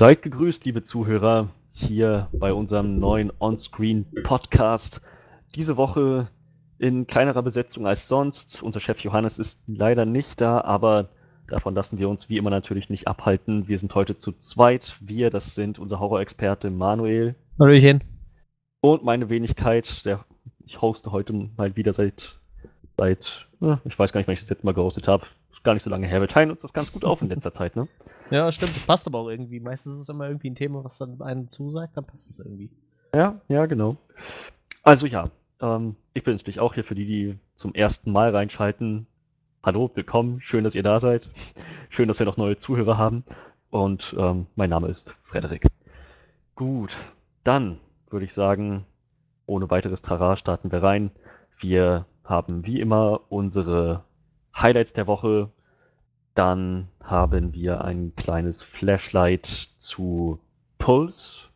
Seid gegrüßt, liebe Zuhörer, hier bei unserem neuen On-Screen-Podcast. Diese Woche in kleinerer Besetzung als sonst. Unser Chef Johannes ist leider nicht da, aber davon lassen wir uns wie immer natürlich nicht abhalten. Wir sind heute zu zweit. Wir, das sind unser Horrorexperte Manuel. Hallöchen. Und meine Wenigkeit, der ich hoste heute mal wieder seit, seit, ich weiß gar nicht, wann ich das jetzt mal gehostet habe. Gar nicht so lange her. Wir teilen uns das ganz gut auf in letzter Zeit, ne? Ja, stimmt. Das passt aber auch irgendwie. Meistens ist es immer irgendwie ein Thema, was dann einem zusagt, dann passt es irgendwie. Ja, ja, genau. Also ja, ähm, ich bin natürlich auch hier für die, die zum ersten Mal reinschalten. Hallo, willkommen, schön, dass ihr da seid. Schön, dass wir noch neue Zuhörer haben. Und ähm, mein Name ist Frederik. Gut, dann würde ich sagen, ohne weiteres Trara starten wir rein. Wir haben wie immer unsere Highlights der Woche. Dann haben wir ein kleines Flashlight zu Pulse.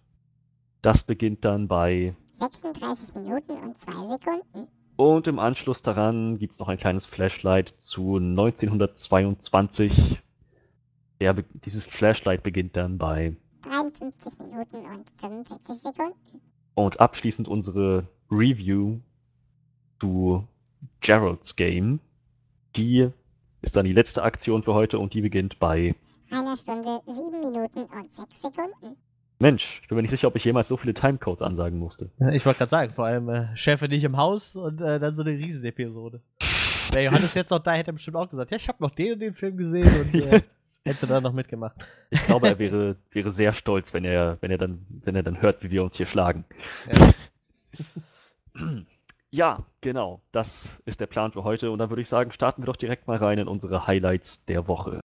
Das beginnt dann bei 36 Minuten und 2 Sekunden. Und im Anschluss daran gibt es noch ein kleines Flashlight zu 1922. Der, dieses Flashlight beginnt dann bei 53 Minuten und 45 Sekunden. Und abschließend unsere Review zu Gerald's Game. Die ist dann die letzte Aktion für heute und die beginnt bei einer Stunde, 7 Minuten und 6 Sekunden. Mensch, ich bin mir nicht sicher, ob ich jemals so viele Timecodes ansagen musste. Ich wollte gerade sagen, vor allem äh, Chefe nicht im Haus und äh, dann so eine Riesenepisode. Wäre Johannes jetzt noch da, hätte er bestimmt auch gesagt, ja, ich habe noch den und den Film gesehen und äh, hätte da noch mitgemacht. Ich glaube, er wäre, wäre sehr stolz, wenn er, wenn er dann, wenn er dann hört, wie wir uns hier schlagen. Ja. ja, genau. Das ist der Plan für heute. Und dann würde ich sagen, starten wir doch direkt mal rein in unsere Highlights der Woche.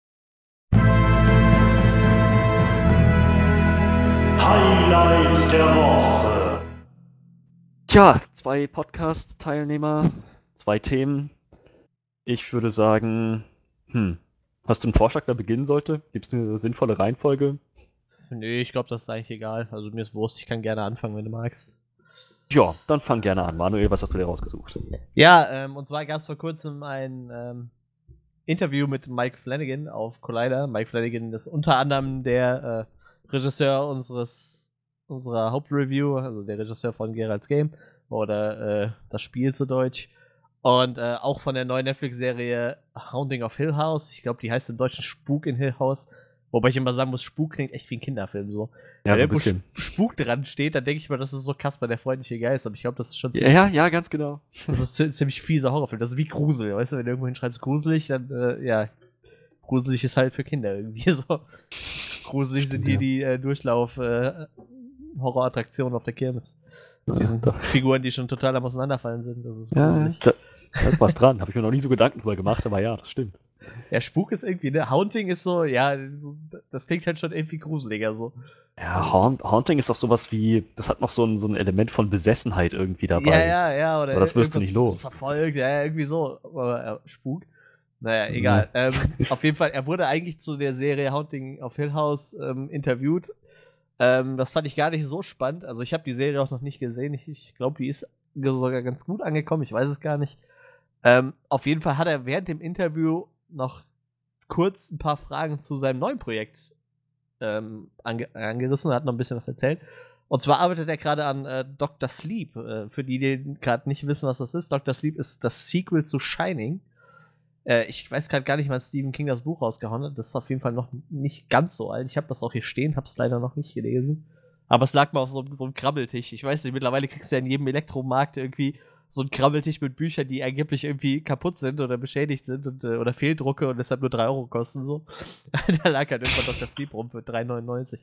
Highlights der Woche. Tja, zwei Podcast-Teilnehmer, zwei Themen. Ich würde sagen, hm, hast du einen Vorschlag, wer beginnen sollte? Gibt es eine sinnvolle Reihenfolge? Nee, ich glaube, das ist eigentlich egal. Also mir ist Wurst, ich kann gerne anfangen, wenn du magst. Ja, dann fang gerne an. Manuel, was hast du dir rausgesucht? Ja, ähm, und zwar gab es vor kurzem ein ähm, Interview mit Mike Flanagan auf Collider. Mike Flanagan ist unter anderem der äh, Regisseur unseres unserer Hauptreview, also der Regisseur von Geralds Game oder äh, das Spiel zu Deutsch. Und äh, auch von der neuen Netflix-Serie Hounding of Hill House. Ich glaube, die heißt im Deutschen Spuk in Hill House. Wobei ich immer sagen muss, Spuk klingt echt wie ein Kinderfilm so. Ja, Wenn so ein bisschen. Spuk dran steht, dann denke ich mal, das ist so Kasper der freundliche Geist. Aber ich glaube, das ist schon Ja, ja, ja, ganz genau. das ist zi- ziemlich fieser Horrorfilm. Das ist wie Grusel. Weißt du, wenn du irgendwo hinschreibst gruselig, dann, äh, ja. Gruselig ist halt für Kinder irgendwie so. Gruselig sind hier die äh, Durchlauf äh, Horrorattraktionen auf der Kirmes. Mit diesen Ja, Figuren, die schon total am Auseinanderfallen sind. Das ist gruselig. da, da ist was dran. Habe ich mir noch nie so Gedanken drüber gemacht, aber ja, das stimmt. Ja, Spuk ist irgendwie, ne? Haunting ist so, ja, das klingt halt schon irgendwie gruseliger so. Ja, Haunt, Haunting ist auch sowas wie, das hat noch so ein, so ein Element von Besessenheit irgendwie dabei. Ja, ja, ja. Oder Aber das wirst du nicht los. Verfolgt, ja, irgendwie so. Aber äh, Spuk. Naja, egal. Ähm, auf jeden Fall, er wurde eigentlich zu der Serie Haunting of Hill House ähm, interviewt. Ähm, das fand ich gar nicht so spannend. Also ich habe die Serie auch noch nicht gesehen. Ich, ich glaube, die ist sogar ganz gut angekommen. Ich weiß es gar nicht. Ähm, auf jeden Fall hat er während dem Interview noch kurz ein paar Fragen zu seinem neuen Projekt ähm, ange angerissen, hat noch ein bisschen was erzählt. Und zwar arbeitet er gerade an äh, Dr. Sleep. Äh, für die, die gerade nicht wissen, was das ist, Dr. Sleep ist das Sequel zu Shining. Äh, ich weiß gerade gar nicht, wann Stephen King das Buch rausgehauen hat. Das ist auf jeden Fall noch nicht ganz so alt. Ich habe das auch hier stehen, habe es leider noch nicht gelesen. Aber es lag mal auf so, so einem Krabbeltisch. Ich weiß nicht, mittlerweile kriegst du ja in jedem Elektromarkt irgendwie so einen Krabbeltisch mit Büchern, die angeblich irgendwie kaputt sind oder beschädigt sind und, äh, oder Fehldrucke und deshalb nur 3 Euro kosten. so. da lag halt irgendwann Dr. Sleep rum für 3,99.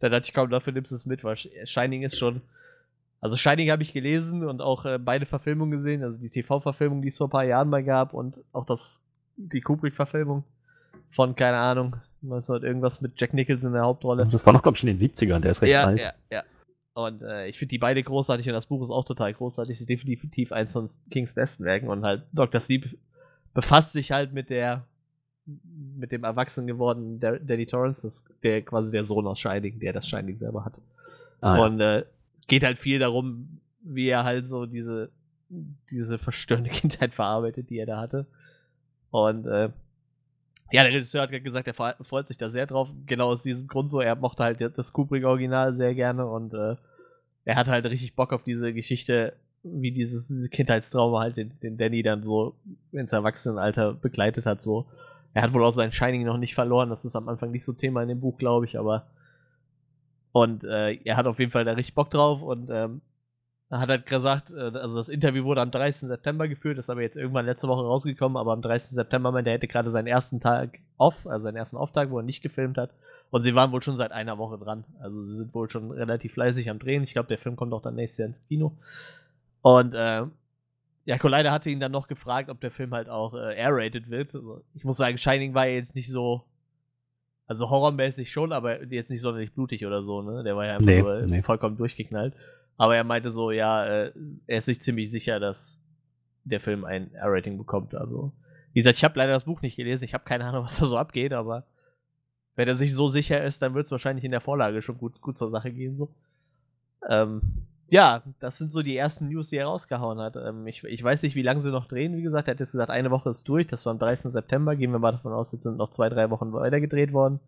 Da dachte ich, komm, dafür nimmst du es mit, weil Shining ist schon. Also Shining habe ich gelesen und auch äh, beide Verfilmungen gesehen, also die TV-Verfilmung, die es vor ein paar Jahren mal gab und auch das, die Kubrick-Verfilmung von, keine Ahnung, 1900 irgendwas mit Jack Nicholson in der Hauptrolle. Das war noch, glaube ich, in den 70ern, der ist recht ja, alt. ja, ja. Und äh, ich finde die beide großartig und das Buch ist auch total großartig. Ist definitiv eins von Kings besten Werken und halt Dr. Sleep befasst sich halt mit der mit dem erwachsen gewordenen Da- Danny Torrance, das, der quasi der Sohn aus Shining, der das Shining selber hat. Ah, ja. Und äh, geht halt viel darum, wie er halt so diese, diese verstörende Kindheit verarbeitet, die er da hatte. Und äh, Ja, der Regisseur hat gesagt, er fre- freut sich da sehr drauf. Genau aus diesem Grund so. Er mochte halt das Kubrick-Original sehr gerne und äh, er hat halt richtig Bock auf diese Geschichte, wie dieses, diese Kindheitstrauma halt den, den Danny dann so ins Erwachsenenalter begleitet hat. So. Er hat wohl auch sein Shining noch nicht verloren. Das ist am Anfang nicht so Thema in dem Buch, glaube ich, aber. Und äh, er hat auf jeden Fall da richtig Bock drauf und ähm, er hat halt gesagt, äh, also das Interview wurde am 30. September geführt, ist aber jetzt irgendwann letzte Woche rausgekommen, aber am 30. September meinte er, hätte gerade seinen ersten Tag off, also seinen ersten Auftag, wo er nicht gefilmt hat. Und sie waren wohl schon seit einer Woche dran. Also sie sind wohl schon relativ fleißig am Drehen. Ich glaube, der Film kommt auch dann nächstes Jahr ins Kino. Und äh, ja, Collider hatte ihn dann noch gefragt, ob der Film halt auch äh, R-rated wird. Also, ich muss sagen, Shining war ja jetzt nicht so, also horrormäßig schon, aber jetzt nicht sonderlich blutig oder so, ne? Der war ja einfach Nee, nee. vollkommen durchgeknallt. Aber er meinte so, ja, äh, er ist sich ziemlich sicher, dass der Film ein R-Rating bekommt. Also, wie gesagt, ich habe leider das Buch nicht gelesen. Ich habe keine Ahnung, was da so abgeht, aber wenn er sich so sicher ist, dann wird es wahrscheinlich in der Vorlage schon gut, gut zur Sache gehen. So. Ähm, ja, das sind so die ersten News, die er rausgehauen hat. Ähm, ich, ich weiß nicht, wie lange sie noch drehen. Wie gesagt, er hat jetzt gesagt, eine Woche ist durch. Das war am 30. September. Gehen wir mal davon aus, jetzt sind noch zwei, drei Wochen weiter gedreht worden.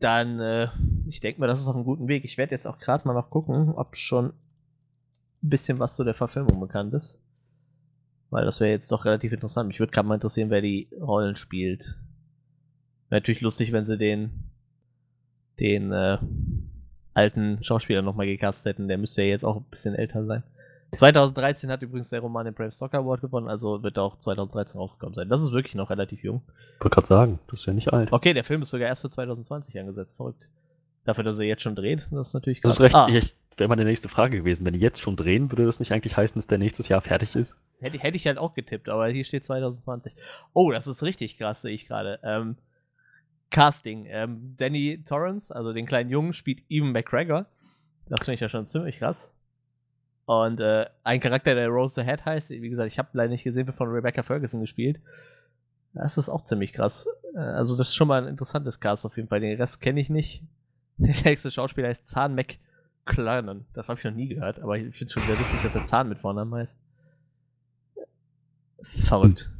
Dann, äh, ich denke mal, das ist auf einem guten Weg. Ich werde jetzt auch gerade mal noch gucken, ob schon ein bisschen was zu der Verfilmung bekannt ist. Weil das wäre jetzt doch relativ interessant. Mich würde gerade mal interessieren, wer die Rollen spielt. Wäre natürlich lustig, wenn sie den, den äh, alten Schauspieler nochmal gecastet hätten. Der müsste ja jetzt auch ein bisschen älter sein. 2013 hat übrigens der Roman den Brave Soccer Award gewonnen, also wird er auch 2013 rausgekommen sein. Das ist wirklich noch relativ jung. Ich wollte gerade sagen, das ist ja nicht alt. Okay, der Film ist sogar erst für 2020 angesetzt. Verrückt. Dafür, dass er jetzt schon dreht, das ist natürlich Das krass. ist recht, Ah, ich, wäre meine nächste Frage gewesen. Wenn die jetzt schon drehen, würde das nicht eigentlich heißen, dass der nächstes Jahr fertig ist? hätte, hätte ich halt auch getippt, aber hier steht 2020. Oh, das ist richtig krass, sehe ich gerade. Ähm, Casting. Ähm, Danny Torrance, also den kleinen Jungen, spielt Ewan McGregor. Das finde ich ja schon ziemlich krass. Und äh, ein Charakter, der Rose the Head heißt, wie gesagt, ich habe leider nicht gesehen, wird von Rebecca Ferguson gespielt. Das ist auch ziemlich krass. Äh, Also, das ist schon mal ein interessantes Cast auf jeden Fall. Den Rest kenne ich nicht. Der nächste Schauspieler heißt Zahn McClellan. Das habe ich noch nie gehört, aber ich finde schon sehr lustig, dass er Zahn mit Vornamen heißt. Verrückt.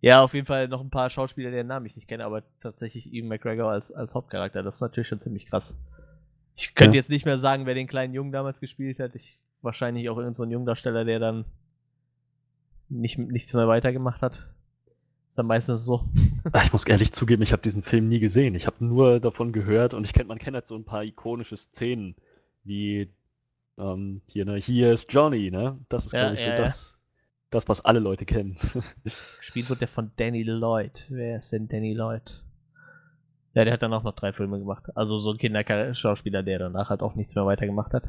Ja, auf jeden Fall noch ein paar Schauspieler, deren Namen ich nicht kenne, aber tatsächlich Ewan McGregor als, als Hauptcharakter. Das ist natürlich schon ziemlich krass. Ich könnte Ja. jetzt nicht mehr sagen, wer den kleinen Jungen damals gespielt hat. Ich, wahrscheinlich auch irgendein so Jungdarsteller, der dann nicht, nichts mehr weitergemacht hat. Ist dann meistens so. Ah, Ich muss ehrlich zugeben, ich habe diesen Film nie gesehen. Ich habe nur davon gehört und ich kenn, man kennt halt so ein paar ikonische Szenen, wie ähm, hier, ne, hier ist Johnny, ne? Das ist, Ja, glaube ich, so ja, ja. das, das, was alle Leute kennen. Gespielt wird der von Danny Lloyd. Wer ist denn Danny Lloyd? Ja, der hat dann auch noch drei Filme gemacht. Also so ein Kinderschauspieler, der danach halt auch nichts mehr weitergemacht hat.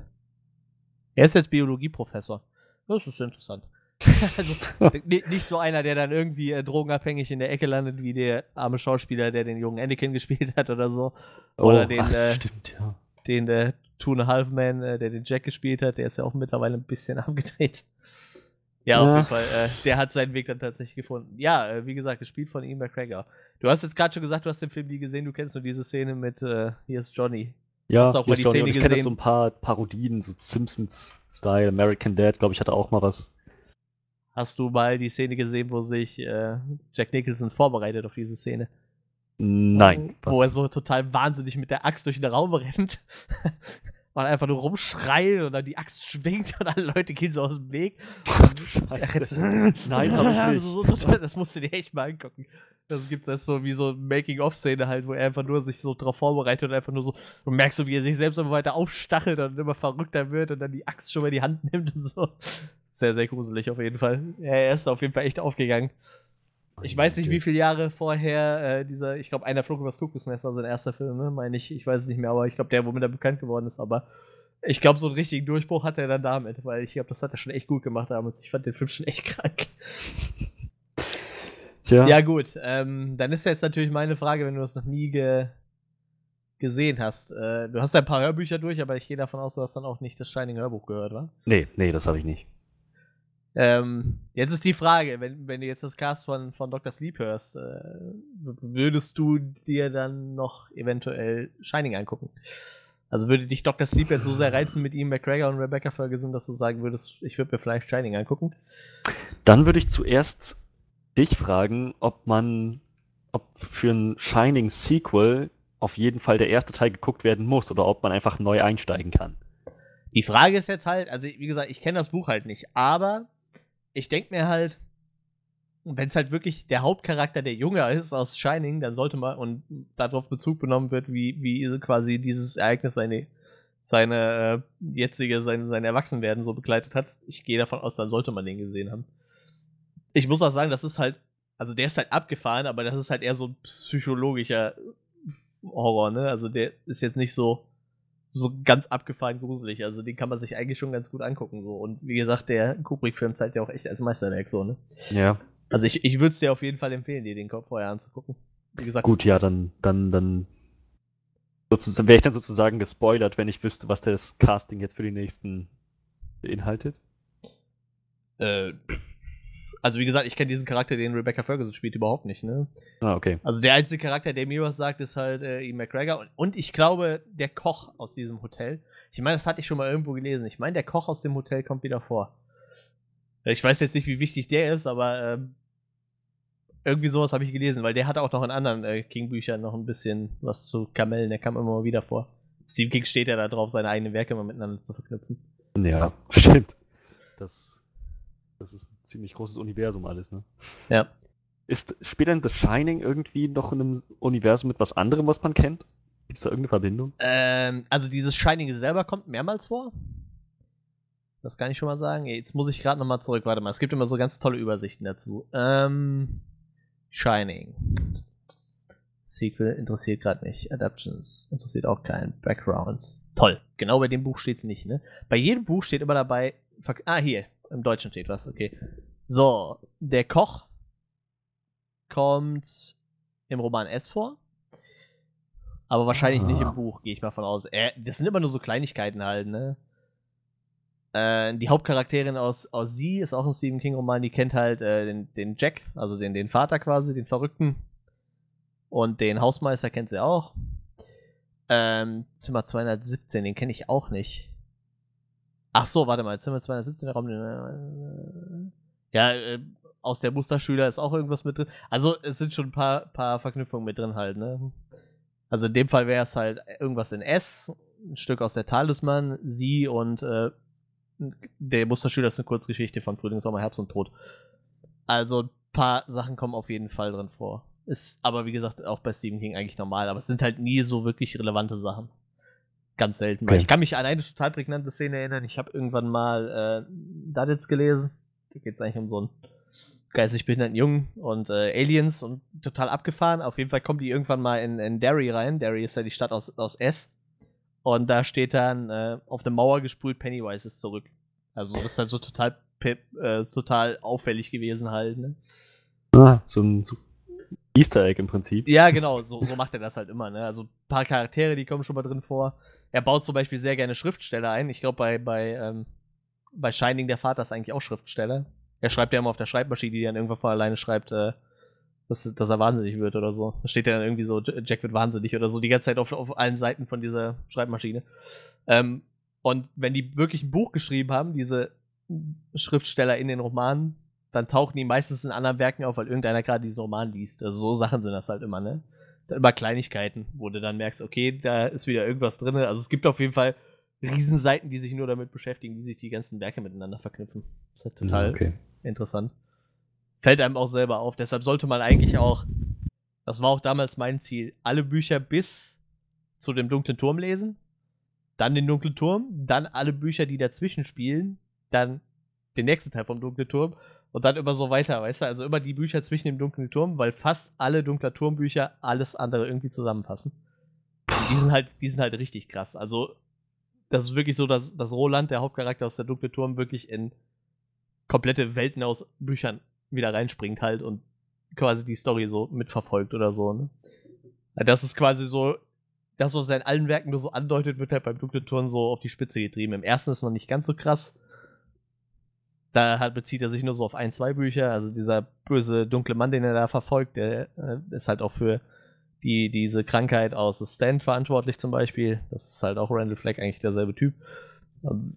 Er ist jetzt Biologieprofessor. Das ist interessant. also ni- nicht so einer, der dann irgendwie äh, drogenabhängig in der Ecke landet, wie der arme Schauspieler, der den jungen Anakin gespielt hat oder so. Oder den, Oh, ach, äh, stimmt, ja. Den der Two and a Half Man, äh, der den Jack gespielt hat, der ist ja auch mittlerweile ein bisschen abgedreht. Ja, auf Ja. jeden Fall. Äh, der hat seinen Weg dann tatsächlich gefunden. Ja, äh, wie gesagt, gespielt von Ian McGregor. Du hast jetzt gerade schon gesagt, du hast den Film nie gesehen, du kennst nur diese Szene mit äh, Hier ist Johnny. Ja, Hast du auch mal die. Szene ich kenne gesehen? so ein paar Parodien, so Simpsons-Style, American Dad, glaube ich, hatte auch mal was. Hast du mal die Szene gesehen, wo sich äh, Jack Nicholson vorbereitet auf diese Szene? Nein, was? Wo er so total wahnsinnig mit der Axt durch den Raum rennt und einfach nur rumschreit und dann die Axt schwingt und alle Leute gehen so aus dem Weg. Scheiße. Nein, habe ich nicht. So, so, total, das musst du dir echt mal angucken. Das gibt es so wie so eine Making-of-Szene halt, wo er einfach nur sich so drauf vorbereitet und einfach nur so, du merkst so, wie er sich selbst immer weiter aufstachelt und immer verrückter wird und dann die Axt schon mal in die Hand nimmt und so. Sehr, sehr gruselig auf jeden Fall. Ja, er ist auf jeden Fall echt aufgegangen. Ich weiß nicht, wie viele Jahre vorher äh, dieser, ich glaube, einer flog übers Kuckucksnest war sein erster Film, ne? meine ich. Ich weiß es nicht mehr, aber ich glaube, der, womit er bekannt geworden ist. Aber ich glaube, so einen richtigen Durchbruch hat er dann damit, weil ich glaube, das hat er schon echt gut gemacht damals. Ich fand den Film schon echt krank. Tja, Ja, gut. Ähm, dann ist jetzt natürlich meine Frage, wenn du das noch nie ge gesehen hast. Äh, du hast ja ein paar Hörbücher durch, aber ich gehe davon aus, du hast dann auch nicht das Shining Hörbuch gehört, wa? nee, nee, das habe ich nicht. Ähm, jetzt ist die Frage, wenn, wenn du jetzt das Cast von, von Dr. Sleep hörst, äh, würdest du dir dann noch eventuell Shining angucken? Also würde dich Dr. Sleep jetzt so sehr reizen mit ihm, McGregor und Rebecca Ferguson, dass du sagen würdest, ich würde mir vielleicht Shining angucken? Dann würde ich zuerst dich fragen, ob man ob für ein Shining Sequel auf jeden Fall der erste Teil geguckt werden muss oder ob man einfach neu einsteigen kann. Die Frage ist jetzt halt, also wie gesagt, ich kenne das Buch halt nicht, aber ich denke mir halt, wenn es halt wirklich der Hauptcharakter der Junge ist aus Shining, dann sollte man und darauf Bezug genommen wird, wie, wie quasi dieses Ereignis seine, seine äh, jetzige, sein, sein Erwachsenwerden so begleitet hat. Ich gehe davon aus, dann sollte man den gesehen haben. Ich muss auch sagen, das ist halt, also der ist halt abgefahren, aber das ist halt eher so ein psychologischer Horror, ne? Also der ist jetzt nicht so, so ganz abgefahren gruselig. Also den kann man sich eigentlich schon ganz gut angucken, so. Und wie gesagt, der Kubrick-Film zeigt ja auch echt als Meisterwerk, so, ne? Ja. Also ich, ich würde es dir auf jeden Fall empfehlen, dir den vorher anzugucken. Wie gesagt, Gut, ja, dann, dann, dann sozusagen, wäre ich dann sozusagen gespoilert, wenn ich wüsste, was das Casting jetzt für die nächsten beinhaltet. äh, also wie gesagt, ich kenne diesen Charakter, den Rebecca Ferguson spielt, überhaupt nicht, ne? Ah, okay. Also der einzige Charakter, der mir was sagt, ist halt äh, Ian McGregor. Und, und ich glaube, der Koch aus diesem Hotel. Ich meine, das hatte ich schon mal irgendwo gelesen. Ich meine, der Koch aus dem Hotel kommt wieder vor. Ich weiß jetzt nicht, wie wichtig der ist, aber ähm, irgendwie sowas habe ich gelesen, weil der hatte auch noch in anderen äh, King-Büchern noch ein bisschen was zu Kamellen. Der kam immer mal wieder vor. Stephen King steht ja da drauf, seine eigenen Werke immer miteinander zu verknüpfen. Ja, stimmt. Das, das ist ein ziemlich großes Universum alles, ne? Ja. Ist später in The Shining irgendwie noch in einem Universum mit was anderem, was man kennt? Gibt es da irgendeine Verbindung? Ähm, also dieses Shining selber kommt mehrmals vor. Das kann ich schon mal sagen. Jetzt muss ich gerade nochmal zurück. Warte mal, es gibt immer so ganz tolle Übersichten dazu. Ähm, Shining. Sequel interessiert gerade nicht. Adaptions interessiert auch keinen. Backgrounds. Toll. Genau bei dem Buch steht es nicht, ne? Bei jedem Buch steht immer dabei. Ah, hier. Im Deutschen steht was, okay. So, der Koch kommt im Roman S vor. Aber wahrscheinlich nicht Ah. im Buch, gehe ich mal von aus. Äh, das sind immer nur so Kleinigkeiten halt, ne? Äh, die Hauptcharakterin aus, aus Sie ist auch ein Stephen King-Roman, die kennt halt äh, den, den Jack, also den, den Vater quasi, den Verrückten. Und den Hausmeister kennt sie auch. Ähm, Zimmer 217, den kenne ich auch nicht. Ach so, warte mal, Zimmer 217, der Raum. Ja, äh, aus der Musterschüler ist auch irgendwas mit drin. Also es sind schon ein paar, paar Verknüpfungen mit drin halt, ne? Also in dem Fall wäre es halt irgendwas in S, ein Stück aus der Talisman, sie und äh, der Musterschüler ist eine Kurzgeschichte von Frühling, Sommer, Herbst und Tod. Also ein paar Sachen kommen auf jeden Fall drin vor. Ist aber wie gesagt auch bei Stephen King eigentlich normal, aber es sind halt nie so wirklich relevante Sachen. Ganz selten. Weil Okay. ich kann mich an eine total prägnante Szene erinnern. Ich habe irgendwann mal äh, Duddits gelesen. Da geht es eigentlich um so einen geistig behinderten Jungen und äh, Aliens und total abgefahren. Auf jeden Fall kommen die irgendwann mal in, in Derry rein. Derry ist ja die Stadt aus, aus S. Und da steht dann äh, auf der Mauer gesprüht, Pennywise ist zurück. Also das ist halt so total, äh, total auffällig gewesen halt. Ne? Ah, so ein so Easter Egg im Prinzip. Ja, genau, so, so macht er das halt immer. Ne? Also ein paar Charaktere, die kommen schon mal drin vor. Er baut zum Beispiel sehr gerne Schriftsteller ein. Ich glaube, bei, bei, ähm, bei Shining der Vater ist eigentlich auch Schriftsteller. Er schreibt ja immer auf der Schreibmaschine, die dann irgendwann von alleine schreibt, äh, dass, dass er wahnsinnig wird oder so. Da steht ja dann irgendwie so, Jack wird wahnsinnig oder so, die ganze Zeit auf, auf allen Seiten von dieser Schreibmaschine. Ähm, und wenn die wirklich ein Buch geschrieben haben, diese Schriftsteller in den Romanen, dann tauchen die meistens in anderen Werken auf, weil irgendeiner gerade diesen Roman liest. Also so Sachen sind das halt immer, ne? Immer Kleinigkeiten, wo du dann merkst, okay, da ist wieder irgendwas drin. Also es gibt auf jeden Fall Riesenseiten, die sich nur damit beschäftigen, wie sich die ganzen Werke miteinander verknüpfen. Das ist halt total okay. interessant. Fällt einem auch selber auf. Deshalb sollte man eigentlich auch, das war auch damals mein Ziel, alle Bücher bis zu dem dunklen Turm lesen, dann den dunklen Turm, dann alle Bücher, die dazwischen spielen, dann den nächsten Teil vom dunklen Turm und dann immer so weiter, weißt du? Also immer die Bücher zwischen dem dunklen Turm, weil fast alle dunkler Turmbücher alles andere irgendwie zusammenfassen. Und die sind halt, die sind halt richtig krass. Also das ist wirklich so, dass, dass Roland, der Hauptcharakter aus der dunkle Turm, wirklich in komplette Welten aus Büchern wieder reinspringt halt und quasi die Story so mitverfolgt oder so, ne? Das ist quasi so, das, was er in allen Werken nur so andeutet, wird halt beim dunklen Turm so auf die Spitze getrieben. Im ersten ist noch nicht ganz so krass. Da hat, bezieht er sich nur so auf ein, zwei Bücher. Also dieser böse dunkle Mann, den er da verfolgt, der äh, ist halt auch für die, diese Krankheit aus The Stand verantwortlich zum Beispiel. Das ist halt auch Randall Flagg eigentlich derselbe Typ. Und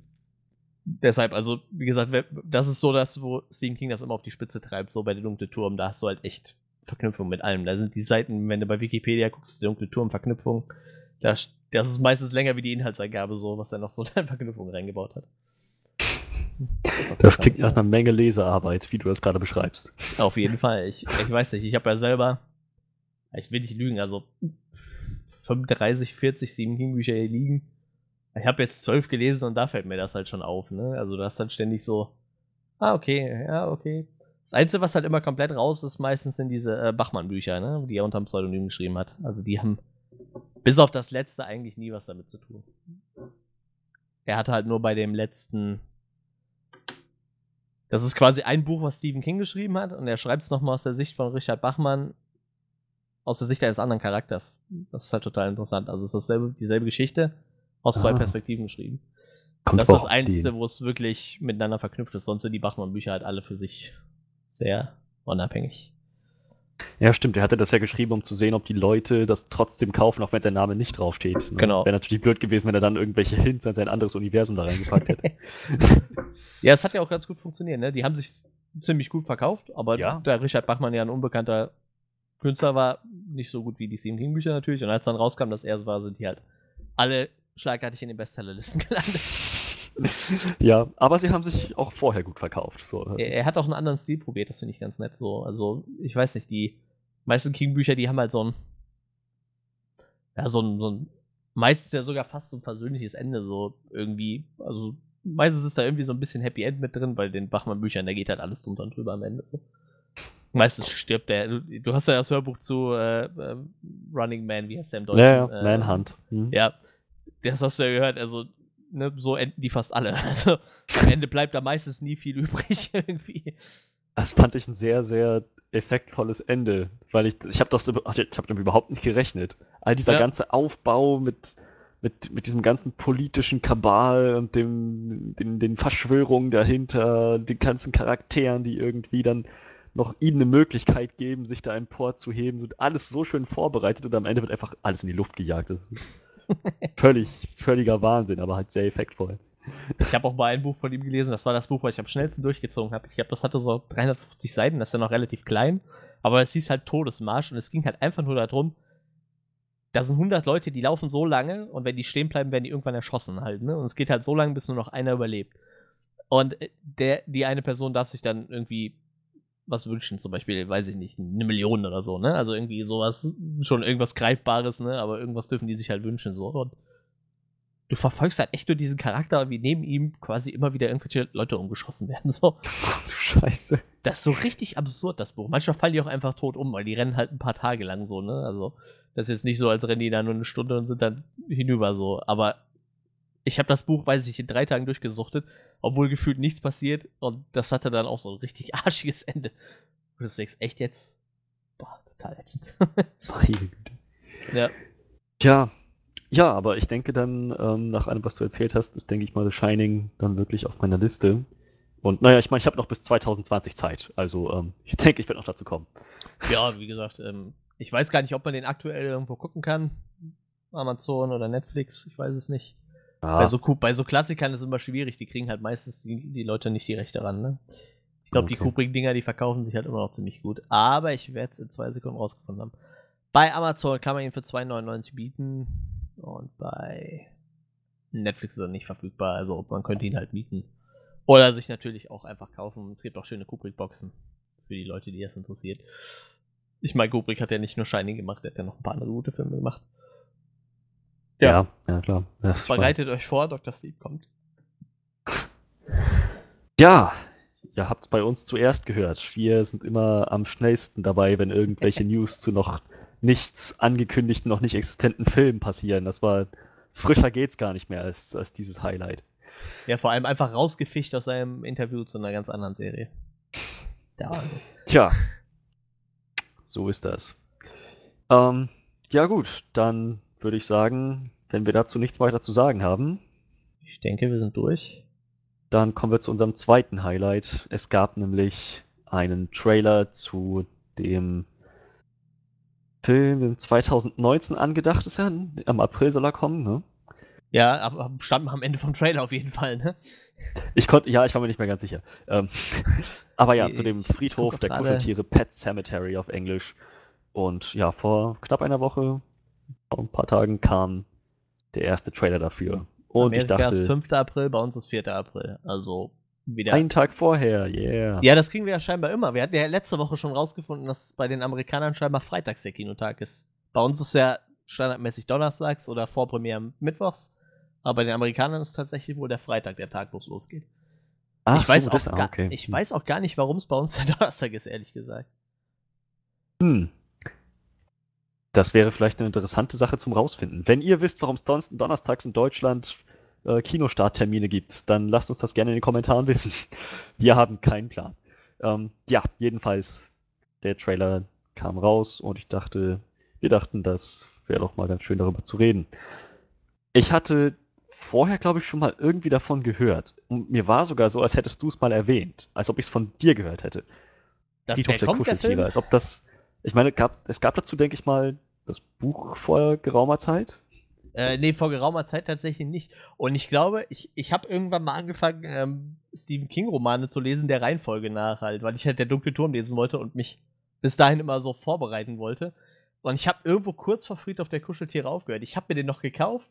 deshalb, also, wie gesagt, das ist so das, wo Stephen King das immer auf die Spitze treibt, so bei der dunkle Turm. Da hast du halt echt Verknüpfung mit allem. Da sind die Seiten, wenn du bei Wikipedia guckst, die dunkle Turm-Verknüpfung, da, das ist meistens länger wie die Inhaltsangabe, so, was er noch so eine Verknüpfung reingebaut hat. Das, klingt nach einer Menge Lesearbeit, wie du das gerade beschreibst. Auf jeden Fall. Ich, ich weiß nicht, ich habe ja selber, ich will nicht lügen, also 35, 40 7 Bücher hier liegen. Ich habe jetzt zwölf gelesen und da fällt mir das halt schon auf, ne? Also du hast dann ständig so, ah, okay, ja, okay. Das Einzige, was halt immer komplett raus ist, meistens sind diese äh, Bachmann-Bücher, ne? die er unter dem Pseudonym geschrieben hat. Also die haben bis auf das letzte eigentlich nie was damit zu tun. Er hatte halt nur bei dem letzten. Das ist quasi ein Buch, was Stephen King geschrieben hat, und er schreibt es nochmal aus der Sicht von Richard Bachmann, aus der Sicht eines anderen Charakters. Das ist halt total interessant. Also es ist dasselbe, dieselbe Geschichte, aus zwei Ah. Perspektiven geschrieben. Kommt das ist das Einzige, wo es wirklich miteinander verknüpft ist. Sonst sind die Bachmann-Bücher halt alle für sich sehr unabhängig. Ja, stimmt. Er hatte das ja geschrieben, um zu sehen, ob die Leute das trotzdem kaufen, auch wenn sein Name nicht draufsteht. Ne? Genau. Wäre natürlich blöd gewesen, wenn er dann irgendwelche Hints an sein anderes Universum da reingepackt hätte. Ja, es hat ja auch ganz gut funktioniert, ne? Die haben sich ziemlich gut verkauft, aber Ja. da Richard Bachmann ja ein unbekannter Künstler war, nicht so gut wie die Stephen King Bücher natürlich. Und als dann rauskam, dass er es war, sind die halt alle schlagartig in den Bestsellerlisten gelandet. ja, aber sie haben sich auch vorher gut verkauft. So, er, er hat auch einen anderen Stil probiert, das finde ich ganz nett. So, also ich weiß nicht, die meisten King Bücher, die haben halt so ein, ja so ein, so ein meistens ja sogar fast so ein versöhnliches Ende so irgendwie. Also meistens ist da irgendwie so ein bisschen Happy End mit drin, bei den Bachmann Büchern, da geht halt alles drunter und drüber am Ende so. Meistens stirbt der. Du, du hast ja das Hörbuch zu äh, äh, Running Man, wie heißt der im Deutschen? ja, ja, Äh, Manhunt. Hm. Ja, das hast du ja gehört. Also, ne, so enden die fast alle. Also, am Ende bleibt da meistens nie viel übrig irgendwie. Das fand ich ein sehr, sehr effektvolles Ende, weil ich, ich habe ach, ich habe damit überhaupt nicht gerechnet. All dieser Ja. ganze Aufbau mit, mit, mit diesem ganzen politischen Kabal und dem, den, den Verschwörungen dahinter, den ganzen Charakteren, die irgendwie dann noch ihnen eine Möglichkeit geben, sich da emporzuheben, so alles so schön vorbereitet und am Ende wird einfach alles in die Luft gejagt. Das ist völlig, völliger Wahnsinn, aber halt sehr effektvoll. Ich habe auch mal ein Buch von ihm gelesen, das war das Buch, was ich am schnellsten durchgezogen habe. Ich glaube, das hatte so 350 Seiten, das ist ja noch relativ klein, aber es hieß halt Todesmarsch und es ging halt einfach nur darum, da sind 100 Leute, die laufen so lange und wenn die stehen bleiben, werden die irgendwann erschossen halt, ne? Und es geht halt so lange, bis nur noch einer überlebt. Und äh, der, die eine Person darf sich dann irgendwie was wünschen, zum Beispiel, weiß ich nicht, eine Million oder so, ne? Also irgendwie sowas, schon irgendwas Greifbares, ne? Aber irgendwas dürfen die sich halt wünschen, so. Und du verfolgst halt echt nur diesen Charakter, wie neben ihm quasi immer wieder irgendwelche Leute umgeschossen werden, so. Du Scheiße. Das ist so richtig absurd, das Buch. Manchmal fallen die auch einfach tot um, weil die rennen halt ein paar Tage lang so, ne? Also, das ist jetzt nicht so, als rennen die da nur eine Stunde und sind dann hinüber so. Aber ich habe das Buch, weiß ich, in drei Tagen durchgesuchtet, obwohl gefühlt nichts passiert. Und das hatte dann auch so ein richtig arschiges Ende. Und du denkst, echt jetzt? Boah, total ätzend. Meine Güte. ja. Tja, ja, aber ich denke dann, ähm, nach allem, was du erzählt hast, ist, denke ich mal, The Shining dann wirklich auf meiner Liste. Und naja, ich meine, ich habe noch bis 2020 Zeit. Also ähm, ich denke, ich werde noch dazu kommen. ja, wie gesagt, ähm, ich weiß gar nicht, ob man den aktuell irgendwo gucken kann. Amazon oder Netflix, ich weiß es nicht. Ja, Bei, so, bei so Klassikern ist es immer schwierig, die kriegen halt meistens die, die Leute nicht die Rechte ran, ne? Ich glaube, die Okay. Kubrick-Dinger, die verkaufen sich halt immer noch ziemlich gut. Aber ich werde es in zwei Sekunden rausgefunden haben. Bei Amazon kann man ihn für 2,99 bieten. Und bei Netflix ist er nicht verfügbar. Also man könnte ihn halt mieten. Oder sich natürlich auch einfach kaufen. Es gibt auch schöne Kubrick-Boxen. Für die Leute, die das interessiert. Ich meine, Kubrick hat ja nicht nur Shining gemacht, er hat ja noch ein paar andere gute Filme gemacht. Ja, ja, klar. Das Bereitet euch vor, Dr. Sleep kommt. Ja, ihr habt bei uns zuerst gehört. Wir sind immer am schnellsten dabei, wenn irgendwelche News zu noch nichts angekündigten, noch nicht existenten Filmen passieren. Das war frischer geht's gar nicht mehr als, als dieses Highlight. Ja, vor allem einfach rausgefischt aus seinem Interview zu einer ganz anderen Serie. Der Wahnsinn. Tja, so ist das. Ähm, ja gut, dann würde ich sagen, wenn wir dazu nichts weiter zu sagen haben, Ich denke, wir sind durch. dann kommen wir zu unserem zweiten Highlight. Es gab nämlich einen Trailer zu dem Film, dem 2019 angedacht ist ja, am April soll er kommen, ne? Ja, aber stand am Ende vom Trailer auf jeden Fall, ne? Ich konnte, ja, ich war mir nicht mehr ganz sicher. Ähm, aber ja, Ich- zu dem Friedhof der. Kuscheltiere Pet Cemetery auf Englisch. Und ja, vor knapp einer Woche, vor ein paar Tagen kam der erste Trailer dafür. Und ich Amerika ist dachte, 5. April, bei uns ist 4. April. Also wieder. einen Tag vorher, yeah. ja, das kriegen wir ja scheinbar immer. Wir hatten ja letzte Woche schon rausgefunden, dass bei den Amerikanern scheinbar freitags der Kinotag ist. Bei uns ist ja standardmäßig donnerstags oder Vorpremiere mittwochs. Aber bei den Amerikanern ist tatsächlich wohl der Freitag der Tag, wo es losgeht. Ach ich, weiß so, auch das, ah, gar, okay. ich weiß auch gar nicht, warum es bei uns der Donnerstag ist, ehrlich gesagt. Hm. Das wäre vielleicht eine interessante Sache zum Rausfinden. Wenn ihr wisst, warum es don donnerstags in Deutschland äh, Kinostarttermine gibt, dann lasst uns das gerne in den Kommentaren wissen. Wir haben keinen Plan. Ähm, ja, jedenfalls, der Trailer kam raus und ich dachte, wir dachten, das wäre doch mal ganz schön darüber zu reden. Ich hatte vorher, glaube ich, schon mal irgendwie davon gehört. Und mir war sogar so, als hättest du es mal erwähnt. Als ob ich es von dir gehört hätte. Dass Friedhof der, der Kuscheltiere. Als ob das. Ich meine, gab, es gab dazu, denke ich mal, das Buch vor geraumer Zeit. Äh, nee, vor geraumer Zeit tatsächlich nicht. Und ich glaube, ich, ich habe irgendwann mal angefangen, ähm, Stephen King-Romane zu lesen, der Reihenfolge nach halt, weil ich halt der dunkle Turm lesen wollte und mich bis dahin immer so vorbereiten wollte. Und ich habe irgendwo kurz vor Friedhof der Kuscheltiere aufgehört. Ich habe mir den noch gekauft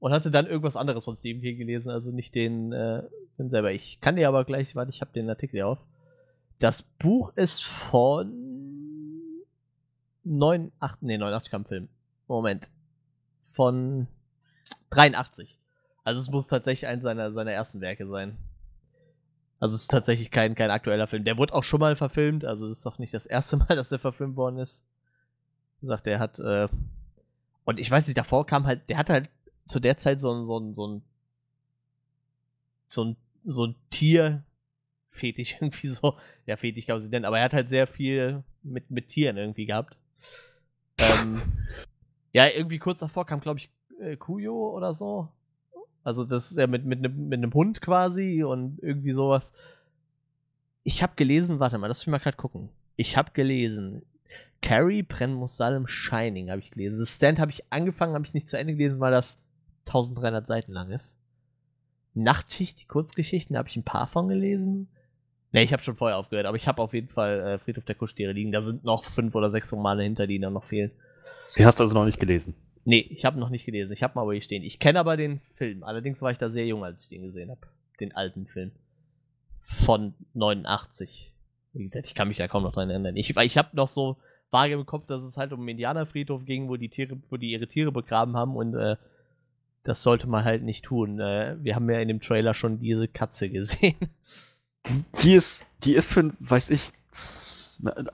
und hatte dann irgendwas anderes von Stephen King gelesen, also nicht den äh, Film selber. Ich kann dir aber gleich, warte, ich habe den Artikel hier auf. Das Buch ist von 9, 8, nee, 89 kam ein Film. Moment. Von 83. Also es muss tatsächlich eins seiner, seiner ersten Werke sein. Also es ist tatsächlich kein, kein aktueller Film. Der wurde auch schon mal verfilmt, also das ist doch nicht das erste Mal, dass der verfilmt worden ist. Wie gesagt, der hat, äh, und ich weiß nicht, davor kam halt, der hatte halt zu der Zeit so ein, so ein, so ein, so ein, so ein Tier-Fetisch irgendwie so. Ja, Fetisch kann man sie nennen, aber er hat halt sehr viel mit, mit Tieren irgendwie gehabt. Ähm, ja, irgendwie kurz davor kam, glaube ich, äh, Kuyo oder so. Also das ist ja mit, mit, einem, mit einem Hund quasi und irgendwie sowas. Ich habe gelesen, warte mal, lass mich mal gerade gucken. Ich habe gelesen, Carrie, Brenn Shining habe ich gelesen. The Stand habe ich angefangen, habe ich nicht zu Ende gelesen, weil das 1300 Seiten lang ist. Nachtschicht, die Kurzgeschichten, habe ich ein paar von gelesen. Ne, ich habe schon vorher aufgehört, aber ich habe auf jeden Fall äh, Friedhof der Kuschtiere liegen. Da sind noch fünf oder sechs Romane hinter, die dann noch fehlen. Den hast du also noch nicht gelesen. Nee, ich habe noch nicht gelesen. Ich habe mal aber hier stehen. Ich kenne aber den Film. Allerdings war ich da sehr jung, als ich den gesehen habe. Den alten Film. Von 89. Wie gesagt, ich kann mich da kaum noch dran erinnern. Ich, ich habe noch so vage im Kopf, dass es halt um einen Indianerfriedhof ging, wo die Tiere, wo die ihre Tiere begraben haben und äh, das sollte man halt nicht tun. Äh, wir haben ja in dem Trailer schon diese Katze gesehen. Die, die, ist, die ist für, weiß ich,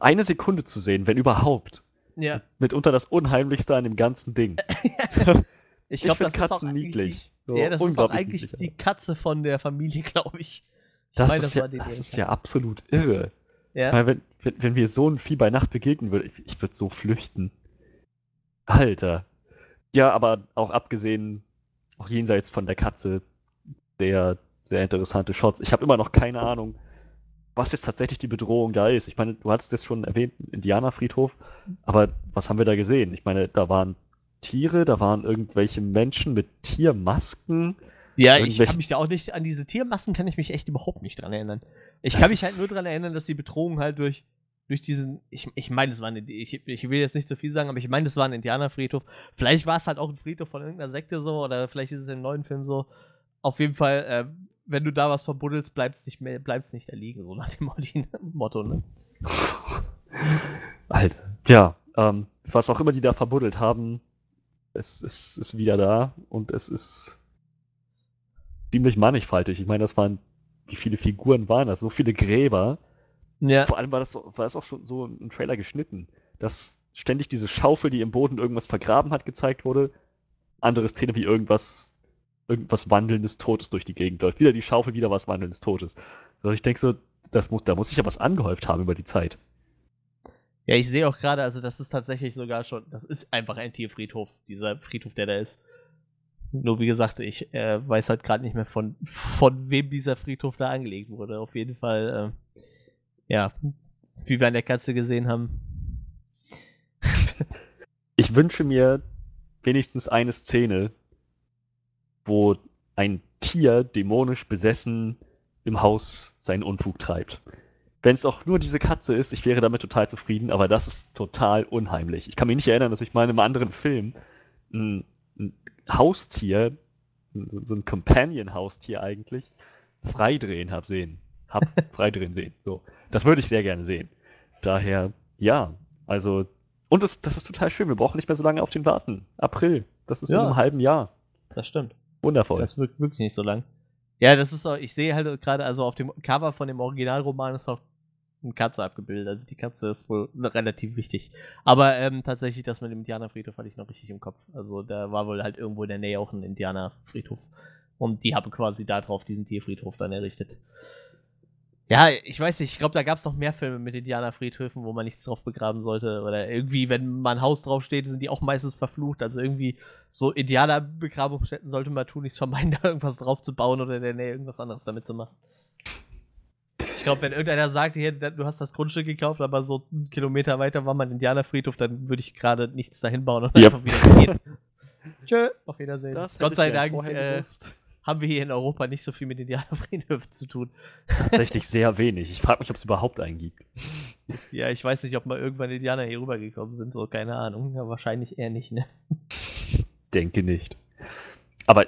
eine Sekunde zu sehen, wenn überhaupt. Ja. Mitunter das Unheimlichste an dem ganzen Ding. Ich glaube, das ist auch Katzen niedlich. Die, ja, das ist auch eigentlich niedlich, die Katze von der Familie, glaube ich. Ich Das, meine, ist, ja, die- das ist ja absolut irre. Ja. Weil wenn, wenn, wenn mir so ein Vieh bei Nacht begegnen würde, ich, ich würde so flüchten. Alter. Ja, aber auch abgesehen, auch jenseits von der Katze, sehr, sehr interessante Shots. Ich habe immer noch keine Ahnung, was jetzt tatsächlich die Bedrohung da ist. Ich meine, du hattest es schon erwähnt, Indianerfriedhof, aber was haben wir da gesehen? Ich meine, da waren Tiere, da waren irgendwelche Menschen mit Tiermasken. Ja, ich kann mich da auch nicht, an diese Tiermassen kann ich mich echt überhaupt nicht dran erinnern. Ich Das kann mich halt nur dran erinnern, dass die Bedrohung halt durch, durch diesen, ich, ich meine, es war ein, ich, ich will jetzt nicht so viel sagen, aber ich meine, es war ein Indianerfriedhof. Vielleicht war es halt auch ein Friedhof von irgendeiner Sekte so, oder vielleicht ist es im neuen Film so. Auf jeden Fall, äh, wenn du da was verbuddelst, bleibt es nicht mehr, bleibt's nicht da liegen, so nach dem Motto, ne? Alter. Ja, ähm, was auch immer die da verbuddelt haben, es, es ist wieder da und es ist ziemlich mannigfaltig. Ich meine, das waren, wie viele Figuren waren das? So viele Gräber. Ja. Vor allem war das, war das auch schon so im Trailer geschnitten, dass ständig diese Schaufel, die im Boden irgendwas vergraben hat, gezeigt wurde. Andere Szene wie irgendwas, irgendwas Wandelndes Totes durch die Gegend läuft. Wieder die Schaufel, wieder was Wandelndes Totes. So, ich denke so, das muss, da muss sich ja was angehäuft haben über die Zeit. Ja, ich sehe auch gerade, also das ist tatsächlich sogar schon, das ist einfach ein Tierfriedhof, dieser Friedhof, der da ist. Nur wie gesagt, ich äh, weiß halt gerade nicht mehr von, von wem dieser Friedhof da angelegt wurde. Auf jeden Fall, äh, ja, wie wir an der Katze gesehen haben. Ich wünsche mir wenigstens eine Szene, wo ein Tier dämonisch besessen im Haus seinen Unfug treibt. Wenn es auch nur diese Katze ist, ich wäre damit total zufrieden, aber das ist total unheimlich. Ich kann mich nicht erinnern, dass ich mal in einem anderen Film ein, ein Haustier, so ein Companion-Haustier eigentlich, freidrehen hab sehen. Hab freidrehen sehen. So. Das würde ich sehr gerne sehen. Daher, ja, also, und das, das ist total schön. Wir brauchen nicht mehr so lange auf den warten. April. Das ist Ja. in einem halben Jahr. Das stimmt. Wundervoll. Das wirkt wirklich nicht so lang. Ja, das ist auch, ich sehe halt gerade, also auf dem Cover von dem Originalroman ist auch eine Katze abgebildet. Also die Katze ist wohl relativ wichtig. Aber ähm, tatsächlich, das mit dem Indianerfriedhof hatte ich noch richtig im Kopf. Also da war wohl halt irgendwo in der Nähe auch ein Indianerfriedhof. Und die haben quasi da drauf diesen Tierfriedhof dann errichtet. Ja, ich weiß nicht, ich glaube, da gab es noch mehr Filme mit Indianerfriedhöfen, wo man nichts drauf begraben sollte. Oder irgendwie, wenn mal ein Haus draufsteht, sind die auch meistens verflucht. Also irgendwie so Indianerbegrabungsstätten sollte man tun, nichts vermeiden, da irgendwas drauf zu bauen oder in der Nähe irgendwas anderes damit zu machen. Ich glaube, wenn irgendeiner sagt, hier, du hast das Grundstück gekauft, aber so einen Kilometer weiter war mein Indianerfriedhof, dann würde ich gerade nichts dahin bauen und Ja. einfach wieder gehen. Tschö, auf Wiedersehen. Das Gott sei Dank äh, gewusst. Haben wir hier in Europa nicht so viel mit Indianerfriedhöfen zu tun. Tatsächlich sehr wenig. Ich frage mich, ob es überhaupt einen gibt. Ja, ich weiß nicht, ob mal irgendwann Indianer hier rübergekommen sind, so keine Ahnung. Ja, wahrscheinlich eher nicht, ne? Denke nicht. Aber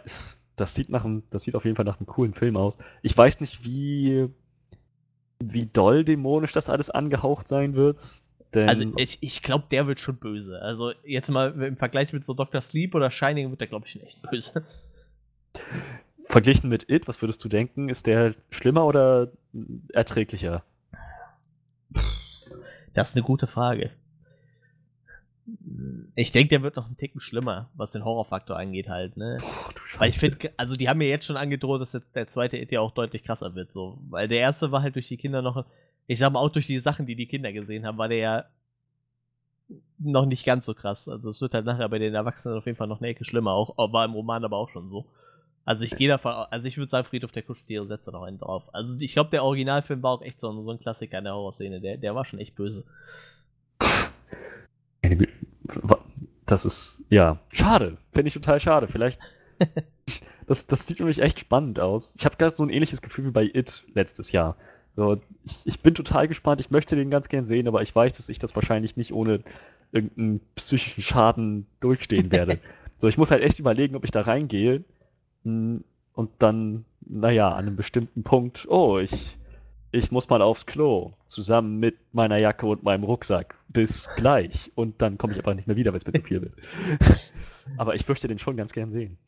das sieht, nach einem, das sieht auf jeden Fall nach einem coolen Film aus. Ich weiß nicht, wie, wie doll dämonisch das alles angehaucht sein wird. Denn Also ich, ich glaube, der wird schon böse. Also jetzt mal im Vergleich mit so Dr. Sleep oder Shining wird der, glaube ich, schon echt böse. Verglichen mit It, was würdest du denken? Ist der schlimmer oder erträglicher? Das ist eine gute Frage. Ich denke, der wird noch einen Ticken schlimmer, was den Horrorfaktor angeht halt, ne? Du Weil ich finde, also die haben mir jetzt schon angedroht, dass der zweite It ja auch deutlich krasser wird, so. Weil der erste war halt durch die Kinder noch, ich sag mal auch durch die Sachen, die die Kinder gesehen haben, war der ja noch nicht ganz so krass. Also es wird halt nachher bei den Erwachsenen auf jeden Fall noch eine Ecke schlimmer, auch war im Roman aber auch schon so. Also ich gehe davon, also ich würde sagen, Friedhof der Kuscheltiere setzt da noch einen drauf. Also ich glaube, der Originalfilm war auch echt so ein, so ein Klassiker in der Horrorszene. Der, der war schon echt böse. Das ist, ja, schade. Finde ich total schade. Vielleicht. das, das sieht nämlich echt spannend aus. Ich habe gerade so ein ähnliches Gefühl wie bei It letztes Jahr. So, ich, ich bin total gespannt. Ich möchte den ganz gern sehen, aber ich weiß, dass ich das wahrscheinlich nicht ohne irgendeinen psychischen Schaden durchstehen werde. so, ich muss halt echt überlegen, ob ich da reingehe. Mm, Und dann, naja, an einem bestimmten Punkt, oh, ich, ich muss mal aufs Klo, zusammen mit meiner Jacke und meinem Rucksack. Bis gleich. Und dann komme ich aber nicht mehr wieder, weil es mir zu viel wird. aber ich möchte den schon ganz gern sehen.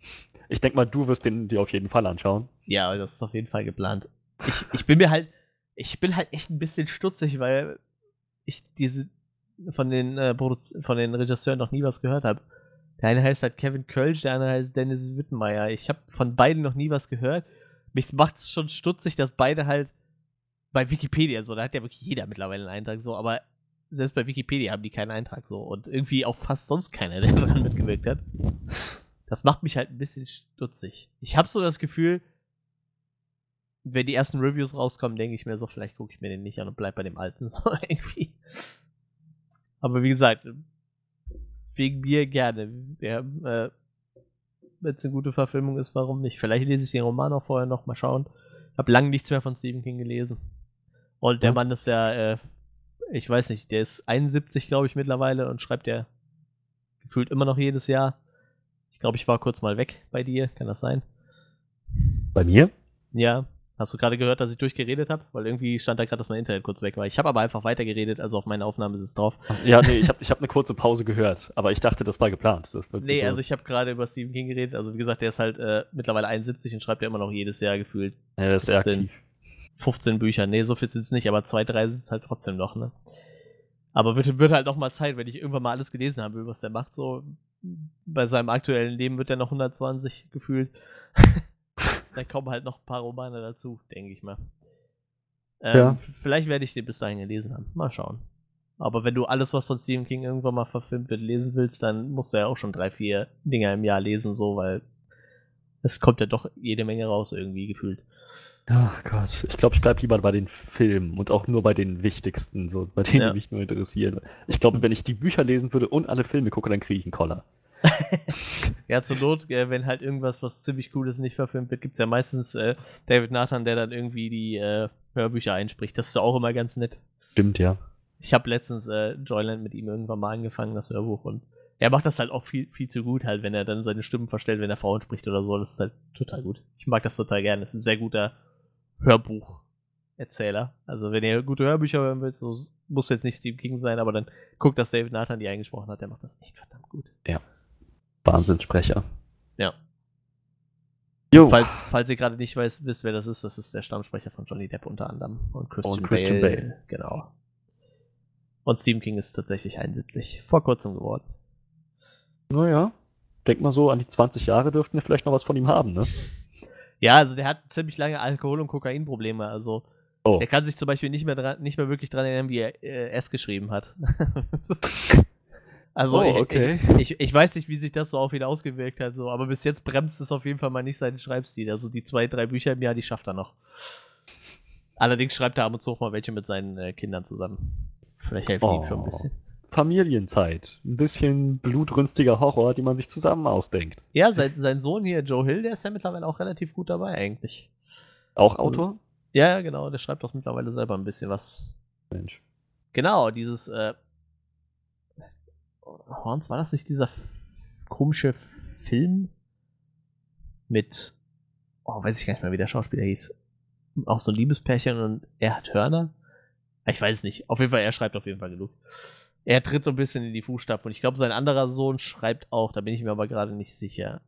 Ich denke mal, du wirst den dir auf jeden Fall anschauen. Ja, das ist auf jeden Fall geplant. Ich, ich bin mir halt, ich bin halt echt ein bisschen stutzig, weil ich diese von den äh, von den Regisseuren noch nie was gehört habe. Der eine heißt halt Kevin Kölsch, der andere heißt Dennis Wittmeier. Ich habe von beiden noch nie was gehört. Mich macht es schon stutzig, dass beide halt bei Wikipedia so, da hat ja wirklich jeder mittlerweile einen Eintrag so, aber selbst bei Wikipedia haben die keinen Eintrag so und irgendwie auch fast sonst keiner, der daran mitgewirkt hat. Das macht mich halt ein bisschen stutzig. Ich habe so das Gefühl, wenn die ersten Reviews rauskommen, denke ich mir so, vielleicht gucke ich mir den nicht an und bleib bei dem alten so irgendwie. Aber wie gesagt, wegen mir gerne. Ja, äh, Wenn es eine gute Verfilmung ist, warum nicht? Vielleicht lese ich den Roman auch vorher noch mal schauen. Ich habe lange nichts mehr von Stephen King gelesen. Und der Ja. Mann ist ja, äh, ich weiß nicht, der ist 71, glaube ich, mittlerweile und schreibt ja gefühlt immer noch jedes Jahr. Ich glaube, ich war kurz mal weg bei dir, kann das sein? Bei mir? Ja. Hast du gerade gehört, dass ich durchgeredet habe? Weil irgendwie stand da gerade, dass mein Internet kurz weg war. Ich habe aber einfach weitergeredet, also auf meine Aufnahme ist es drauf. Ja, nee, ich habe ich hab eine kurze Pause gehört, aber ich dachte, das war geplant. Das wird Nee, so, also ich habe gerade über Stephen King geredet. Also wie gesagt, der ist halt äh, mittlerweile 71 und schreibt ja immer noch jedes Jahr gefühlt ja, das ist sehr 15. aktiv. 15 Bücher. Nee, so viel sind es nicht, aber zwei, drei sind es halt trotzdem noch, ne? Aber wird, wird halt noch mal Zeit, wenn ich irgendwann mal alles gelesen habe, was der macht. So bei seinem aktuellen Leben wird er noch 120 gefühlt. da kommen halt noch ein paar Romane dazu, denke ich mal. Ähm, Ja. Vielleicht werde ich den bis dahin gelesen haben. Mal schauen. Aber wenn du alles, was von Stephen King irgendwann mal verfilmt wird, lesen willst, dann musst du ja auch schon drei, vier Dinger im Jahr lesen, so, weil es kommt ja doch jede Menge raus, irgendwie gefühlt. Ach Gott, ich glaube, ich bleib lieber bei den Filmen und auch nur bei den wichtigsten, so bei denen, Ja. die mich nur interessieren. Ich glaube, wenn ich die Bücher lesen würde und alle Filme gucke, dann kriege ich einen Koller. Ja, zur Not, äh, wenn halt irgendwas, was ziemlich cool ist, nicht verfilmt wird, gibt es ja meistens äh, David Nathan, der dann irgendwie die äh, Hörbücher einspricht. Das ist ja auch immer ganz nett. Stimmt, ja. Ich habe letztens äh, Joyland mit ihm irgendwann mal angefangen, das Hörbuch, und er macht das halt auch viel, viel zu gut, halt, wenn er dann seine Stimmen verstellt, wenn er Frauen spricht oder so. Das ist halt total gut. Ich mag das total gerne. Das ist ein sehr guter Hörbucherzähler. Also, wenn ihr gute Hörbücher hören wollt, so, muss jetzt nicht Steve King sein, aber dann guckt, dass David Nathan die eingesprochen hat. Der macht das echt verdammt gut. Wahnsinnssprecher. Ja. Jo. Falls, falls ihr gerade nicht weiß, wisst, wer das ist, das ist der Stammsprecher von Johnny Depp unter anderem. Und Christian, Und Christian Bale. Bale. Genau. Und Stephen King ist tatsächlich 71. Vor kurzem geworden. Naja. Denk mal so, an die 20 Jahre dürften wir vielleicht noch was von ihm haben, ne? Ja, also der hat ziemlich lange Alkohol- und Kokainprobleme. Also Oh. er kann sich zum Beispiel nicht mehr, dran, nicht mehr wirklich dran erinnern, wie er äh, S geschrieben hat. also Oh, ich, okay. ich, ich, ich weiß nicht, wie sich das so auf ihn ausgewirkt hat, so, aber bis jetzt bremst es auf jeden Fall mal nicht seinen Schreibstil. Also die zwei, drei Bücher im Jahr, die schafft er noch. Allerdings schreibt er ab und zu auch mal welche mit seinen äh, Kindern zusammen. Vielleicht helfen die ihm schon ein Oh. bisschen. Familienzeit. Ein bisschen blutrünstiger Horror, die man sich zusammen ausdenkt. Ja, sein, sein Sohn hier, Joe Hill, der ist ja mittlerweile auch relativ gut dabei eigentlich. Auch Autor? Ja, ja, genau, der schreibt auch mittlerweile selber ein bisschen was. Mensch. Genau, dieses äh, Horns, war das nicht dieser komische Film mit, oh, weiß ich gar nicht mehr, wie der Schauspieler hieß. Auch so ein Liebespärchen und er hat Hörner? Ich weiß es nicht. Auf jeden Fall, er schreibt auf jeden Fall genug. Er tritt so ein bisschen in die Fußstapfen und ich glaube, sein anderer Sohn schreibt auch, da bin ich mir aber gerade nicht sicher.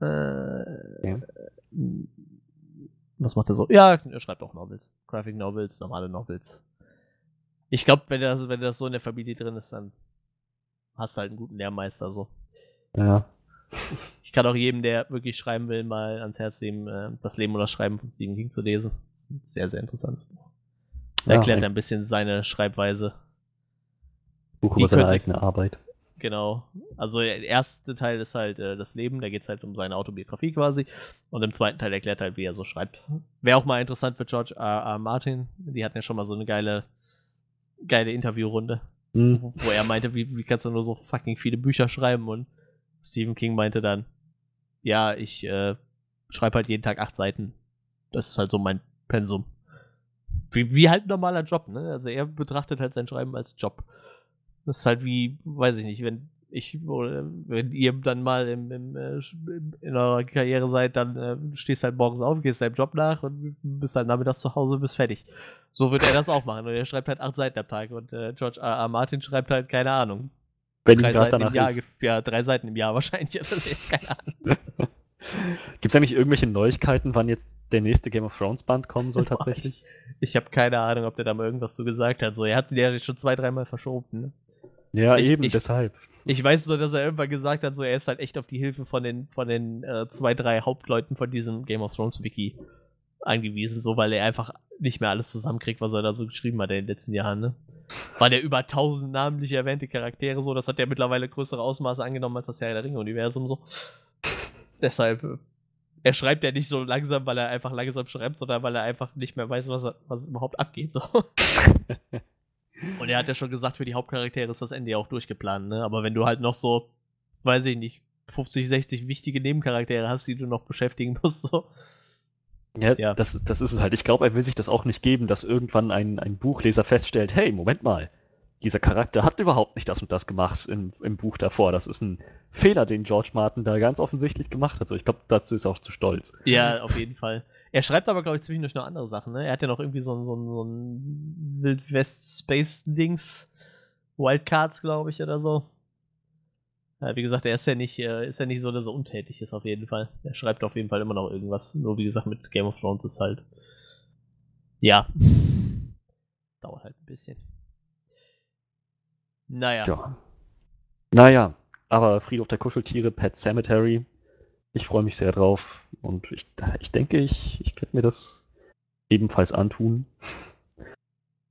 Äh, Ja. Was macht er so? Ja, er schreibt auch Novels. Graphic Novels, normale Novels. Ich glaube, wenn das, wenn das so in der Familie drin ist, dann hast du halt einen guten Lehrmeister so. Ja. Ich kann auch jedem, der wirklich schreiben will, mal ans Herz nehmen, äh, das Leben oder Schreiben von Stephen King zu lesen. Das ist ein sehr, sehr interessantes Buch. Da Ja, erklärt ein- er ein bisschen seine Schreibweise. Buch über seine eigene Arbeit. Genau. Also der erste Teil ist halt äh, das Leben, da geht es halt um seine Autobiografie quasi. Und im zweiten Teil erklärt er halt, wie er so schreibt. Wäre auch mal interessant für George R. R. Martin. Die hatten ja schon mal so eine geile, geile Interviewrunde, Hm. wo wo er meinte, wie, wie kannst du nur so fucking viele Bücher schreiben? Und Stephen King meinte dann, ja, ich äh, schreibe halt jeden Tag acht Seiten. Das ist halt so mein Pensum. Wie, wie halt ein normaler Job, ne? Also er betrachtet halt sein Schreiben als Job. Das ist halt wie, weiß ich nicht, wenn ich wenn ihr dann mal im, im, äh, sch- in eurer Karriere seid, dann äh, stehst halt morgens auf, gehst deinem Job nach und bist halt nachmittags zu Hause, bist fertig. So wird er das auch machen. Und er schreibt halt acht Seiten am Tag und äh, George R. R. Martin schreibt halt, keine Ahnung, Wenn drei Seiten im danach Jahr, ist. ja, drei Seiten im Jahr wahrscheinlich. Keine Ahnung. Gibt es eigentlich irgendwelche Neuigkeiten, wann jetzt der nächste Game of Thrones Band kommen soll tatsächlich? Ich habe keine Ahnung, ob der da mal irgendwas zu gesagt hat. So, er hat den ja schon zwei, dreimal verschoben. Ne? Ja, Ich- eben, ich- deshalb. Ich weiß nur, dass er irgendwann gesagt hat, so er ist halt echt auf die Hilfe von den, von den äh, zwei, drei Hauptleuten von diesem Game of Thrones Wiki angewiesen, so weil er einfach nicht mehr alles zusammenkriegt, was er da so geschrieben hat in den letzten Jahren, ne? Waren ja über tausend namentlich erwähnte Charaktere so, das hat ja mittlerweile größere Ausmaße angenommen als das Herr der Ringe-Universum so. Deshalb, äh, er schreibt ja nicht so langsam, weil er einfach langsam schreibt, sondern weil er einfach nicht mehr weiß, was, er, was überhaupt abgeht. So. Und er hat ja schon gesagt, für die Hauptcharaktere ist das Ende ja auch durchgeplant, ne? Aber wenn du halt noch so, weiß ich nicht, 50, 60 wichtige Nebencharaktere hast, die du noch beschäftigen musst, so. Ja, Ja. Das, das ist es halt. Ich glaube, er will sich das auch nicht geben, dass irgendwann ein, ein Buchleser feststellt, hey, Moment mal, dieser Charakter hat überhaupt nicht das und das gemacht im, im Buch davor. Das ist ein Fehler, den George Martin da ganz offensichtlich gemacht hat. So, ich glaube, dazu ist er auch zu stolz. Ja, auf jeden Fall. Er schreibt aber, glaube ich, zwischendurch noch andere Sachen, ne? Er hat ja noch irgendwie so ein, so ein, so ein Wild West Space Dings, Wildcards, glaube ich, oder so. Ja, wie gesagt, er ist ja nicht, ist ja nicht so, dass er untätig ist, auf jeden Fall. Er schreibt auf jeden Fall immer noch irgendwas. Nur wie gesagt, mit Game of Thrones ist halt. Ja. Dauert halt ein bisschen. Naja. Ja. Naja, aber Friedhof der Kuscheltiere, Pet Cemetery. Ich freue mich sehr drauf und ich, ich denke, ich, ich werde mir das ebenfalls antun.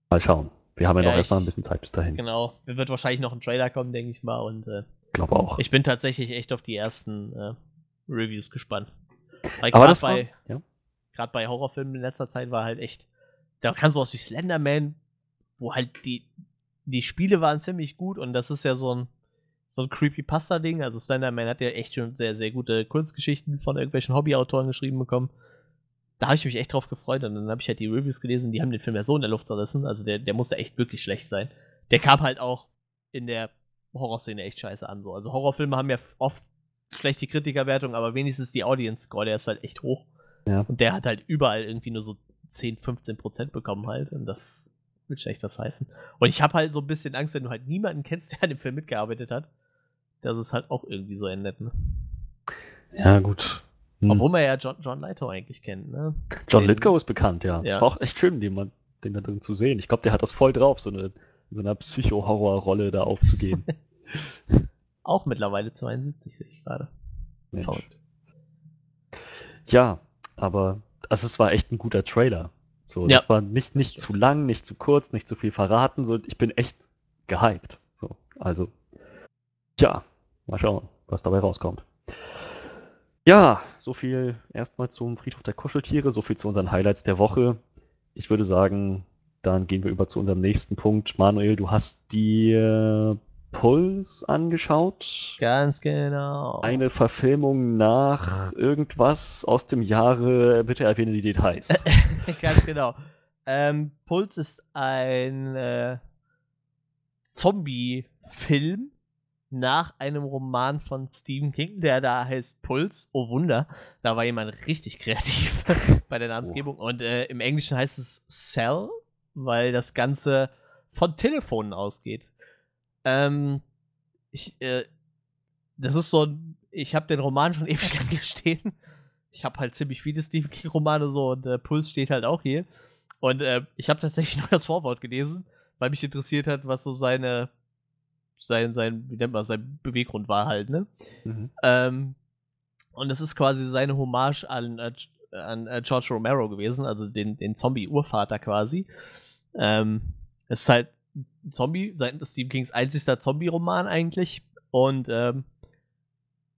Mal schauen. Wir haben ja, Ja, noch erstmal ein bisschen Zeit bis dahin. Genau. Wird wahrscheinlich noch ein Trailer kommen, denke ich mal. Und äh, Ich glaube auch. Ich bin tatsächlich echt auf die ersten äh, Reviews gespannt. Weil aber das war, bei, ja. gerade bei Horrorfilmen in letzter Zeit war halt echt, da kam sowas wie Slenderman, wo halt die, die Spiele waren ziemlich gut und das ist ja so ein, so ein Creepypasta-Ding. Also Slenderman hat ja echt schon sehr, sehr gute Kurzgeschichten von irgendwelchen Hobbyautoren geschrieben bekommen. Da habe ich mich echt drauf gefreut und dann habe ich halt die Reviews gelesen, die haben den Film ja so in der Luft zerrissen. Also der, der musste echt wirklich schlecht sein. Der kam halt auch in der Horrorszene echt scheiße an. So. Also Horrorfilme haben ja oft schlechte Kritikerwertung, aber wenigstens die Audience Score, der ist halt echt hoch. Ja. Und der hat halt überall irgendwie nur so 10, 15 Prozent bekommen halt. Und das will echt was heißen. Und ich habe halt so ein bisschen Angst, wenn du halt niemanden kennst, der an dem Film mitgearbeitet hat, dass es halt auch irgendwie so endet, ne? Ja, gut. Hm. Obwohl man ja John, John Lithgow eigentlich kennt, ne? John den- Lithgow ist bekannt, ja. Ja. Es war auch echt schön, den, man, den da drin zu sehen. Ich glaube, der hat das voll drauf, so eine, in so einer Psycho-Horror-Rolle da aufzugehen. Auch mittlerweile 72, sehe ich gerade. Verrückt. Ja, aber also es war echt ein guter Trailer. So, Ja. das war nicht, nicht zu lang, nicht zu kurz, nicht zu viel verraten. So, ich bin echt gehypt. So, also, tja, mal schauen, was dabei rauskommt. Ja, so viel erstmal zum Friedhof der Kuscheltiere, so viel zu unseren Highlights der Woche. Ich würde sagen, dann gehen wir über zu unserem nächsten Punkt. Manuel, du hast dir Puls angeschaut. Ganz genau. Eine Verfilmung nach irgendwas aus dem Jahre, bitte erwähne die Details. Ganz genau. Ähm, Puls ist ein äh, Zombie-Film nach einem Roman von Stephen King, der da heißt Puls. Oh Wunder, da war jemand richtig kreativ bei der Namensgebung. Und äh, im Englischen heißt es Cell, weil das Ganze von Telefonen ausgeht. Ähm, ich, äh, das ist so ein, ich habe den Roman schon ewig lang hier stehen. Ich habe halt ziemlich viele Stephen King Romane so und äh, Puls steht halt auch hier. Und äh, ich habe tatsächlich nur das Vorwort gelesen, weil mich interessiert hat, was so seine, sein, sein, wie nennt man, das, sein Beweggrund war halt, ne? Mhm. Ähm, und es ist quasi seine Hommage an, äh, an äh, George Romero gewesen, also den, den Zombie-Urvater quasi. Ähm, es ist halt ein Zombie, seit Stephen Kings einzigster Zombie-Roman eigentlich. Und ähm,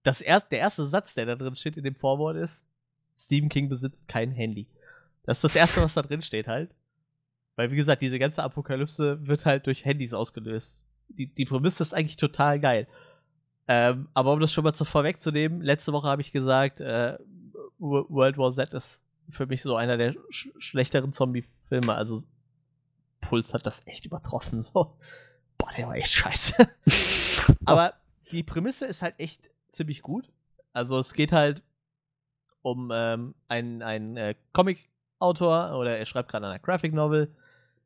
das erst, der erste Satz, der da drin steht in dem Vorwort ist, Stephen King besitzt kein Handy. Das ist das erste, was da drin steht halt. Weil, wie gesagt, diese ganze Apokalypse wird halt durch Handys ausgelöst. Die, die Prämisse ist eigentlich total geil. Ähm, aber um das schon mal zu vorwegzunehmen, letzte Woche habe ich gesagt, äh, Wo- World War Z ist für mich so einer der sch schlechteren Zombie-Filme. Also Puls hat das echt übertroffen. So. Boah, der war echt scheiße. aber die Prämisse ist halt echt ziemlich gut. Also es geht halt um ähm, einen, einen äh, Comic-Autor oder er schreibt gerade an einer Graphic Novel.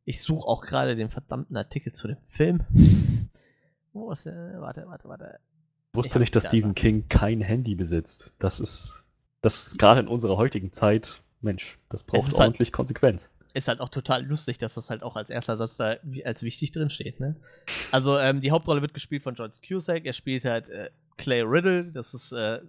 Ich suche auch gerade den verdammten Artikel zu dem Film. Wo ist der? Warte, warte, warte. Ich wusste hab nicht, dass da Stephen. King kein Handy besitzt. Das ist, das ist gerade in unserer heutigen Zeit, Mensch, das braucht halt- ordentlich Konsequenz. ist halt auch total lustig, dass das halt auch als erster Satz da als wichtig drin steht, ne? Also, ähm, die Hauptrolle wird gespielt von John Cusack. Er spielt halt äh, Clay Riddle. Das ist äh,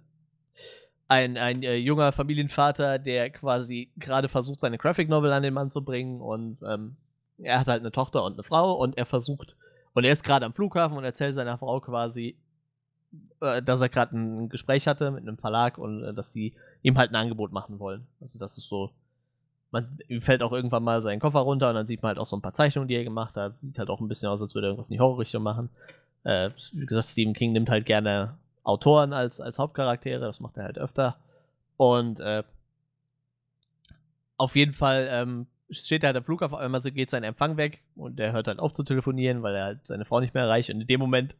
ein, ein äh, junger Familienvater, der quasi gerade versucht, seine Graphic Novel an den Mann zu bringen. Und ähm, er hat halt eine Tochter und eine Frau und er versucht, und er ist gerade am Flughafen und erzählt seiner Frau quasi, äh, dass er gerade ein Gespräch hatte mit einem Verlag und äh, dass die ihm halt ein Angebot machen wollen. Also, das ist so man ihm fällt auch irgendwann mal sein Koffer runter und dann sieht man halt auch so ein paar Zeichnungen, die er gemacht hat. Sieht halt auch ein bisschen aus, als würde er irgendwas in die Horrorrichtung machen. Äh, wie gesagt, Stephen King nimmt halt gerne Autoren als, als Hauptcharaktere, das macht er halt öfter. Und äh, auf jeden Fall ähm, steht halt am Flughafen, einmal geht sein Empfang weg und er hört halt auf zu telefonieren, weil er halt seine Frau nicht mehr erreicht. Und in dem Moment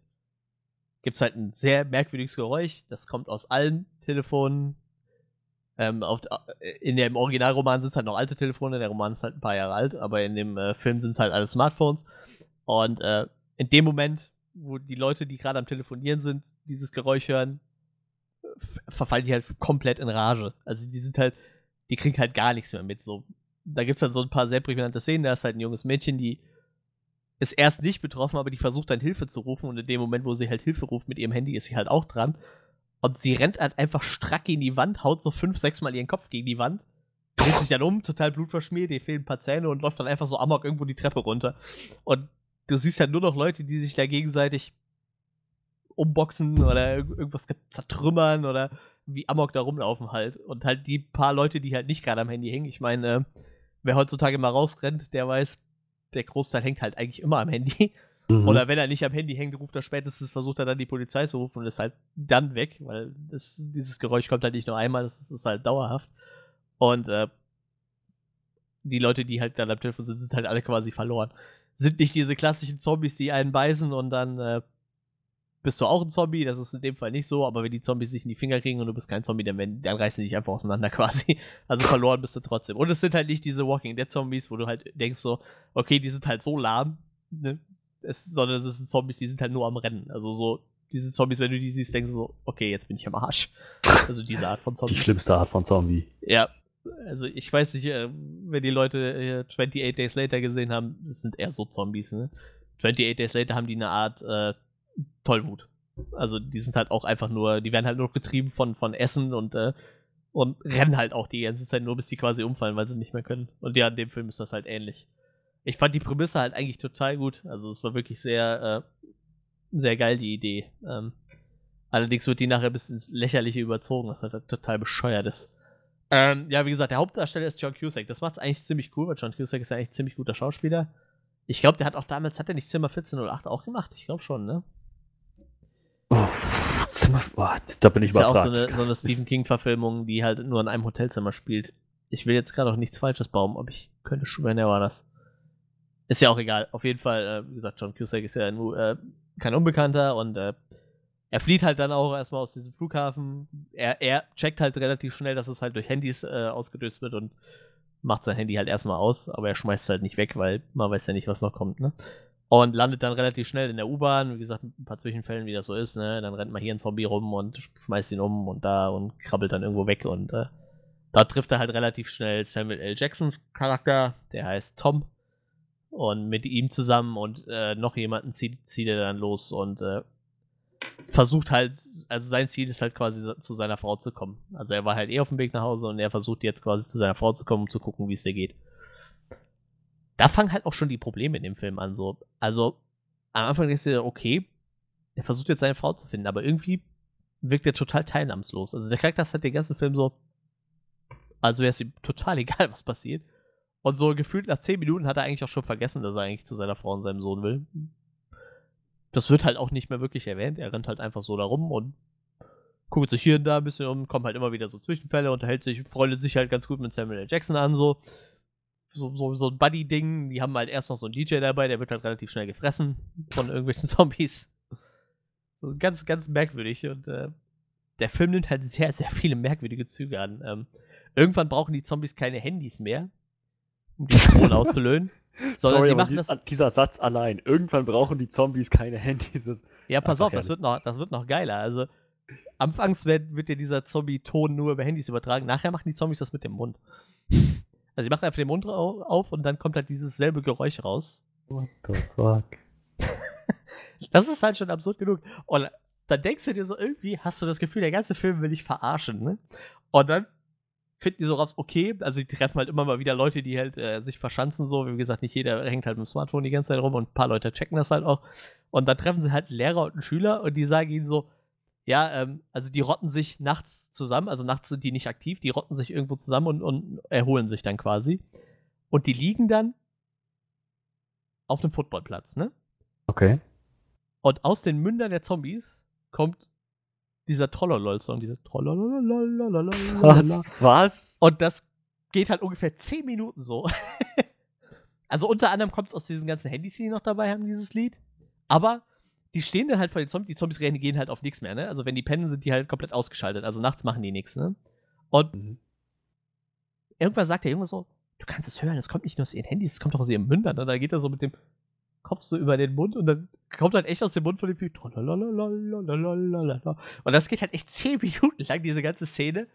gibt es halt ein sehr merkwürdiges Geräusch. Das kommt aus allen Telefonen. Ähm, auf, in dem Originalroman sind es halt noch alte Telefone, der Roman ist halt ein paar Jahre alt, aber in dem äh, Film sind es halt alle Smartphones. Und äh, in dem Moment, wo die Leute, die gerade am Telefonieren sind, dieses Geräusch hören, verfallen die halt komplett in Rage. Also die sind halt, die kriegen halt gar nichts mehr mit. So, da gibt es halt so ein paar sehr prägnante Szenen, da ist halt ein junges Mädchen, die ist erst nicht betroffen, aber die versucht dann Hilfe zu rufen und in dem Moment, wo sie halt Hilfe ruft mit ihrem Handy, ist sie halt auch dran. Und sie rennt halt einfach strack in die Wand, haut so fünf, sechs Mal ihren Kopf gegen die Wand, dreht sich dann um, total blutverschmiert, ihr fehlen ein paar Zähne und läuft dann einfach so amok irgendwo die Treppe runter. Und du siehst halt nur noch Leute, die sich da gegenseitig umboxen oder irg- irgendwas zertrümmern oder wie amok da rumlaufen halt. Und halt die paar Leute, die halt nicht gerade am Handy hängen. Ich meine, äh, wer heutzutage mal rausrennt, der weiß, der Großteil hängt halt eigentlich immer am Handy. Mhm. Oder wenn er nicht am Handy hängt, ruft er spätestens, versucht er dann die Polizei zu rufen und ist halt dann weg, weil das, dieses Geräusch kommt halt nicht nur einmal, das ist, ist halt dauerhaft. Und äh, die Leute, die halt dann am Telefon sind, sind halt alle quasi verloren. Sind nicht diese klassischen Zombies, die einen beißen und dann äh, bist du auch ein Zombie. Das ist in dem Fall nicht so, aber wenn die Zombies sich in die Finger kriegen und du bist kein Zombie, dann, werden, dann reißen die dich einfach auseinander quasi. Also verloren bist du trotzdem. Und es sind halt nicht diese Walking Dead Zombies, wo du halt denkst so, okay, die sind halt so lahm, ne? es, sondern es sind Zombies, die sind halt nur am Rennen. Also so, diese Zombies, wenn du die siehst, denkst du so, okay, jetzt bin ich am Arsch. Also diese Art von Zombie. Die schlimmste Art von Zombie. Ja. Also ich weiß nicht, äh, wenn die Leute äh, 28 Days Later gesehen haben, das sind eher so Zombies, ne? 28 Days Later haben die eine Art äh, Tollwut. Also die sind halt auch einfach nur, die werden halt nur getrieben von, von Essen und, äh, und rennen halt auch die ganze Zeit nur, bis die quasi umfallen, weil sie nicht mehr können. Und ja, in dem Film ist das halt ähnlich. Ich fand die Prämisse halt eigentlich total gut. Also es war wirklich sehr, äh, sehr geil, die Idee. Ähm, allerdings wird die nachher bis ins Lächerliche überzogen, was halt total bescheuert ist. Ähm, ja, wie gesagt, der Hauptdarsteller ist John Cusack. Das macht es eigentlich ziemlich cool, weil John Cusack ist ja eigentlich ein ziemlich guter Schauspieler. Ich glaube, der hat auch damals, hat er nicht Zimmer 1408 auch gemacht? Ich glaube schon, ne? Oh, da bin ich ist überfragt. Ja auch so eine, so eine Stephen King-Verfilmung, die halt nur in einem Hotelzimmer spielt. Ich will jetzt gerade auch nichts Falsches bauen, aber ich könnte schon er war das. Ist ja auch egal. Auf jeden Fall, äh, wie gesagt, John Cusack ist ja nur, äh, kein Unbekannter und äh, er flieht halt dann auch erstmal aus diesem Flughafen. Er, er checkt halt relativ schnell, dass es halt durch Handys äh, ausgelöst wird und macht sein Handy halt erstmal aus, aber er schmeißt es halt nicht weg, weil man weiß ja nicht, was noch kommt, ne? und landet dann relativ schnell in der U-Bahn. Wie gesagt, ein paar Zwischenfällen, wie das so ist. Ne? Dann rennt mal hier ein Zombie rum und schmeißt ihn um und da und krabbelt dann irgendwo weg. Und äh, da trifft er halt relativ schnell Samuel L. Jacksons Charakter, der heißt Tom. Und mit ihm zusammen und äh, noch jemanden zieht, zieht er dann los und äh, versucht halt, also sein Ziel ist halt quasi zu seiner Frau zu kommen. Also er war halt eh auf dem Weg nach Hause und er versucht jetzt quasi zu seiner Frau zu kommen, um zu gucken, wie es dir geht da fangen halt auch schon die Probleme in dem Film an. So. Also am Anfang denkst du dir, okay, er versucht jetzt seine Frau zu finden, aber irgendwie wirkt er total teilnahmslos. Also der Charakter ist halt den ganzen Film so, also wäre es ihm total egal, was passiert. Und so gefühlt nach 10 Minuten hat er eigentlich auch schon vergessen, dass er eigentlich zu seiner Frau und seinem Sohn will. Das wird halt auch nicht mehr wirklich erwähnt. Er rennt halt einfach so da rum und guckt sich hier und da ein bisschen um, kommt halt immer wieder so Zwischenfälle, unterhält sich, freundet sich halt ganz gut mit Samuel L. Jackson an, so so, so, so ein Buddy-Ding. Die haben halt erst noch so einen DJ dabei, der wird halt relativ schnell gefressen von irgendwelchen Zombies. Also ganz, ganz merkwürdig. Und äh, der Film nimmt halt sehr, sehr viele merkwürdige Züge an. Ähm, irgendwann brauchen die Zombies keine Handys mehr, um die Drohnen auszulöhnen. Sorry, die die, das, dieser Satz allein. Irgendwann brauchen die Zombies keine Handys. Ja, pass auf, das wird, noch, das wird noch geiler. Also, anfangs wird, wird dir dieser Zombie-Ton nur über Handys übertragen. Nachher machen die Zombies das mit dem Mund. Also ich mache einfach den Mund auf und dann kommt halt dieses selbe Geräusch raus. What the fuck? das ist halt schon absurd genug. Und dann denkst du dir so irgendwie, hast du das Gefühl, der ganze Film will dich verarschen, ne? Und dann finden die so raus, okay, also die treffen halt immer mal wieder Leute, die halt äh, sich verschanzen so, wie gesagt, nicht jeder hängt halt mit dem Smartphone die ganze Zeit rum und ein paar Leute checken das halt auch. Und dann treffen sie halt einen Lehrer und einen Schüler und die sagen ihnen so, ja, ähm, also die rotten sich nachts zusammen, also nachts sind die nicht aktiv, die rotten sich irgendwo zusammen und, und erholen sich dann quasi. Und die liegen dann auf dem Footballplatz, ne? Okay. Und aus den Mündern der Zombies kommt dieser Trollolol-Song, dieser Trollolololololol. Was? Was? Und das geht halt ungefähr 10 Minuten so. also unter anderem kommt es aus diesen ganzen Handys, die noch dabei haben, dieses Lied. Aber die stehen dann halt vor den Zombies, die Zombies gehen halt auf nichts mehr, ne? Also wenn die pennen, sind die halt komplett ausgeschaltet. Also nachts machen die nichts, ne? Und mhm. irgendwann sagt der Junge so, du kannst es hören, es kommt nicht nur aus ihren Handys, es kommt auch aus ihren Mündern. Und dann geht er so mit dem Kopf so über den Mund und dann kommt halt echt aus dem Mund von dem Typ. Und das geht halt echt zehn Minuten lang, diese ganze Szene.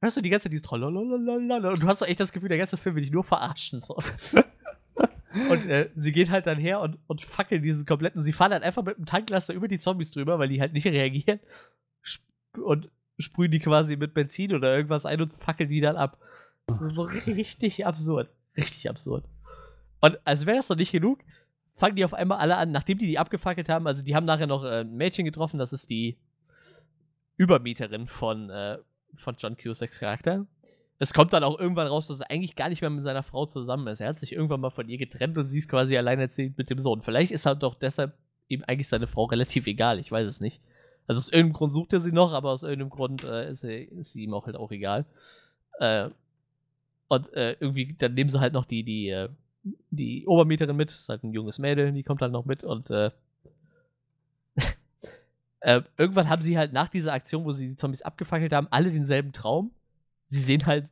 Hörst du die ganze Zeit dieses und du hast so echt das Gefühl, der ganze Film will dich nur verarschen. So. und äh, sie gehen halt dann her und, und fackeln diesen kompletten. Sie fahren halt einfach mit dem Tanklaster über die Zombies drüber, weil die halt nicht reagieren. Und sprühen die quasi mit Benzin oder irgendwas ein und fackeln die dann ab. So richtig absurd. Richtig absurd. Und als wäre das noch nicht genug, fangen die auf einmal alle an, nachdem die die abgefackelt haben. Also, die haben nachher noch äh, ein Mädchen getroffen, das ist die Übermieterin von, äh, von John Cusacks Charakter. Es kommt dann auch irgendwann raus, dass er eigentlich gar nicht mehr mit seiner Frau zusammen ist. Er hat sich irgendwann mal von ihr getrennt und sie ist quasi alleinerziehend mit dem Sohn. Vielleicht ist halt doch deshalb ihm eigentlich seine Frau relativ egal, ich weiß es nicht. Also aus irgendeinem Grund sucht er sie noch, aber aus irgendeinem Grund äh, ist, er, ist, sie ihm auch halt auch egal. Äh, und äh, irgendwie, dann nehmen sie halt noch die, die, äh, die Obermieterin mit, das ist halt ein junges Mädel, die kommt halt noch mit und äh, äh, irgendwann haben sie halt nach dieser Aktion, wo sie die Zombies abgefackelt haben, alle denselben Traum. Sie sehen halt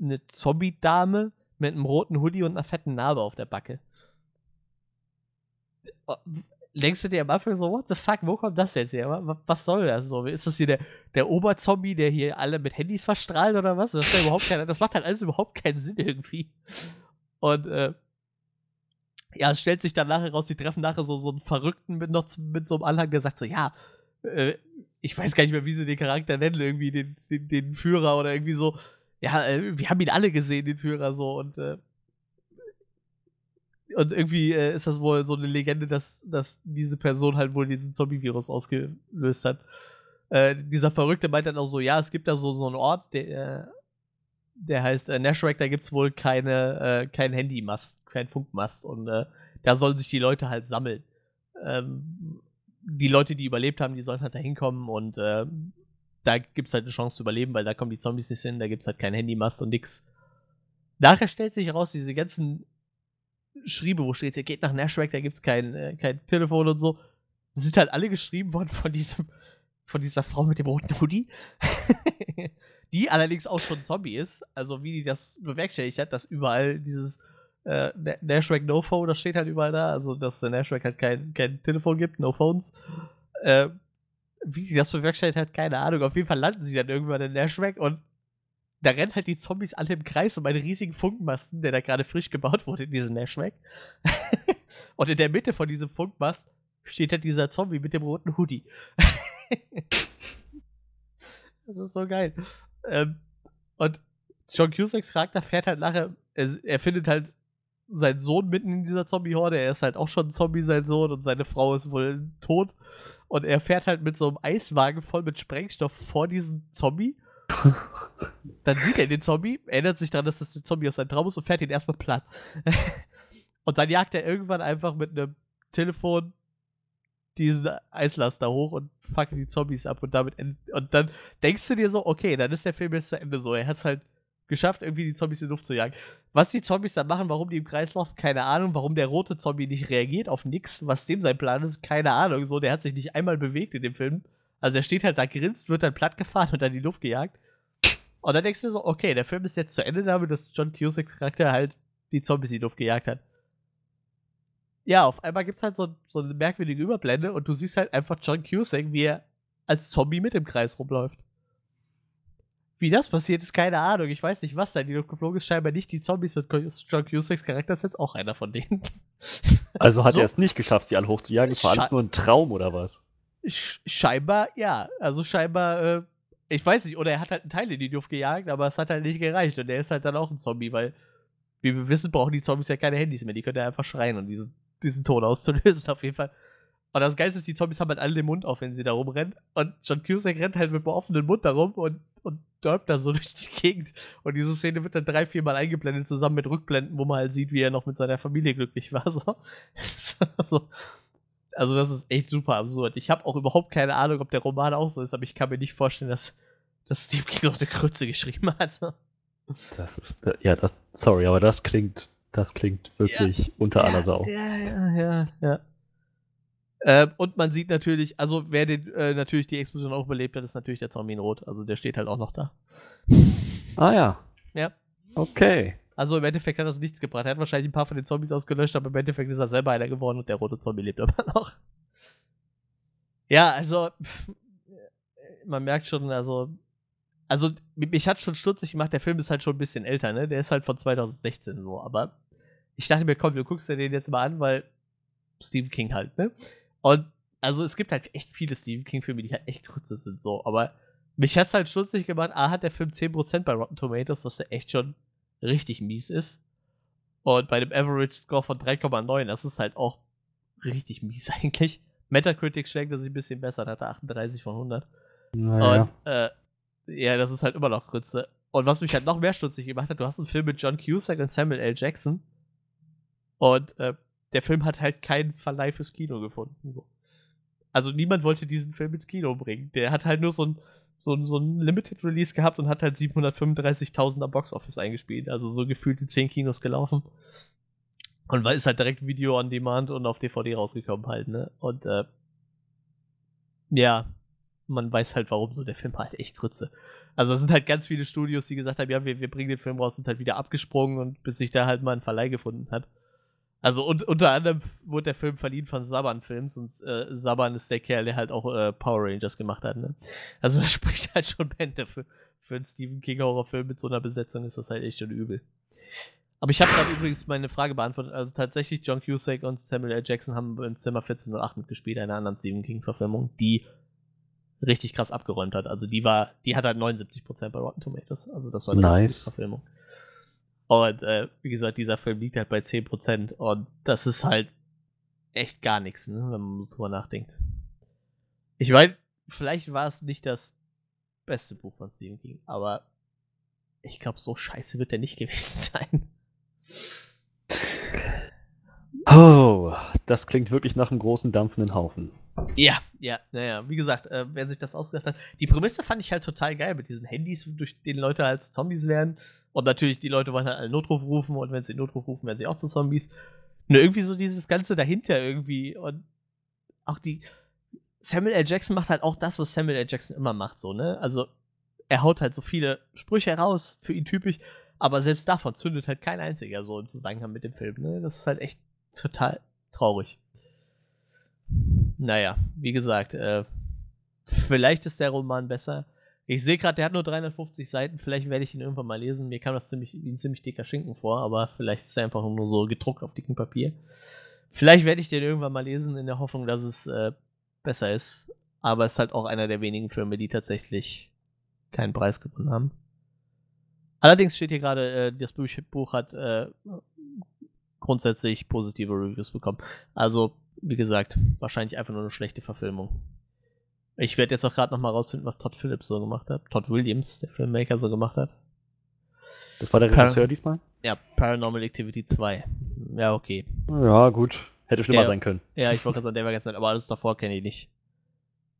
eine Zombie-Dame mit einem roten Hoodie und einer fetten Narbe auf der Backe. Oh, denkst du dir am Anfang so, what the fuck, wo kommt das jetzt her? Was soll das so? Ist das hier der, der Oberzombie, der hier alle mit Handys verstrahlt oder was? Das, ja keine, das macht halt alles überhaupt keinen Sinn irgendwie. Und äh, ja, es stellt sich dann nachher raus, die treffen nachher so, so einen Verrückten mit noch mit so einem Anhang, der sagt so, ja, äh, ich weiß gar nicht mehr, wie sie den Charakter nennen, irgendwie den, den, den Führer oder irgendwie so. Ja, äh, wir haben ihn alle gesehen, den Führer so und äh, und irgendwie äh, ist das wohl so eine Legende, dass, dass diese Person halt wohl diesen Zombie-Virus ausgelöst hat. Äh, dieser Verrückte meint dann auch so, ja, es gibt da so, so einen Ort, der, der heißt äh, Nashrack, da gibt es wohl keine, äh, kein Handymast, kein Funkmast und äh, da sollen sich die Leute halt sammeln. Ähm, die Leute, die überlebt haben, die sollen halt da hinkommen und äh, da es halt eine Chance zu überleben, weil da kommen die Zombies nicht hin, da gibt es halt kein Handymast und nix. Nachher stellt sich heraus, diese ganzen Schriebe, wo steht, ihr geht nach Nashwack, da gibt's kein, äh, kein Telefon und so. Sind halt alle geschrieben worden von diesem, von dieser Frau mit dem roten Hoodie. die allerdings auch schon Zombie ist. Also wie die das bewerkstelligt hat, dass überall dieses äh, Nashwack No Phone, das steht halt überall da. Also dass der Nashwack halt kein, kein Telefon gibt, No Phones. Äh, wie sie das bewerkstelligt hat, keine Ahnung. Auf jeden Fall landen sie dann irgendwann in Nashwack und da rennen halt die Zombies alle im Kreis um einen riesigen Funkmasten, der da gerade frisch gebaut wurde in diesem Nashwack. und in der Mitte von diesem Funkmast steht halt dieser Zombie mit dem roten Hoodie. das ist so geil. Ähm, und John Cusacks Charakter fährt halt nachher, er, er findet halt seinen Sohn mitten in dieser Zombie-Horde. Er ist halt auch schon ein Zombie, sein Sohn, und seine Frau ist wohl tot. Und er fährt halt mit so einem Eiswagen voll mit Sprengstoff vor diesem Zombie dann sieht er den Zombie, erinnert sich daran, dass das der Zombie aus seinem Traum ist und fährt ihn erstmal platt. und dann jagt er irgendwann einfach mit einem Telefon diesen Eislaster hoch und fuckt die Zombies ab und damit und dann denkst du dir so, okay, dann ist der Film jetzt zu Ende so. Er hat es halt geschafft, irgendwie die Zombies in die Luft zu jagen. Was die Zombies dann machen, warum die im Kreis laufen, keine Ahnung. Warum der rote Zombie nicht reagiert auf nichts, was dem sein Plan ist, keine Ahnung. So, der hat sich nicht einmal bewegt in dem Film. Also er steht halt da, grinst, wird dann platt gefahren und dann in die Luft gejagt. Und dann denkst du so, okay, der Film ist jetzt zu Ende damit, dass John Cusacks Charakter halt die Zombies in die Luft gejagt hat. Ja, auf einmal gibt es halt so, so eine merkwürdige Überblende und du siehst halt einfach John Cusack, wie er als Zombie mit im Kreis rumläuft. Wie das passiert, ist keine Ahnung. Ich weiß nicht, was da in die Luft geflogen ist. Scheinbar nicht die Zombies und John Cusacks Charakter ist jetzt auch einer von denen. Also hat so. er es nicht geschafft, sie alle hochzujagen? Es war alles nur ein Traum oder was? scheinbar, ja. Also scheinbar, äh, ich weiß nicht, oder er hat halt einen Teil in die Luft gejagt, aber es hat halt nicht gereicht. Und er ist halt dann auch ein Zombie, weil, wie wir wissen, brauchen die Zombies ja keine Handys mehr. Die können ja einfach schreien und diesen, diesen Ton auszulösen, auf jeden Fall. Und das Geilste ist, die Zombies haben halt alle den Mund auf, wenn sie da rumrennen. Und John Cusack rennt halt mit einem offenen Mund da rum und, und dörbt da so durch die Gegend. Und diese Szene wird dann drei, vier Mal eingeblendet, zusammen mit Rückblenden, wo man halt sieht, wie er noch mit seiner Familie glücklich war. So. so. Also das ist echt super absurd. Ich habe auch überhaupt keine Ahnung, ob der Roman auch so ist, aber ich kann mir nicht vorstellen, dass, dass Steve King noch eine Krütze geschrieben hat. Das ist, ja, das, sorry, aber das klingt, das klingt wirklich ja, unter ja, aller Sau. Ja, ja, ja, ja. Ähm, und man sieht natürlich, also wer den, äh, natürlich die Explosion auch überlebt hat, ist natürlich der Zombie in Rot. Also der steht halt auch noch da. Ah ja. Ja. Okay. Also im Endeffekt hat das nichts gebracht. Er hat wahrscheinlich ein paar von den Zombies ausgelöscht, aber im Endeffekt ist er selber einer geworden und der rote Zombie lebt aber noch. Ja, also man merkt schon, also also mich hat schon stutzig gemacht, der Film ist halt schon ein bisschen älter, ne? Der ist halt von 2016 so, aber ich dachte mir, komm, du guckst dir den jetzt mal an, weil Stephen King halt, ne? Und also es gibt halt echt viele Stephen King Filme, die halt echt kurz sind so, aber mich hat's halt stutzig gemacht, A hat der Film 10% bei Rotten Tomatoes, was ja echt schon richtig mies ist. Und bei dem Average Score von 3,9, das ist halt auch richtig mies eigentlich. Metacritic schlägt er sich ein bisschen besser, hat er 38 von 100. Naja. Und äh, ja, das ist halt immer noch Grütze. Und was mich halt noch mehr stutzig gemacht hat, du hast einen Film mit John Cusack und Samuel L. Jackson. Und äh, der Film hat halt keinen Verleih fürs Kino gefunden. So. Also niemand wollte diesen Film ins Kino bringen. Der hat halt nur so ein, so so ein Limited Release gehabt und hat halt 735.000 am Box Office eingespielt. Also so gefühlt in 10 Kinos gelaufen. Und ist halt direkt Video on Demand und auf DVD rausgekommen halt, ne? Und äh, ja, man weiß halt, warum so der Film halt echt Grütze. Also es sind halt ganz viele Studios, die gesagt haben, ja, wir, wir bringen den Film raus, sind halt wieder abgesprungen und bis sich da halt mal ein Verleih gefunden hat. Also und, unter anderem wurde der Film verliehen von Saban Films und äh, Saban ist der Kerl, der halt auch äh, Power Rangers gemacht hat. Ne? Also das spricht halt schon Bände für, für einen Stephen King Horrorfilm mit so einer Besetzung ist das halt echt schon übel. Aber ich habe gerade übrigens meine Frage beantwortet. Also tatsächlich, John Cusack und Samuel L. Jackson haben in Zimmer 1408 mitgespielt, einer anderen Stephen King-Verfilmung, die richtig krass abgeräumt hat. Also die war, die hat halt 79% bei Rotten Tomatoes. Also das war eine Nice. Verfilmung. Und äh, wie gesagt, dieser Film liegt halt bei 10% und das ist halt echt gar nichts, ne, wenn man drüber nachdenkt. Ich meine, vielleicht war es nicht das beste Buch von Stephen King, aber ich glaube, so scheiße wird der nicht gewesen sein. Oh, das klingt wirklich nach einem großen dampfenden Haufen. Ja, ja, naja, wie gesagt, äh, wer sich das ausgedacht hat. Die Prämisse fand ich halt total geil mit diesen Handys, durch denen Leute halt zu Zombies werden. Und natürlich, die Leute wollen halt einen Notruf rufen und wenn sie Notruf rufen, werden sie auch zu Zombies. Nur irgendwie so dieses Ganze dahinter irgendwie. Und auch die. Samuel L. Jackson macht halt auch das, was Samuel L. Jackson immer macht, so, ne? Also, er haut halt so viele Sprüche heraus, für ihn typisch, aber selbst davon zündet halt kein einziger so im Zusammenhang mit dem Film, ne? Das ist halt echt total traurig. Naja, wie gesagt, äh, vielleicht ist der Roman besser. Ich sehe gerade, der hat nur 350 Seiten. Vielleicht werde ich ihn irgendwann mal lesen. Mir kam das ziemlich, wie ein ziemlich dicker Schinken vor, aber vielleicht ist er einfach nur so gedruckt auf dickem Papier. Vielleicht werde ich den irgendwann mal lesen, in der Hoffnung, dass es äh, besser ist. Aber es ist halt auch einer der wenigen Filme, die tatsächlich keinen Preis gewonnen haben. Allerdings steht hier gerade, äh, das Buch, hat äh, grundsätzlich positive Reviews bekommen. Also, wie gesagt, wahrscheinlich einfach nur eine schlechte Verfilmung. Ich werde jetzt auch gerade nochmal rausfinden, was Todd Phillips so gemacht hat. Todd Williams, der Filmmaker, so gemacht hat. Das war der Par- Regisseur diesmal? Ja, Paranormal Activity 2. Ja, okay. Ja, gut. Hätte schlimmer Ja. sein können. Ja, ich wollte gerade sagen, der war ganz nett, aber alles davor kenne ich nicht.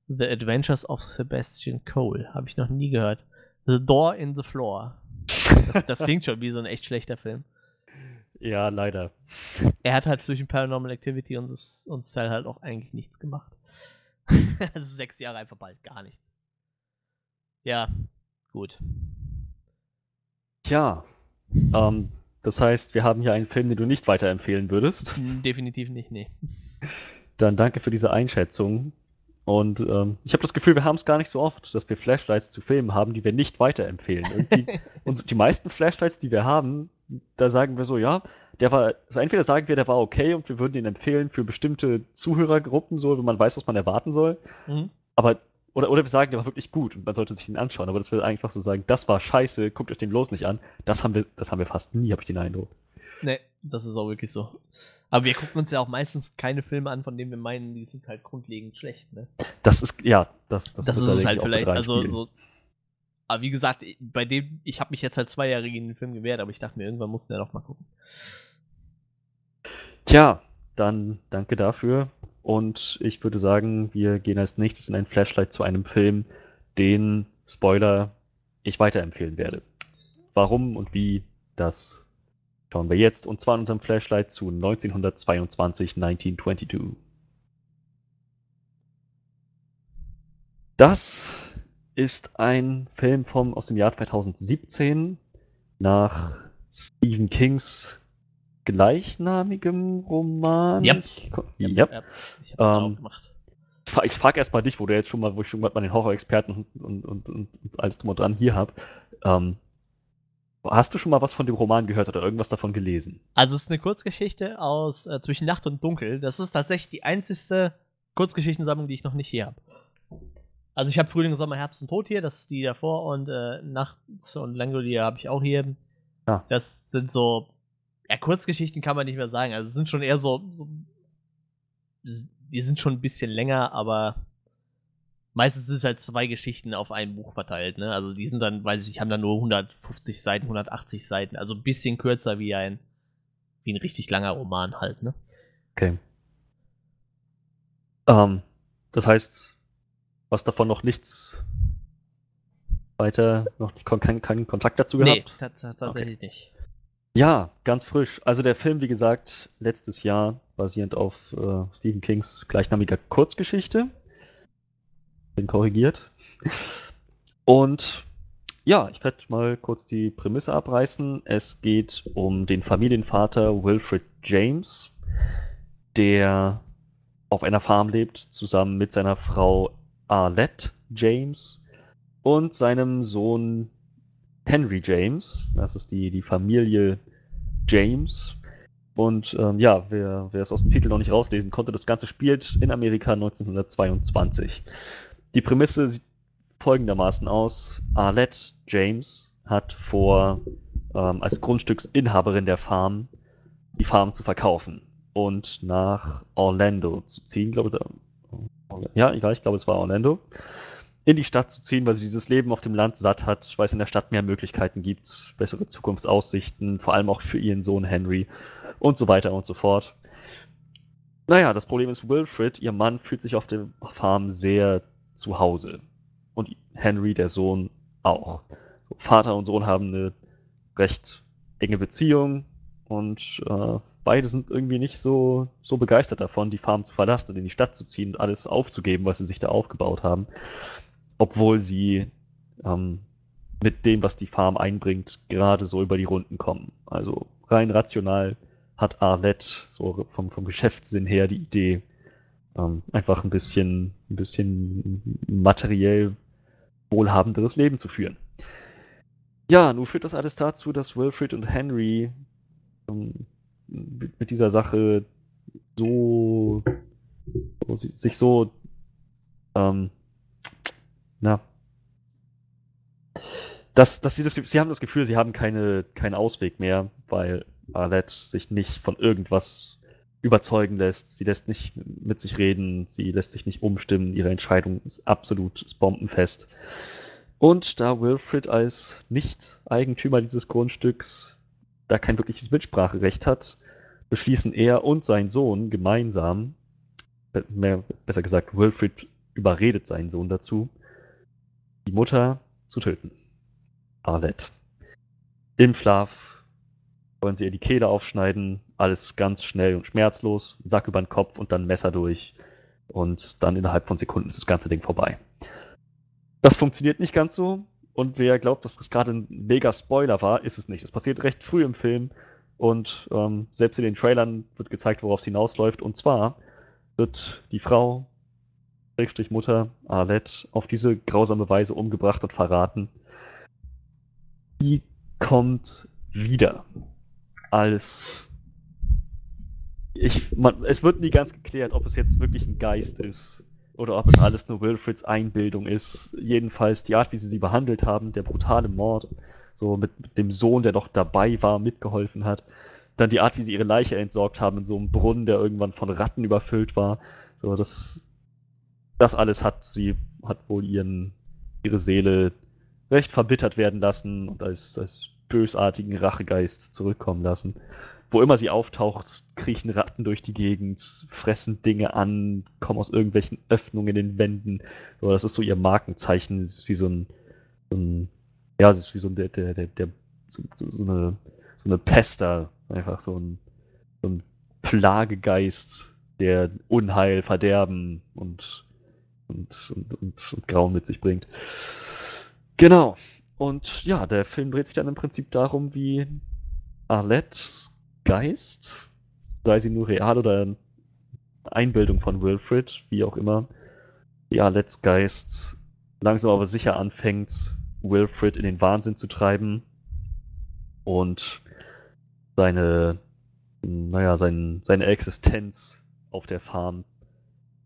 The Adventures of Sebastian Cole. Habe ich noch nie gehört. The Door in the Floor. Das, das klingt schon wie so ein echt schlechter Film. Ja, leider. Er hat halt zwischen Paranormal Activity und, das, und Cell halt auch eigentlich nichts gemacht. also sechs Jahre einfach bald gar nichts. Ja, gut. Tja. Ähm, das heißt, wir haben hier einen Film, den du nicht weiterempfehlen würdest. Definitiv nicht, nee. Dann danke für diese Einschätzung. Und ähm, ich habe das Gefühl, wir haben es gar nicht so oft, dass wir Flashlights zu Filmen haben, die wir nicht weiterempfehlen. Irgendwie, und die meisten Flashlights, die wir haben, da sagen wir so, ja, der war, also entweder sagen wir, der war okay und wir würden ihn empfehlen für bestimmte Zuhörergruppen, so, wenn man weiß, was man erwarten soll. Mhm. Aber, oder, oder wir sagen, der war wirklich gut und man sollte sich ihn anschauen. Aber dass wir einfach so sagen, das war scheiße, guckt euch den bloß nicht an, das haben wir, das haben wir fast nie, habe ich den Eindruck. Nee, das ist auch wirklich so. Aber wir gucken uns ja auch meistens keine Filme an, von denen wir meinen, die sind halt grundlegend schlecht, ne? Das ist, ja, das, das, Das, ist halt vielleicht. Also so. Aber wie gesagt, bei dem, ich habe mich jetzt halt zwei Jahre gegen den Film gewehrt, aber ich dachte mir, irgendwann musste er doch mal gucken. Tja, dann danke dafür. Und ich würde sagen, wir gehen als nächstes in ein Flashlight zu einem Film, den, Spoiler, ich weiterempfehlen werde. Warum und wie, das schauen wir jetzt. Und zwar in unserem Flashlight zu 1922, 1922. Das ist ein Film vom, aus dem Jahr 2017 nach Stephen Kings gleichnamigem Roman. Yep. Ich Yep. Ja, ich hab's Ähm, auch gemacht. Ich frage erstmal dich, wo du jetzt schon mal, wo ich schon mal den Horror-Experten und, und, und, und alles drum und dran hier habe. Ähm, hast du schon mal was von dem Roman gehört oder irgendwas davon gelesen? Also es ist eine Kurzgeschichte aus äh, zwischen Nacht und Dunkel. Das ist tatsächlich die einzigste Kurzgeschichtensammlung, die ich noch nicht hier habe. Also ich habe Frühling, Sommer, Herbst und Tod hier, das ist die davor und äh, Nachts und Langolier habe ich auch hier. Ah. Das sind so, ja Kurzgeschichten kann man nicht mehr sagen. Also es sind schon eher so, so die sind schon ein bisschen länger, aber meistens ist es halt zwei Geschichten auf ein Buch verteilt, ne? Also die sind dann, weiß ich nicht, haben dann nur 150 Seiten, 180 Seiten, also ein bisschen kürzer wie ein, wie ein richtig langer Roman halt, ne? Okay. Ähm, das heißt, was davon noch nichts weiter, noch keinen kein Kontakt dazu gehabt? Nee, tatsächlich okay. nicht. Ja, ganz frisch. Also der Film, wie gesagt, letztes Jahr, basierend auf äh, Stephen Kings gleichnamiger Kurzgeschichte. Bin korrigiert. Und ja, ich werde mal kurz die Prämisse abreißen. Es geht um den Familienvater Wilfred James, der auf einer Farm lebt, zusammen mit seiner Frau Arlette James und seinem Sohn Henry James. Das ist die, die Familie James. Und ähm, ja, wer, wer es aus dem Titel noch nicht rauslesen konnte, das Ganze spielt in Amerika 1922. Die Prämisse sieht folgendermaßen aus. Arlette James hat vor, ähm, als Grundstücksinhaberin der Farm, die Farm zu verkaufen und nach Orlando zu ziehen, glaube ich. Ja, ich glaube, es war Orlando in die Stadt zu ziehen, weil sie dieses Leben auf dem Land satt hat, weil es in der Stadt mehr Möglichkeiten gibt, bessere Zukunftsaussichten, vor allem auch für ihren Sohn Henry und so weiter und so fort. Naja, das Problem ist, Wilfred, ihr Mann, fühlt sich auf der Farm sehr zu Hause. Und Henry, der Sohn, auch. Vater und Sohn haben eine recht enge Beziehung und äh, beide sind irgendwie nicht so, so begeistert davon, die Farm zu verlassen und in die Stadt zu ziehen und alles aufzugeben, was sie sich da aufgebaut haben obwohl sie ähm, mit dem, was die Farm einbringt, gerade so über die Runden kommen. Also rein rational hat Arlette so vom, vom Geschäftssinn her die Idee, ähm, einfach ein bisschen, ein bisschen materiell wohlhabenderes Leben zu führen. Ja, nun führt das alles dazu, dass Wilfred und Henry ähm, mit, dieser Sache so, so sich so ähm, na. Dass, dass sie, das, sie haben das Gefühl, sie haben keine, keinen Ausweg mehr, weil Arlette sich nicht von irgendwas überzeugen lässt. Sie lässt nicht mit sich reden, sie lässt sich nicht umstimmen. Ihre Entscheidung ist absolut ist bombenfest. Und da Wilfred als Nicht-Eigentümer dieses Grundstücks da kein wirkliches Mitspracherecht hat, beschließen er und sein Sohn gemeinsam, mehr, besser gesagt, Wilfred überredet seinen Sohn dazu, die Mutter zu töten. Arlette. Im Schlaf wollen sie ihr die Kehle aufschneiden, alles ganz schnell und schmerzlos, Sack über den Kopf und dann Messer durch. Und dann innerhalb von Sekunden ist das ganze Ding vorbei. Das funktioniert nicht ganz so. Und wer glaubt, dass das gerade ein mega Spoiler war, ist es nicht. Es passiert recht früh im Film. Und ähm, selbst in den Trailern wird gezeigt, worauf es hinausläuft. Und zwar wird die Frau Schrägstrich Mutter Arlette auf diese grausame Weise umgebracht und verraten. Die kommt wieder als ich, man, es wird nie ganz geklärt, ob es jetzt wirklich ein Geist ist oder ob es alles nur Wilfreds Einbildung ist. Jedenfalls die Art, wie sie sie behandelt haben, der brutale Mord, so mit, mit dem Sohn, der doch dabei war, mitgeholfen hat. Dann die Art, wie sie ihre Leiche entsorgt haben in so einem Brunnen, der irgendwann von Ratten überfüllt war. So, das das alles hat sie, hat wohl ihren, ihre Seele recht verbittert werden lassen und als, als bösartigen Rachegeist zurückkommen lassen. Wo immer sie auftaucht, kriechen Ratten durch die Gegend, fressen Dinge an, kommen aus irgendwelchen Öffnungen in den Wänden. So, das ist so ihr Markenzeichen. Ist wie so ein, so ein ja, es ist wie so ein, der, der, der, so, so, eine, so eine Pester, einfach so ein, so ein Plagegeist, der Unheil, Verderben und und, und, und, und Grauen mit sich bringt. Genau. Und ja, der Film dreht sich dann im Prinzip darum, wie Arlettes Geist, sei sie nur real oder Einbildung von Wilfred, wie auch immer, wie Arlettes Geist langsam aber sicher anfängt, Wilfred in den Wahnsinn zu treiben und seine, naja, sein, seine Existenz auf der Farm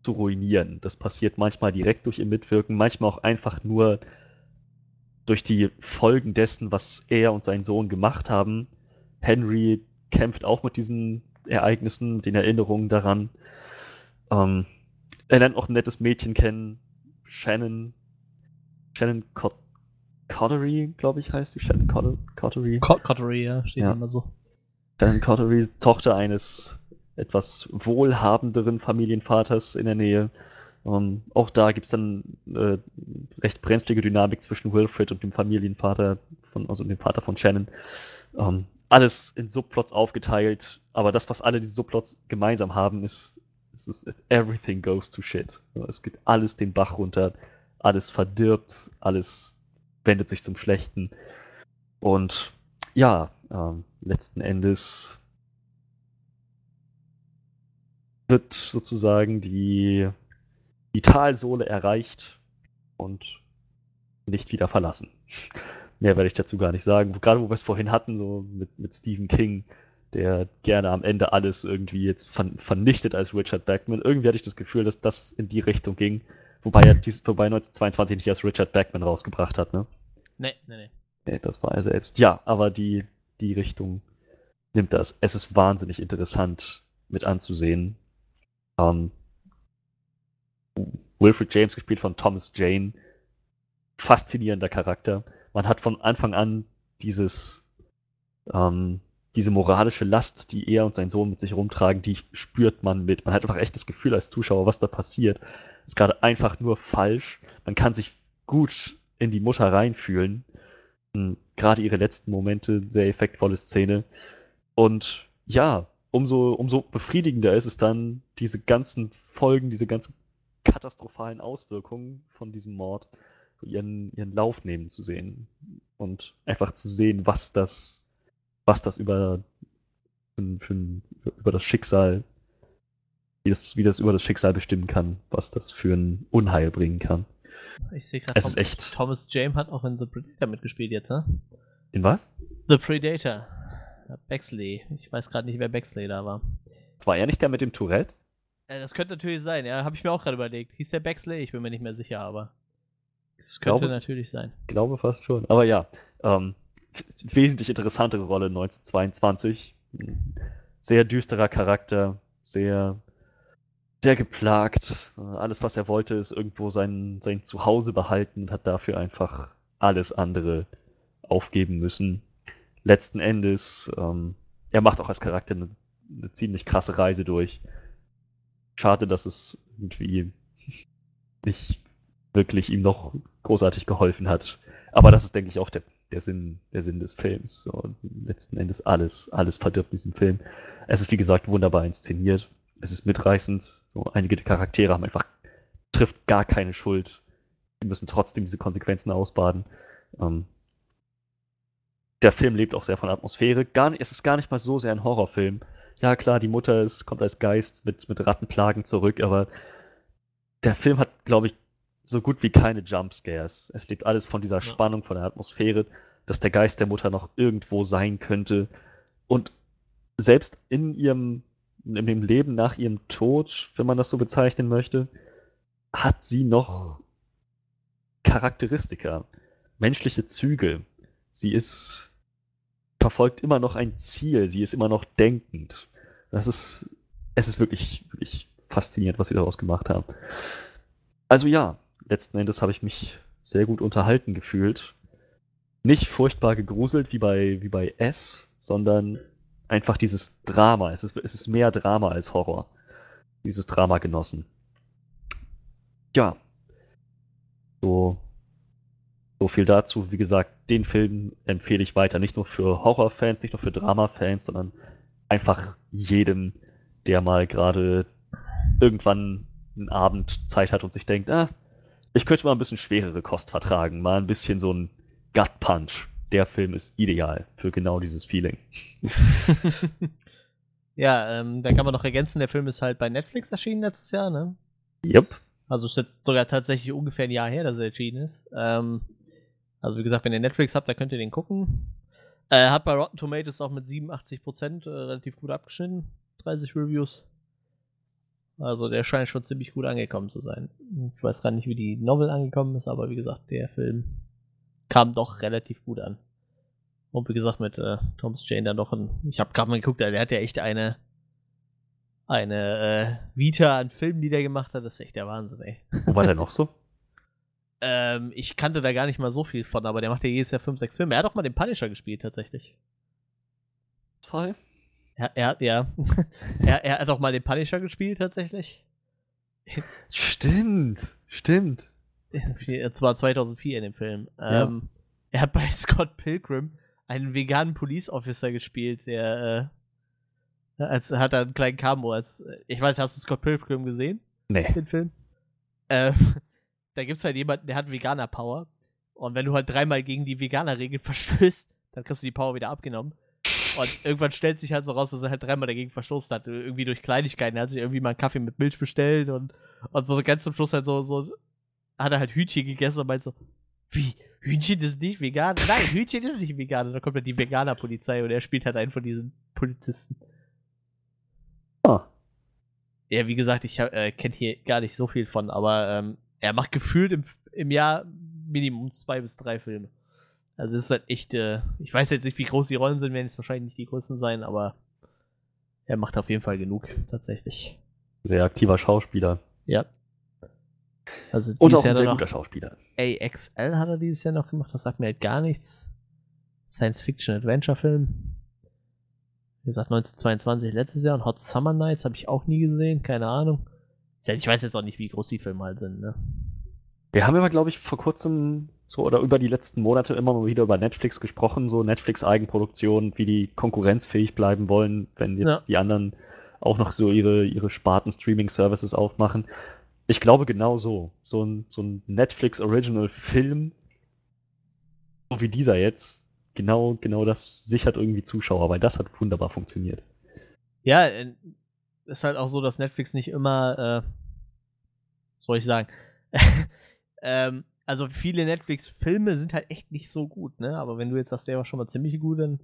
zu ruinieren. Das passiert manchmal direkt durch ihr Mitwirken, manchmal auch einfach nur durch die Folgen dessen, was er und sein Sohn gemacht haben. Henry kämpft auch mit diesen Ereignissen, mit den Erinnerungen daran. Ähm, er lernt auch ein nettes Mädchen kennen, Shannon, Shannon Cot Cottery, glaube ich, heißt die Shannon Cot Cottery. Cot Cottery, ja, steht Ja. immer so. Shannon Cottery, Tochter eines etwas wohlhabenderen Familienvaters in der Nähe. Ähm, auch da gibt es dann äh, recht brenzlige Dynamik zwischen Wilfred und dem Familienvater, von, also dem Vater von Shannon. Ähm, alles in Subplots aufgeteilt, aber das, was alle diese Subplots gemeinsam haben, ist, ist, ist everything goes to shit. Es geht alles den Bach runter, alles verdirbt, alles wendet sich zum Schlechten. Und ja, ähm, letzten Endes wird sozusagen die, die Talsohle erreicht und nicht wieder verlassen. Mehr werde ich dazu gar nicht sagen. Gerade wo wir es vorhin hatten, so mit, mit Stephen King, der gerne am Ende alles irgendwie jetzt ver vernichtet als Richard Bachman. Irgendwie hatte ich das Gefühl, dass das in die Richtung ging. Wobei er dies, wobei 1922 nicht als Richard Bachman rausgebracht hat, ne? Nee, nee, nee. Nee, das war er selbst. Ja, aber die, die Richtung nimmt das. Es ist wahnsinnig interessant mit anzusehen. Ähm, Wilfred James, gespielt von Thomas Jane, faszinierender Charakter. Man hat von Anfang an dieses, ähm, diese moralische Last, die er und sein Sohn mit sich rumtragen, die spürt man mit. Man hat einfach echt das Gefühl als Zuschauer, was da passiert, ist gerade einfach nur falsch. Man kann sich gut in die Mutter reinfühlen. Hm, Gerade ihre letzten Momente, sehr effektvolle Szene. Und ja, umso, umso befriedigender ist es dann, diese ganzen Folgen, diese ganzen katastrophalen Auswirkungen von diesem Mord ihren, ihren Lauf nehmen zu sehen. Und einfach zu sehen, was das, was das über, für, für, über das Schicksal, wie das, wie das über das Schicksal bestimmen kann, was das für ein Unheil bringen kann. Ich sehe gerade, Es ist echt- Thomas Jane hat auch in The Predator mitgespielt jetzt, ne? In was? The Predator. Bexley. Ich weiß gerade nicht, wer Bexley da war. War er nicht der mit dem Tourette? Äh, das könnte natürlich sein, ja. Habe ich mir auch gerade überlegt. Hieß der Bexley? Ich bin mir nicht mehr sicher, aber. Das könnte Glaube- natürlich sein. glaube fast schon. Aber ja, ähm, wesentlich interessantere Rolle 1922. Ein Sehr düsterer Charakter, sehr, sehr geplagt. Alles, was er wollte, ist irgendwo sein, sein Zuhause behalten und hat dafür einfach alles andere aufgeben müssen. Letzten Endes, ähm, er macht auch als Charakter eine, eine ziemlich krasse Reise durch. Schade, dass es irgendwie nicht wirklich ihm noch großartig geholfen hat. Aber das ist, denke ich, auch der, der, Sinn, der Sinn des Films. Und letzten Endes alles, alles verdirbt in diesem Film. Es ist, wie gesagt, wunderbar inszeniert. Es ist mitreißend. So, einige der Charaktere haben einfach, trifft gar keine Schuld. Sie müssen trotzdem diese Konsequenzen ausbaden. Ähm, der Film lebt auch sehr von Atmosphäre. Gar es ist gar nicht mal so sehr ein Horrorfilm. Ja, klar, die Mutter ist, kommt als Geist mit, mit Rattenplagen zurück, aber der Film hat, glaube ich, so gut wie keine Jumpscares. Es lebt alles von dieser Ja. Spannung, von der Atmosphäre, dass der Geist der Mutter noch irgendwo sein könnte. Und selbst in ihrem, in dem Leben nach ihrem Tod, wenn man das so bezeichnen möchte, hat sie noch Charakteristika, menschliche Züge. Sie ist, verfolgt immer noch ein Ziel, sie ist immer noch denkend. Das ist, es ist wirklich, wirklich faszinierend, was sie daraus gemacht haben. Also ja, letzten Endes habe ich mich sehr gut unterhalten gefühlt. Nicht furchtbar gegruselt wie bei, wie bei S, sondern einfach dieses Drama. Es ist, es ist mehr Drama als Horror. Dieses Drama genossen. Ja. So, so viel dazu. Wie gesagt, den Film empfehle ich weiter. Nicht nur für Horrorfans, nicht nur für Drama-Fans, sondern einfach jedem, der mal gerade irgendwann einen Abend Zeit hat und sich denkt, ah, ich könnte mal ein bisschen schwerere Kost vertragen, mal ein bisschen so ein Gut Punch. Der Film ist ideal für genau dieses Feeling. ja, ähm, dann kann man noch ergänzen, der Film ist halt bei Netflix erschienen letztes Jahr, ne? Yep. Also ist jetzt sogar tatsächlich ungefähr ein Jahr her, dass er erschienen ist. Ähm, also wie gesagt, wenn ihr Netflix habt, dann könnt ihr den gucken. Äh, hat bei Rotten Tomatoes auch mit 87% äh, relativ gut abgeschnitten. 30 Reviews. Also der scheint schon ziemlich gut angekommen zu sein. Ich weiß gar nicht, wie die Novel angekommen ist, aber wie gesagt, der Film kam doch relativ gut an. Und wie gesagt, mit äh, Thomas Jane dann noch ein. Ich habe gerade mal geguckt, der hat ja echt eine eine äh, Vita an Filmen, die der gemacht hat. Das ist echt der Wahnsinn, ey. Wo war der noch so? Ähm, ich kannte da gar nicht mal so viel von, aber der macht ja jedes Jahr 5, 6 Filme. Er hat auch mal den Punisher gespielt, tatsächlich. Fall? Er, er, ja. er, er hat auch mal den Punisher gespielt, tatsächlich. Stimmt, stimmt. Zwar 2004 in dem Film. Ja. Ähm, er hat bei Scott Pilgrim einen veganen Police Officer gespielt, der äh, als hat er einen kleinen Cameo. Als, ich weiß, hast du Scott Pilgrim gesehen, Nee. den Film? Ähm, da gibt's halt jemanden, der hat Veganer Power. Und wenn du halt dreimal gegen die Veganer-Regeln verstößt, dann kriegst du die Power wieder abgenommen. Und irgendwann stellt sich halt so raus, dass er halt dreimal dagegen verstoßen hat. Irgendwie durch Kleinigkeiten. Er hat sich irgendwie mal einen Kaffee mit Milch bestellt und, und so ganz zum Schluss halt so, so hat er halt Hühnchen gegessen und meint so, wie? Hühnchen ist nicht vegan? Nein, Hühnchen ist nicht vegan. Und dann kommt halt die Veganer-Polizei und er spielt halt einen von diesen Polizisten. Ah. Ja, wie gesagt, ich äh, kenne hier gar nicht so viel von, aber ähm, er macht gefühlt im, im Jahr Minimum zwei bis drei Filme. Also das ist halt echt, äh, ich weiß jetzt nicht, wie groß die Rollen sind, werden jetzt wahrscheinlich nicht die größten sein, aber er macht auf jeden Fall genug, tatsächlich. Sehr aktiver Schauspieler. Ja. Also Und dieses auch ein Jahr sehr dann guter Schauspieler. AXL hat er dieses Jahr noch gemacht, das sagt mir halt gar nichts. Science-Fiction-Adventure-Film. Wie gesagt, 1922 letztes Jahr und Hot Summer Nights habe ich auch nie gesehen, keine Ahnung. Ich weiß jetzt auch nicht, wie groß die Filme halt sind, ne? Wir haben aber, glaube ich, vor kurzem so oder über die letzten Monate immer mal wieder über Netflix gesprochen, so Netflix-Eigenproduktion, wie die konkurrenzfähig bleiben wollen, wenn jetzt Ja. die anderen auch noch so ihre, ihre Sparten-Streaming-Services aufmachen. Ich glaube genau so. So ein, so ein Netflix-Original-Film, so wie dieser jetzt, genau, genau das sichert irgendwie Zuschauer, weil das hat wunderbar funktioniert. Ja, äh, ist halt auch so, dass Netflix nicht immer, äh, was soll ich sagen? ähm, also viele Netflix-Filme sind halt echt nicht so gut, ne? Aber wenn du jetzt sagst, der war schon mal ziemlich gut, dann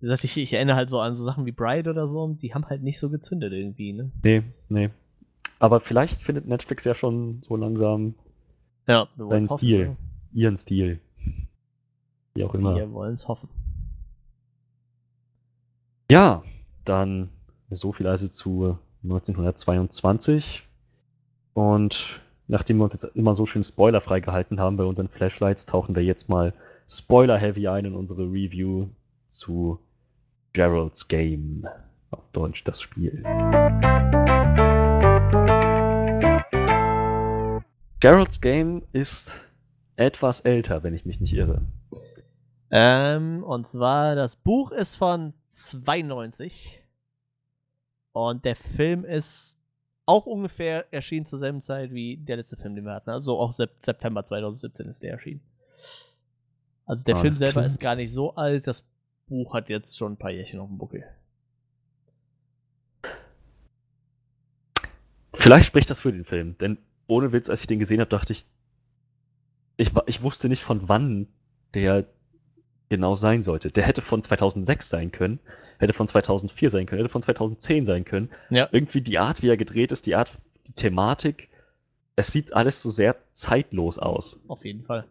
wie gesagt, ich, ich erinnere halt so an so Sachen wie Bride oder so, und die haben halt nicht so gezündet irgendwie, ne? Nee, nee. Aber vielleicht findet Netflix ja schon so langsam Ja, seinen hoffen, Stil, ne? ihren Stil. Wie auch immer. Wir wollen es hoffen. Ja, dann so viel also zu 1922. Und nachdem wir uns jetzt immer so schön spoilerfrei gehalten haben bei unseren Flashlights, tauchen wir jetzt mal spoiler-heavy ein in unsere Review zu Gerald's Game. Auf Deutsch das Spiel. Gerald's Game ist etwas älter, wenn ich mich nicht irre. Ähm, und zwar, das Buch ist von 92. Und der Film ist auch ungefähr erschienen zur selben Zeit wie der letzte Film, den wir hatten. Also auch Sep September 2017 ist der erschienen. Also der Film Alles selber klar. ist gar nicht so alt. Das Buch hat jetzt schon ein paar Jährchen auf dem Buckel. Vielleicht spricht das für den Film, denn ohne Witz, als ich den gesehen habe, dachte ich, ich, ich wusste nicht, von wann der genau sein sollte. Der hätte von 2006 sein können, hätte von 2004 sein können, hätte von 2010 sein können. Ja. Irgendwie die Art, wie er gedreht ist, die Art, die Thematik, es sieht alles so sehr zeitlos aus. Auf jeden Fall.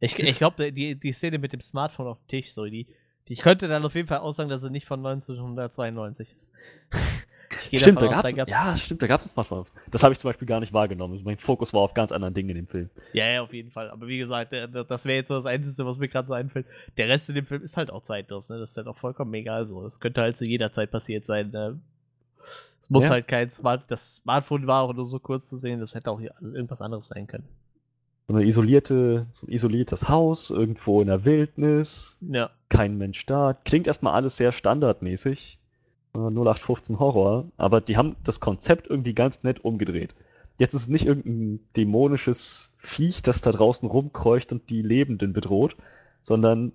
Ich, ich glaube, die, die Szene mit dem Smartphone auf dem Tisch, so, die, die ich könnte dann auf jeden Fall aussagen, dass sie nicht von 1992 ist. Stimmt, da gab's, gab's- ja, stimmt, da gab es ein Smartphone. Das habe ich zum Beispiel gar nicht wahrgenommen. Mein Fokus war auf ganz anderen Dingen in dem Film. Ja, ja, auf jeden Fall. Aber wie gesagt, das wäre jetzt so das Einzige, was mir gerade so einfällt. Der Rest in dem Film ist halt auch zeitlos, ne? Das ist halt auch vollkommen egal so. Das könnte halt zu jeder Zeit passiert sein. Ne? Es muss Ja. halt kein Smart, das Smartphone war auch nur so kurz zu sehen, das hätte auch irgendwas anderes sein können. So eine isolierte, so ein isoliertes Haus, irgendwo in der Wildnis, Ja. kein Mensch da. Klingt erstmal alles sehr standardmäßig. Äh, 0815 Horror, aber die haben das Konzept irgendwie ganz nett umgedreht. Jetzt ist es nicht irgendein dämonisches Viech, das da draußen rumkreucht und die Lebenden bedroht, sondern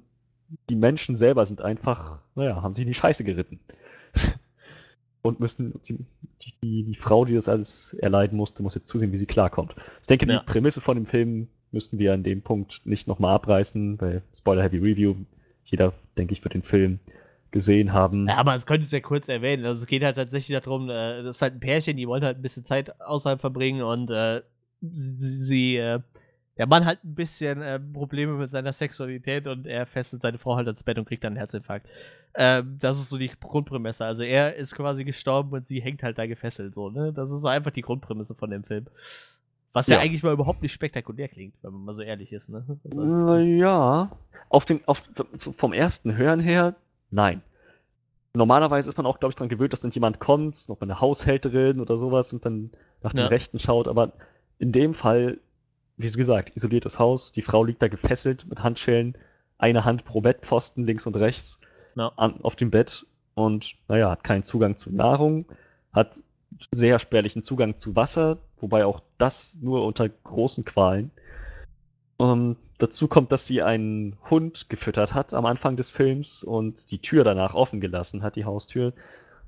die Menschen selber sind einfach, naja, haben sich in die Scheiße geritten. und müssen, die, die, die Frau, die das alles erleiden musste, muss jetzt zusehen, wie sie klarkommt. Ich denke, Ja. die Prämisse von dem Film müssen wir an dem Punkt nicht nochmal abreißen, weil Spoiler-Heavy Review, jeder, denke ich, wird den Film gesehen haben. Ja, aber es könnte es ja kurz erwähnen. Also es geht halt tatsächlich darum, äh, das ist halt ein Pärchen, die wollen halt ein bisschen Zeit außerhalb verbringen und äh, sie, sie äh, der Mann hat ein bisschen äh, Probleme mit seiner Sexualität und er fesselt seine Frau halt ans Bett und kriegt dann einen Herzinfarkt. Ähm, das ist so die Grundprämisse. Also er ist quasi gestorben und sie hängt halt da gefesselt so, ne? Das ist so einfach die Grundprämisse von dem Film. Was ja. Ja. eigentlich mal überhaupt nicht spektakulär klingt, wenn man mal so ehrlich ist, ne? Also, Naja, auf den, auf, vom ersten Hören her, nein. Normalerweise ist man auch, glaube ich, daran gewöhnt, dass dann jemand kommt, noch mal eine Haushälterin oder sowas und dann nach dem Ja. Rechten schaut. Aber in dem Fall, wie gesagt, isoliertes Haus, die Frau liegt da gefesselt mit Handschellen, eine Hand pro Bettpfosten, links und rechts, Ja. an, auf dem Bett und, naja, hat keinen Zugang zu Nahrung, hat sehr spärlichen Zugang zu Wasser, wobei auch das nur unter großen Qualen. Ähm, dazu kommt, dass sie einen Hund gefüttert hat am Anfang des Films und die Tür danach offen gelassen hat, die Haustür,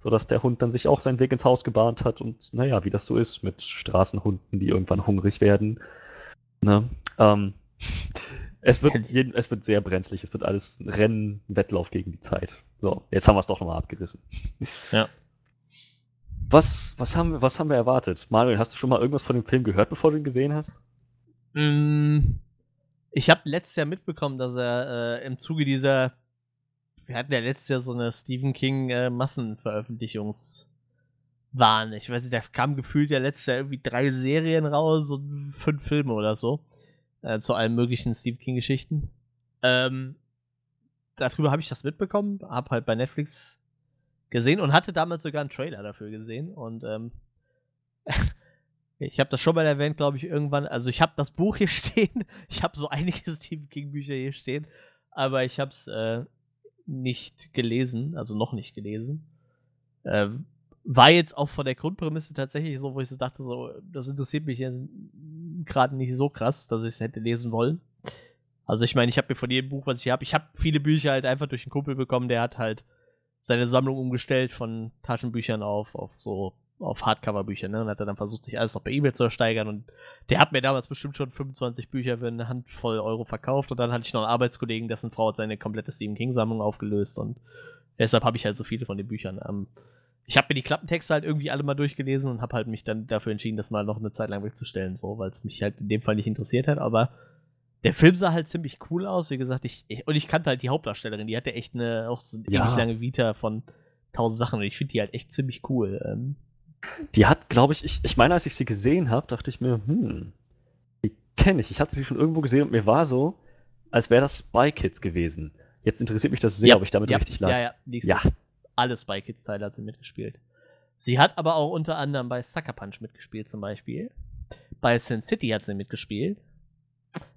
sodass der Hund dann sich auch seinen Weg ins Haus gebahnt hat und naja, wie das so ist mit Straßenhunden, die irgendwann hungrig werden. Ne? Ähm, es, wird jeden, es wird sehr brenzlig, es wird alles ein Rennen, ein Wettlauf gegen die Zeit. So, jetzt haben wir es doch nochmal abgerissen. Ja. Was, was, haben, wir- was haben wir erwartet? Manuel, hast du schon mal irgendwas von dem Film gehört, bevor du ihn gesehen hast? Mm, Ich habe letztes Jahr mitbekommen, dass er äh, im Zuge dieser. Wir hatten ja letztes Jahr so eine Stephen King äh, Massenveröffentlichungswahn. Ich weiß nicht, da kam gefühlt ja letztes Jahr irgendwie drei Serien raus und fünf Filme oder so. Äh, zu allen möglichen Stephen King-Geschichten. Ähm, darüber habe ich das mitbekommen, habe halt bei Netflix gesehen und hatte damals sogar einen Trailer dafür gesehen. Und ähm, ich habe das schon mal erwähnt, glaube ich, irgendwann. Also ich habe das Buch hier stehen. Ich habe so einige Stephen King Bücher hier stehen, aber ich habe es äh, nicht gelesen, also noch nicht gelesen. Ähm, war jetzt auch von der Grundprämisse tatsächlich so, wo ich so dachte, so, das interessiert mich gerade nicht so krass, dass ich es hätte lesen wollen. Also ich meine, ich habe mir von jedem Buch, was ich habe, ich habe viele Bücher halt einfach durch einen Kumpel bekommen, der hat halt seine Sammlung umgestellt von Taschenbüchern auf, auf so auf Hardcover-Bücher, ne? Und hat dann versucht, sich alles noch bei eBay zu ersteigern. Und der hat mir damals bestimmt schon 25 Bücher für eine Handvoll Euro verkauft. Und dann hatte ich noch einen Arbeitskollegen, dessen Frau hat seine komplette Stephen King-Sammlung aufgelöst. Und deshalb habe ich halt so viele von den Büchern. Ähm, ich habe mir die Klappentexte halt irgendwie alle mal durchgelesen und habe halt mich dann dafür entschieden, das mal noch eine Zeit lang wegzustellen, so, weil es mich halt in dem Fall nicht interessiert hat. Aber der Film sah halt ziemlich cool aus. Wie gesagt, ich, ich und ich kannte halt die Hauptdarstellerin. Die hatte echt eine auch so eine Ja. ewig lange Vita von tausend Sachen. Und ich finde die halt echt ziemlich cool. Ähm, Die hat, glaube ich, ich, ich meine, als ich sie gesehen habe, dachte ich mir, hm, die kenne ich. Ich hatte sie schon irgendwo gesehen und mir war so, als wäre das Spy Kids gewesen. Jetzt interessiert mich das sehr, ob ich damit ja, richtig lag. Ja, ja, Ja. du. Alle Spy Kids Teile hat sie mitgespielt. Sie hat aber auch unter anderem bei Sucker Punch mitgespielt zum Beispiel. Bei Sin City hat sie mitgespielt.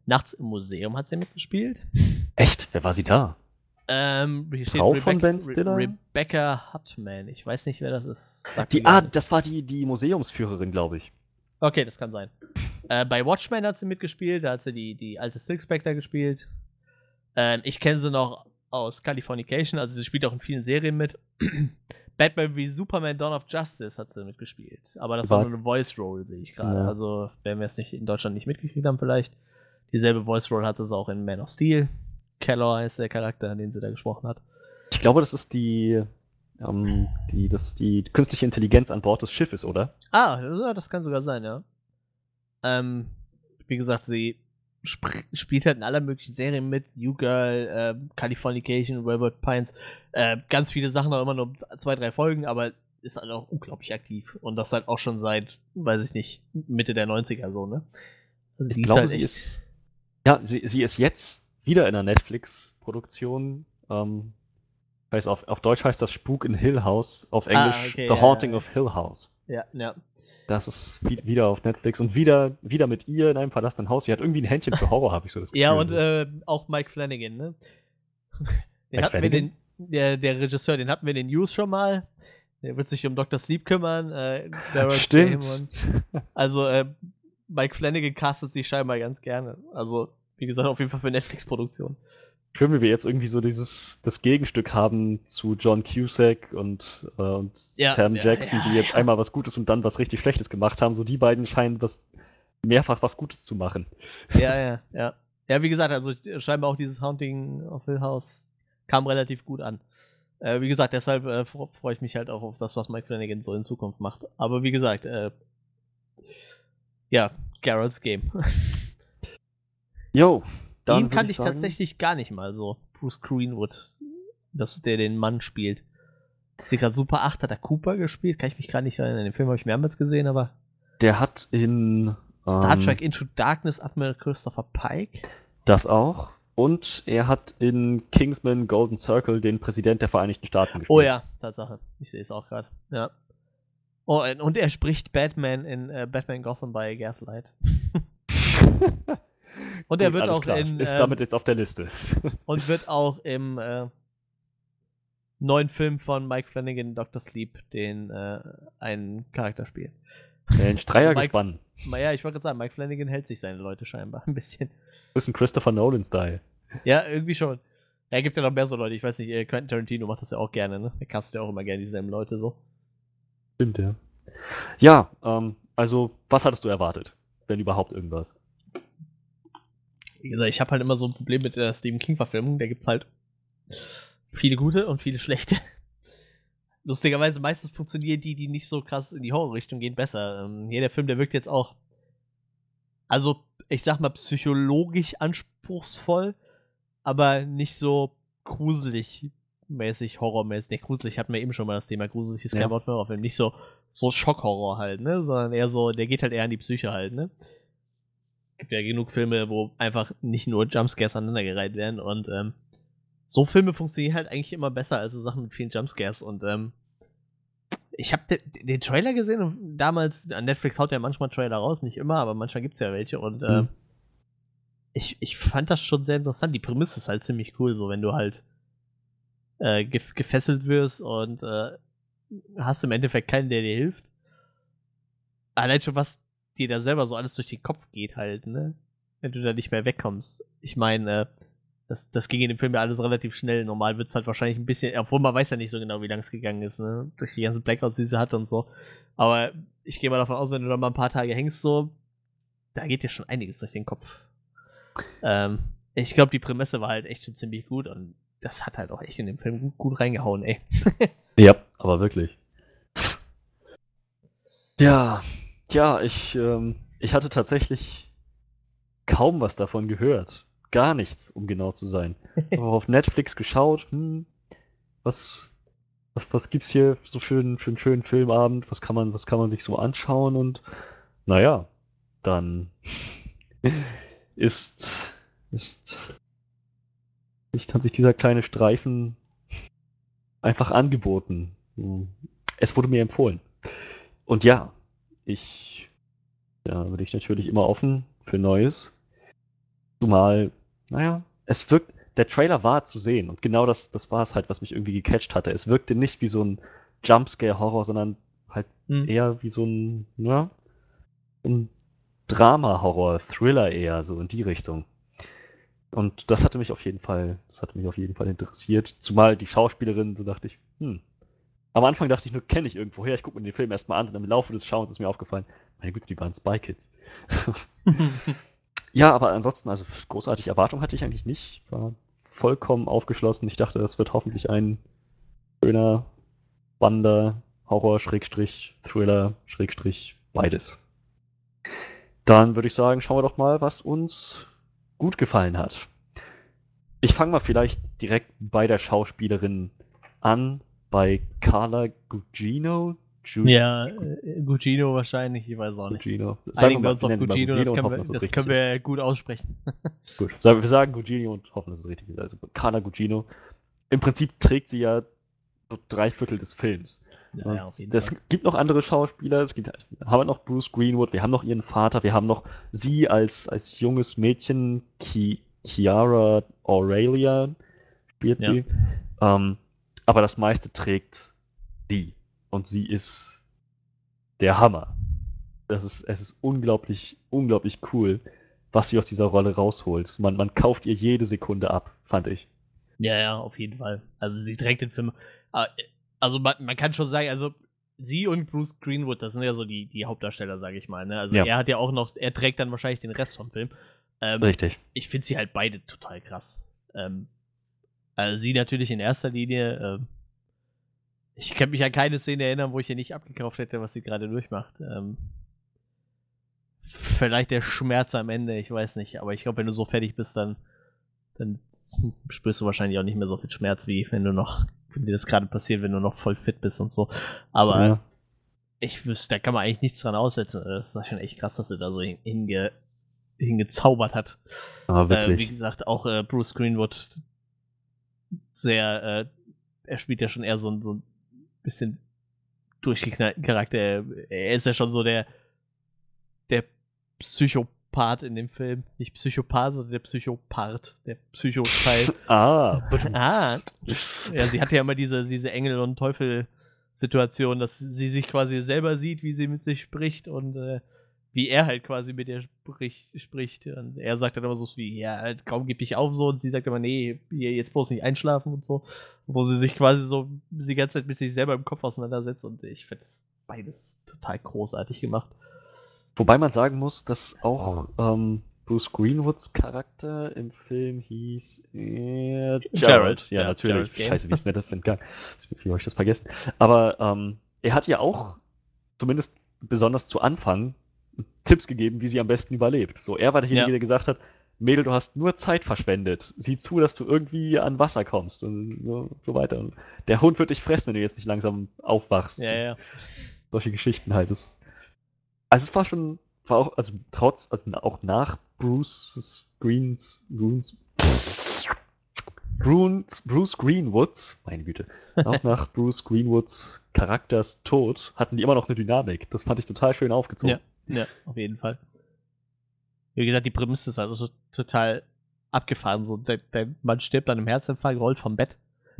Nachts im Museum hat sie mitgespielt. Echt? Wer war sie da? Ähm, hier steht Frau von Rebecca- Ben Stiller? Re Rebecca Hutman. Ich weiß nicht, wer das ist. Sagt Die, ah, das war die, die Museumsführerin, glaube ich. Okay, das kann sein. Äh, bei Watchmen hat sie mitgespielt, da hat sie die, die alte Silk Spectre gespielt. Ähm, ich kenne sie noch aus Californication, also sie spielt auch in vielen Serien mit. Batman wie Superman Dawn of Justice hat sie mitgespielt. Aber das war, War- nur eine Voice Roll, sehe ich gerade. Ja. Also, wenn wir es nicht in Deutschland nicht mitgekriegt haben, vielleicht. Dieselbe Voice Roll hatte sie auch in Man of Steel. Keller heißt der Charakter, an den sie da gesprochen hat. Ich glaube, das ist die, ähm, die, das, die künstliche Intelligenz an Bord des Schiffes, oder? Ah, ja, das kann sogar sein, ja. Ähm, wie gesagt, sie sp spielt halt in aller möglichen Serien mit. You Girl, ähm, Californication, Velvet Pines. Äh, ganz viele Sachen, auch immer nur zwei, drei Folgen, aber ist halt auch unglaublich aktiv. Und das halt auch schon seit, weiß ich nicht, Mitte der 90er so, ne? Also Ich glaube, halt sie ist. Ja, sie, sie ist jetzt wieder in einer Netflix-Produktion. Ähm, heißt auf, auf Deutsch heißt das Spuk in Hill House, auf Englisch Ah, okay, The ja, Haunting ja. of Hill House. Ja, ja. Das ist wie, wieder auf Netflix und wieder, wieder mit ihr in einem verlassenen Haus. Sie hat irgendwie ein Händchen für Horror, habe ich so das Gefühl. Ja, und äh, auch Mike Flanagan, ne? Den Mike hatten wir Flanagan? den, der, der Regisseur, den hatten wir in den News schon mal. Der wird sich um Dr. Sleep kümmern. Äh, Stimmt. Also, äh, Mike Flanagan castet sich scheinbar ganz gerne. Also, wie gesagt, auf jeden Fall für Netflix-Produktion. Schön, wie wir jetzt irgendwie so dieses das Gegenstück haben zu John Cusack und, äh, und Ja, Sam ja, Jackson, ja, die jetzt einmal was Gutes und dann was richtig Schlechtes gemacht haben. So die beiden scheinen was mehrfach was Gutes zu machen. Ja, ja, ja. Ja, wie gesagt, also scheinbar auch dieses Haunting of Hill House kam relativ gut an. Äh, wie gesagt, deshalb äh, fre- freue ich mich halt auch auf das, was Mike Flanagan so in Zukunft macht. Aber wie gesagt, äh, ja, Garrett's Game. Jo, Ihn kannte ich sagen, tatsächlich gar nicht mal so. Bruce Greenwood. Das ist der, den Mann spielt. Ich sehe gerade Super 8 hat er Cooper gespielt. Kann ich mich gerade nicht erinnern. Den Film habe ich mehrmals gesehen, aber. Der hat in Star Ähm, Trek Into Darkness Admiral Christopher Pike. Das auch. Und er hat in Kingsman Golden Circle den Präsident der Vereinigten Staaten gespielt. Oh ja, Tatsache. Ich sehe es auch gerade. Ja. Oh, und er spricht Batman in äh, Batman Gotham bei Gaslight. und er Gut, wird auch klar. in Ist ähm, damit jetzt auf der Liste. und wird auch im äh, neuen Film von Mike Flanagan, Dr. Sleep, den äh, einen Charakter spielen. Mensch, Dreier Mike- gespannt. Naja, ich wollte gerade sagen, Mike Flanagan hält sich seine Leute scheinbar ein bisschen. Bisschen Christopher Nolan-Style. Ja, irgendwie schon. Ja, gibt ja noch mehr so Leute. Ich weiß nicht, äh, Quentin Tarantino macht das ja auch gerne, ne? Der castet ja auch immer gerne dieselben Leute so. Stimmt, ja. Ja, ähm, also, was hattest du erwartet? Wenn überhaupt irgendwas? Wie gesagt, ich habe halt immer so ein Problem mit der Stephen King-Verfilmung. Da gibt's halt viele gute und viele schlechte. Lustigerweise, meistens funktionieren die, die nicht so krass in die Horrorrichtung gehen, besser. Ähm, hier der Film, der wirkt jetzt auch, also ich sag mal, psychologisch anspruchsvoll, aber nicht so gruselig mäßig, horrormäßig. Ne, gruselig hatten wir eben schon mal das Thema. Gruselig ist kein Ja. Wort für Horrorfilm. Nicht so, so Schockhorror halt, ne? Sondern eher so, der geht halt eher an die Psyche halt, ne? Gibt ja genug Filme, wo einfach nicht nur Jumpscares aneinandergereiht werden und ähm, so Filme funktionieren halt eigentlich immer besser als so Sachen mit vielen Jumpscares und ähm, ich habe de den Trailer gesehen und damals, an Netflix haut ja manchmal Trailer raus, nicht immer, aber manchmal gibt es ja welche und ähm, Mhm. ich, ich fand das schon sehr interessant. Die Prämisse ist halt ziemlich cool, so wenn du halt äh, gef gefesselt wirst und äh, hast im Endeffekt keinen, der dir hilft. Allein schon, was dir da selber so alles durch den Kopf geht halt, ne? Wenn du da nicht mehr wegkommst. Ich meine, äh, das, das ging in dem Film ja alles relativ schnell. Normal wird es halt wahrscheinlich ein bisschen, obwohl man weiß ja nicht so genau, wie lang es gegangen ist, ne? Durch die ganzen Blackouts, die sie hatte und so. Aber ich gehe mal davon aus, wenn du da mal ein paar Tage hängst, so, da geht dir schon einiges durch den Kopf. Ähm, ich glaube, die Prämisse war halt echt schon ziemlich gut und das hat halt auch echt in dem Film gut, gut reingehauen, ey. Ja, aber wirklich. Ja, ja, ich, ähm, ich hatte tatsächlich kaum was davon gehört. Gar nichts, um genau zu sein. Aber auf Netflix geschaut, hm, was, was, was gibt's hier so für, einen- für einen schönen Filmabend? Was kann man, was kann man sich so anschauen? Und naja, dann ist, ist, nicht hat sich dieser kleine Streifen einfach angeboten. Hm. Es wurde mir empfohlen. Und ja, ich ja, bin ich natürlich immer offen für Neues. Zumal, naja, es wirkt, der Trailer war zu sehen und genau das, das war es halt, was mich irgendwie gecatcht hatte. Es wirkte nicht wie so ein Jumpscare-Horror, sondern halt Hm. eher wie so ein, ja, ein Drama-Horror, Thriller eher, so in die Richtung. Und das hatte mich auf jeden Fall, das hatte mich auf jeden Fall interessiert. Zumal die Schauspielerin, so dachte ich, hm. Am Anfang dachte ich nur, kenne ich irgendwoher, ich gucke mir den Film erstmal an und im Laufe des Schauens ist mir aufgefallen, meine Güte, die waren Spy Kids. ja, aber ansonsten, also großartige Erwartung hatte ich eigentlich nicht. War vollkommen aufgeschlossen. Ich dachte, das wird hoffentlich ein schöner, spannender Horror, Schrägstrich, Thriller, Schrägstrich, beides. Dann würde ich sagen, schauen wir doch mal, was uns gut gefallen hat. Ich fange mal vielleicht direkt bei der Schauspielerin an, bei Carla Gugino. Ju- ja, äh, Gugino wahrscheinlich, ich weiß auch nicht. Gugino. Einigen wir uns auf Gugino, das können, hoffen, wir, das richtig können wir gut aussprechen. Gut, sagen- wir sagen Gugino und hoffen, dass es richtig ist. Also Carla Gugino. Im Prinzip trägt sie ja so drei Viertel des Films. Ja, ja, es gibt noch andere Schauspieler. Es gibt, wir haben noch Bruce Greenwood, wir haben noch ihren Vater, wir haben noch sie als, als junges Mädchen, Ki, Chiara Aurelia spielt Ja. sie. Ähm, aber das meiste trägt sie. Und sie ist der Hammer. Das ist, es ist unglaublich, unglaublich cool, was sie aus dieser Rolle rausholt. Man, man kauft ihr jede Sekunde ab, fand ich. Ja, ja, auf jeden Fall. Also sie trägt den Film. äh, Also man, man kann schon sagen, also sie und Bruce Greenwood, das sind ja so die, die Hauptdarsteller, sage ich mal. Ne? Also Ja. er hat ja auch noch, er trägt dann wahrscheinlich den Rest vom Film. Ähm, Richtig. ich finde sie halt beide total krass. Ähm, also sie natürlich in erster Linie. Ähm, ich kann mich an keine Szene erinnern, wo ich ihr nicht abgekauft hätte, was sie gerade durchmacht. Ähm, vielleicht der Schmerz am Ende, ich weiß nicht. Aber ich glaube, wenn du so fertig bist, dann, dann spürst du wahrscheinlich auch nicht mehr so viel Schmerz, wie wenn du noch, wenn dir das gerade passiert, wenn du noch voll fit bist und so. Aber Ja. ich wüsste, da kann man eigentlich nichts dran aussetzen. Das ist schon echt krass, was er da so hinge, hingezaubert hat. Aber Äh, wirklich. wie gesagt, auch äh, Bruce Greenwood sehr, äh, er spielt ja schon eher so, ein- so ein bisschen durchgeknallten Charakter. Er, ist ja schon so der, der Psychopath in dem Film. Nicht Psychopath, sondern der Psychopath, der Psychoteil. ah, Ah. ja, sie hatte ja immer diese, diese Engel- und Teufel-Situation, dass sie sich quasi selber sieht, wie sie mit sich spricht und äh, wie er halt quasi mit ihr spricht. spricht. Und er sagt dann immer so wie, ja, halt, kaum gib ich auf so und sie sagt immer, nee, jetzt bloß nicht einschlafen und so. Wo sie sich quasi so die ganze Zeit mit sich selber im Kopf auseinandersetzt und ich finde das beides total großartig gemacht. Wobei man sagen muss, dass auch ähm, Bruce Greenwoods Charakter im Film hieß äh. Gerald, Ja, ja, natürlich. Scheiße, wie ist mir das entgangen? Wie habe ich das vergessen? Aber ähm, er hat ja auch, zumindest besonders zu Anfang, Tipps gegeben, wie sie am besten überlebt. So, er war derjenige, Ja. der gesagt hat, Mädel, du hast nur Zeit verschwendet. Sieh zu, dass du irgendwie an Wasser kommst und so, weiter. Der Hund wird dich fressen, wenn du jetzt nicht langsam aufwachst. Ja, ja. solche Geschichten halt. Das, also es war schon, war auch, also trotz, also auch nach Bruce's Greens, Greens, Bruce, Bruce Greenwoods, meine Güte, auch nach Bruce Greenwoods Charakters Tod hatten die immer noch eine Dynamik. Das fand ich total schön aufgezogen. Ja, auf jeden Fall. Wie gesagt, die Prämisse ist also so total abgefahren. So, der, der Mann stirbt an einem Herzinfarkt, rollt vom Bett.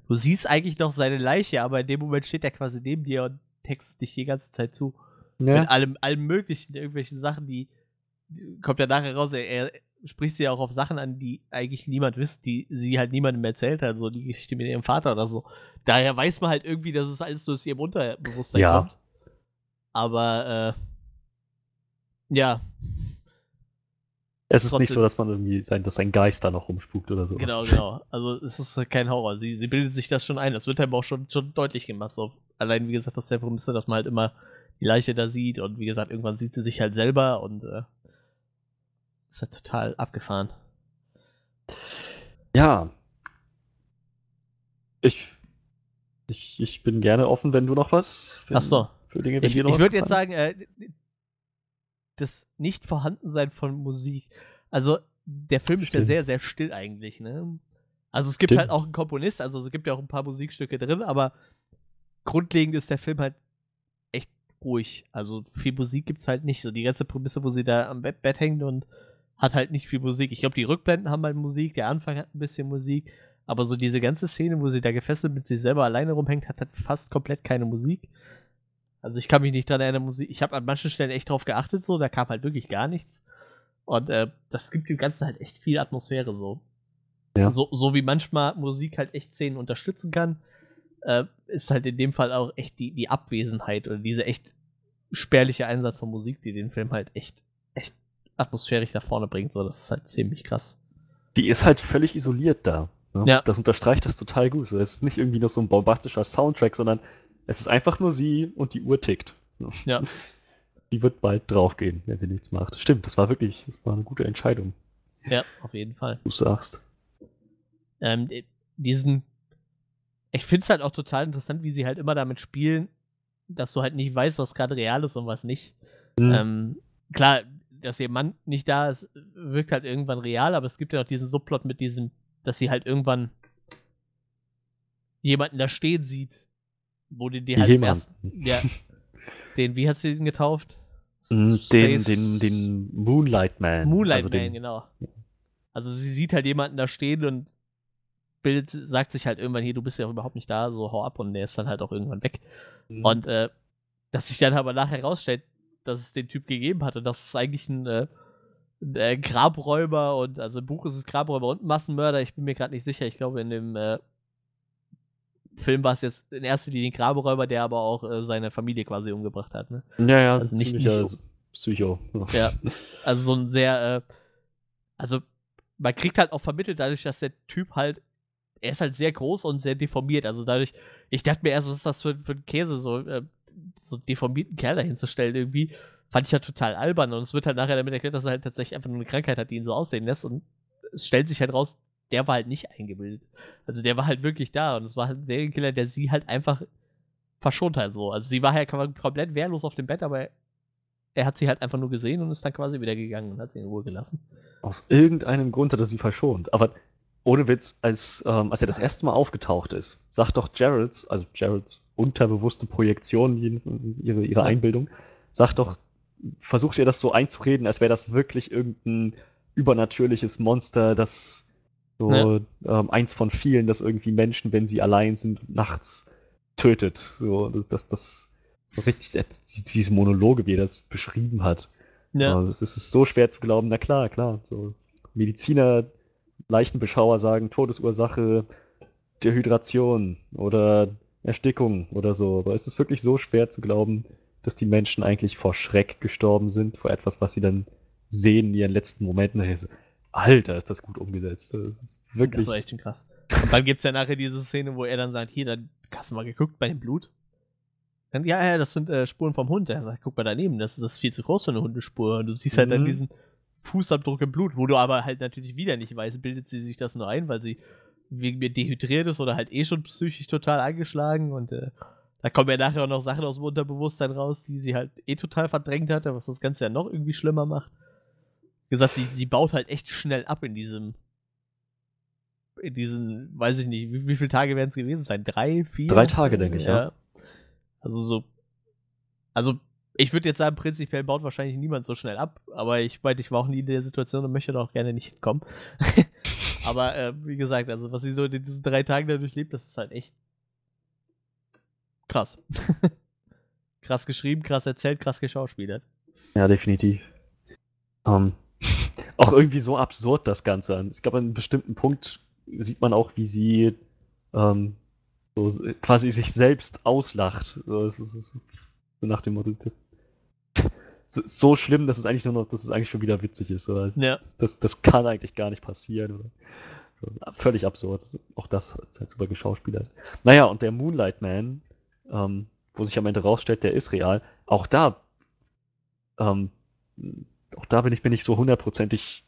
Du siehst eigentlich noch seine Leiche, aber in dem Moment steht er quasi neben dir und textet dich die ganze Zeit zu. Mit allem, allem möglichen, irgendwelchen Sachen, die, die kommt ja nachher raus, er, er spricht sie ja auch auf Sachen an, die eigentlich niemand wisst, die sie halt niemandem erzählt hat, so die Geschichte mit ihrem Vater oder so. Daher weiß man halt irgendwie, dass es alles nur aus ihrem Unterbewusstsein Ja. kommt. Aber, äh, ja, es ist nicht trotzdem- so, dass man irgendwie sein, dass sein Geist da noch rumspukt oder so. Genau, genau. Also es ist kein Horror. Sie, sie bildet sich das schon ein. Das wird einem auch schon, schon deutlich gemacht. So, allein, wie gesagt, aus der Prämisse, dass man halt immer die Leiche da sieht und wie gesagt, irgendwann sieht sie sich halt selber und äh, ist halt total abgefahren. Ja. Ich, ich, ich bin gerne offen, wenn du noch was für, Ach so. für Dinge, Ich, ich würde jetzt sagen, äh, das Nicht-Vorhandensein von Musik. Also, der Film ist ja Stimmt. sehr, sehr still eigentlich, ne? Also, es gibt Stimmt. halt auch einen Komponist, also es gibt ja auch ein paar Musikstücke drin, aber grundlegend ist der Film halt echt ruhig. Also, viel Musik gibt's halt nicht. So die ganze Prämisse, wo sie da am Bett, Bett hängt und hat halt nicht viel Musik. Ich glaube, die Rückblenden haben halt Musik, der Anfang hat ein bisschen Musik, aber so diese ganze Szene, wo sie da gefesselt mit sich selber alleine rumhängt, hat halt fast komplett keine Musik. Also ich kann mich nicht dran erinnern, Musik. Ich habe an manchen Stellen echt drauf geachtet, so, da kam halt wirklich gar nichts. Und äh, das gibt dem Ganzen halt echt viel Atmosphäre so. Ja. So, so wie manchmal Musik halt echt Szenen unterstützen kann, äh, ist halt in dem Fall auch echt die, die Abwesenheit oder diese echt spärliche Einsatz von Musik, die den Film halt echt, echt atmosphärisch nach vorne bringt. So, das ist halt ziemlich krass. Die ist halt völlig isoliert da. Ne? Ja. Das unterstreicht das total gut. So, es ist nicht irgendwie noch so ein bombastischer Soundtrack, sondern es ist einfach nur sie und die Uhr tickt. Ja. Die wird bald draufgehen, wenn sie nichts macht. Stimmt, das war wirklich, das war eine gute Entscheidung, Ja, auf jeden Fall. du sagst. ähm, äh, diesen. Ich finde es halt auch total interessant, wie sie halt immer damit spielen, dass du halt nicht weißt, was gerade real ist und was nicht. Mhm. Ähm, klar, dass ihr Mann nicht da ist, wirkt halt irgendwann real, aber es gibt ja noch diesen Subplot mit diesem, dass sie halt irgendwann jemanden da stehen sieht, wo die, die halt ersten, ja, den, wie hat sie den getauft? Mhm, Den, Space- den, den Moonlight Man. Moonlight also Man, den, genau. Also sie sieht halt jemanden da stehen und bildet, sagt sich halt irgendwann, hier, du bist ja überhaupt nicht da, so hau ab und der ist dann halt auch irgendwann weg. Mhm. Und äh, dass sich dann aber nachher herausstellt, dass es den Typ gegeben hat und dass es eigentlich ein, äh, ein äh, Grabräuber und also im Buch ist es Grabräuber und Massenmörder, ich bin mir gerade nicht sicher, ich glaube in dem äh, Film war es jetzt in erster Linie ein Grabräuber, der aber auch äh, seine Familie quasi umgebracht hat, ne? ja, ja, also nicht- nicht- Psycho. Ja, also so ein sehr, äh, also man kriegt halt auch vermittelt dadurch, dass der Typ halt, er ist halt sehr groß und sehr deformiert. Also dadurch, ich dachte mir erst, was ist das für, für ein Käse, so, äh, so einen deformierten Kerl dahinzustellen irgendwie. Fand ich halt total albern und es wird halt nachher damit erklärt, dass er halt tatsächlich einfach nur eine Krankheit hat, die ihn so aussehen lässt und es stellt sich halt raus, der war halt nicht eingebildet. Also der war halt wirklich da und es war halt ein Serienkiller, der sie halt einfach verschont halt so. Also sie war halt komplett wehrlos auf dem Bett, aber er hat sie halt einfach nur gesehen und ist dann quasi wieder gegangen und hat sie in Ruhe gelassen. Aus irgendeinem Grund hat er sie verschont. Aber ohne Witz, als, ähm, als er das erste Mal aufgetaucht ist, sagt doch Geralds, also Geralds unterbewusste Projektion, ihre, ihre Einbildung, sagt doch, versucht ihr das so einzureden, als wäre das wirklich irgendein übernatürliches Monster, das so ja. ähm, eins von vielen, das irgendwie Menschen, wenn sie allein sind, nachts tötet. So, dass das richtig, diese Monologe, wie er das beschrieben hat. Ja. Es ist so schwer zu glauben, na klar, klar. So Mediziner, Leichenbeschauer sagen Todesursache Dehydration oder Erstickung oder so. Aber es ist wirklich so schwer zu glauben, dass die Menschen eigentlich vor Schreck gestorben sind, vor etwas, was sie dann sehen in ihren letzten Momenten. Alter, ist das gut umgesetzt. Das ist wirklich. Das war echt schon krass. Und dann gibt es ja nachher diese Szene, wo er dann sagt: Hier, dann hast du mal geguckt bei dem Blut. Dann, ja, ja, das sind äh, Spuren vom Hund. Er sagt: Guck mal daneben, das ist, das ist viel zu groß für eine Hundespur. Und du siehst halt dann mhm. diesen Fußabdruck im Blut, wo du aber halt natürlich wieder nicht weißt, bildet sie sich das nur ein, weil sie wegen mir dehydriert ist oder halt eh schon psychisch total angeschlagen und äh, da kommen ja nachher auch noch Sachen aus dem Unterbewusstsein raus, die sie halt eh total verdrängt hatte, was das Ganze ja noch irgendwie schlimmer macht. Gesagt, sie, sie baut halt echt schnell ab in diesem, in diesen, weiß ich nicht, wie, wie viele Tage werden es gewesen sein? Drei, vier? Drei Tage, denke ich, ja. ja. Also so, also ich würde jetzt sagen, prinzipiell baut wahrscheinlich niemand so schnell ab, aber ich meine, ich war auch nie in der Situation und möchte da auch gerne nicht hinkommen. aber äh, wie gesagt, also was sie so in diesen drei Tagen dadurch lebt, das ist halt echt krass. krass geschrieben, krass erzählt, krass geschauspielert. Ja, definitiv. Um, ähm, auch irgendwie so absurd das Ganze. Ich glaube, an einem bestimmten Punkt sieht man auch, wie sie ähm, so quasi sich selbst auslacht. So, es ist, so nach dem Motto, das, so schlimm, dass es eigentlich nur noch, dass es eigentlich schon wieder witzig ist. Oder? Ja. Das, das kann eigentlich gar nicht passieren. Oder? So, völlig absurd. Auch das halt super geschauspielert. Naja, und der Moonlight Man, ähm, wo sich am Ende rausstellt, der ist real. Auch da, ähm, auch da bin ich mir nicht so hundertprozentig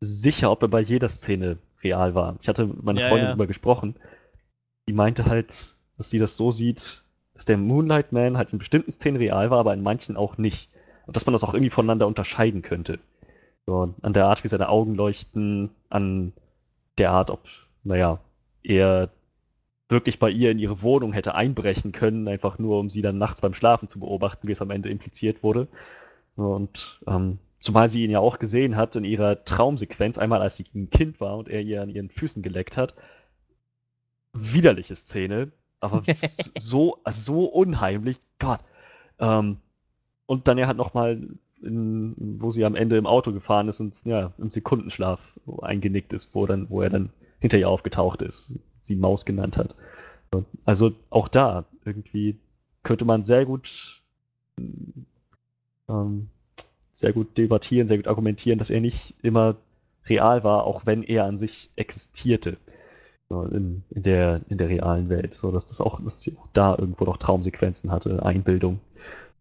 sicher, ob er bei jeder Szene real war. Ich hatte mit meiner ja, Freundin ja. darüber gesprochen. Die meinte halt, dass sie das so sieht, dass der Moonlight Man halt in bestimmten Szenen real war, aber in manchen auch nicht. Und dass man das auch irgendwie voneinander unterscheiden könnte. So, an der Art, wie seine Augen leuchten, an der Art, ob, naja, er wirklich bei ihr in ihre Wohnung hätte einbrechen können, einfach nur, um sie dann nachts beim Schlafen zu beobachten, wie es am Ende impliziert wurde. Und ähm, zumal sie ihn ja auch gesehen hat in ihrer Traumsequenz, einmal als sie ein Kind war und er ihr an ihren Füßen geleckt hat. Widerliche Szene, aber so, so unheimlich. Gott. Ähm, und dann er hat nochmal, wo sie am Ende im Auto gefahren ist und ja, im Sekundenschlaf eingenickt ist, wo, dann, wo er dann hinter ihr aufgetaucht ist, sie Maus genannt hat. Also auch da irgendwie könnte man sehr gut ähm, sehr gut debattieren, sehr gut argumentieren, dass er nicht immer real war, auch wenn er an sich existierte in, in, der, in der realen Welt, so dass das auch, dass sie auch da irgendwo noch Traumsequenzen hatte, Einbildung.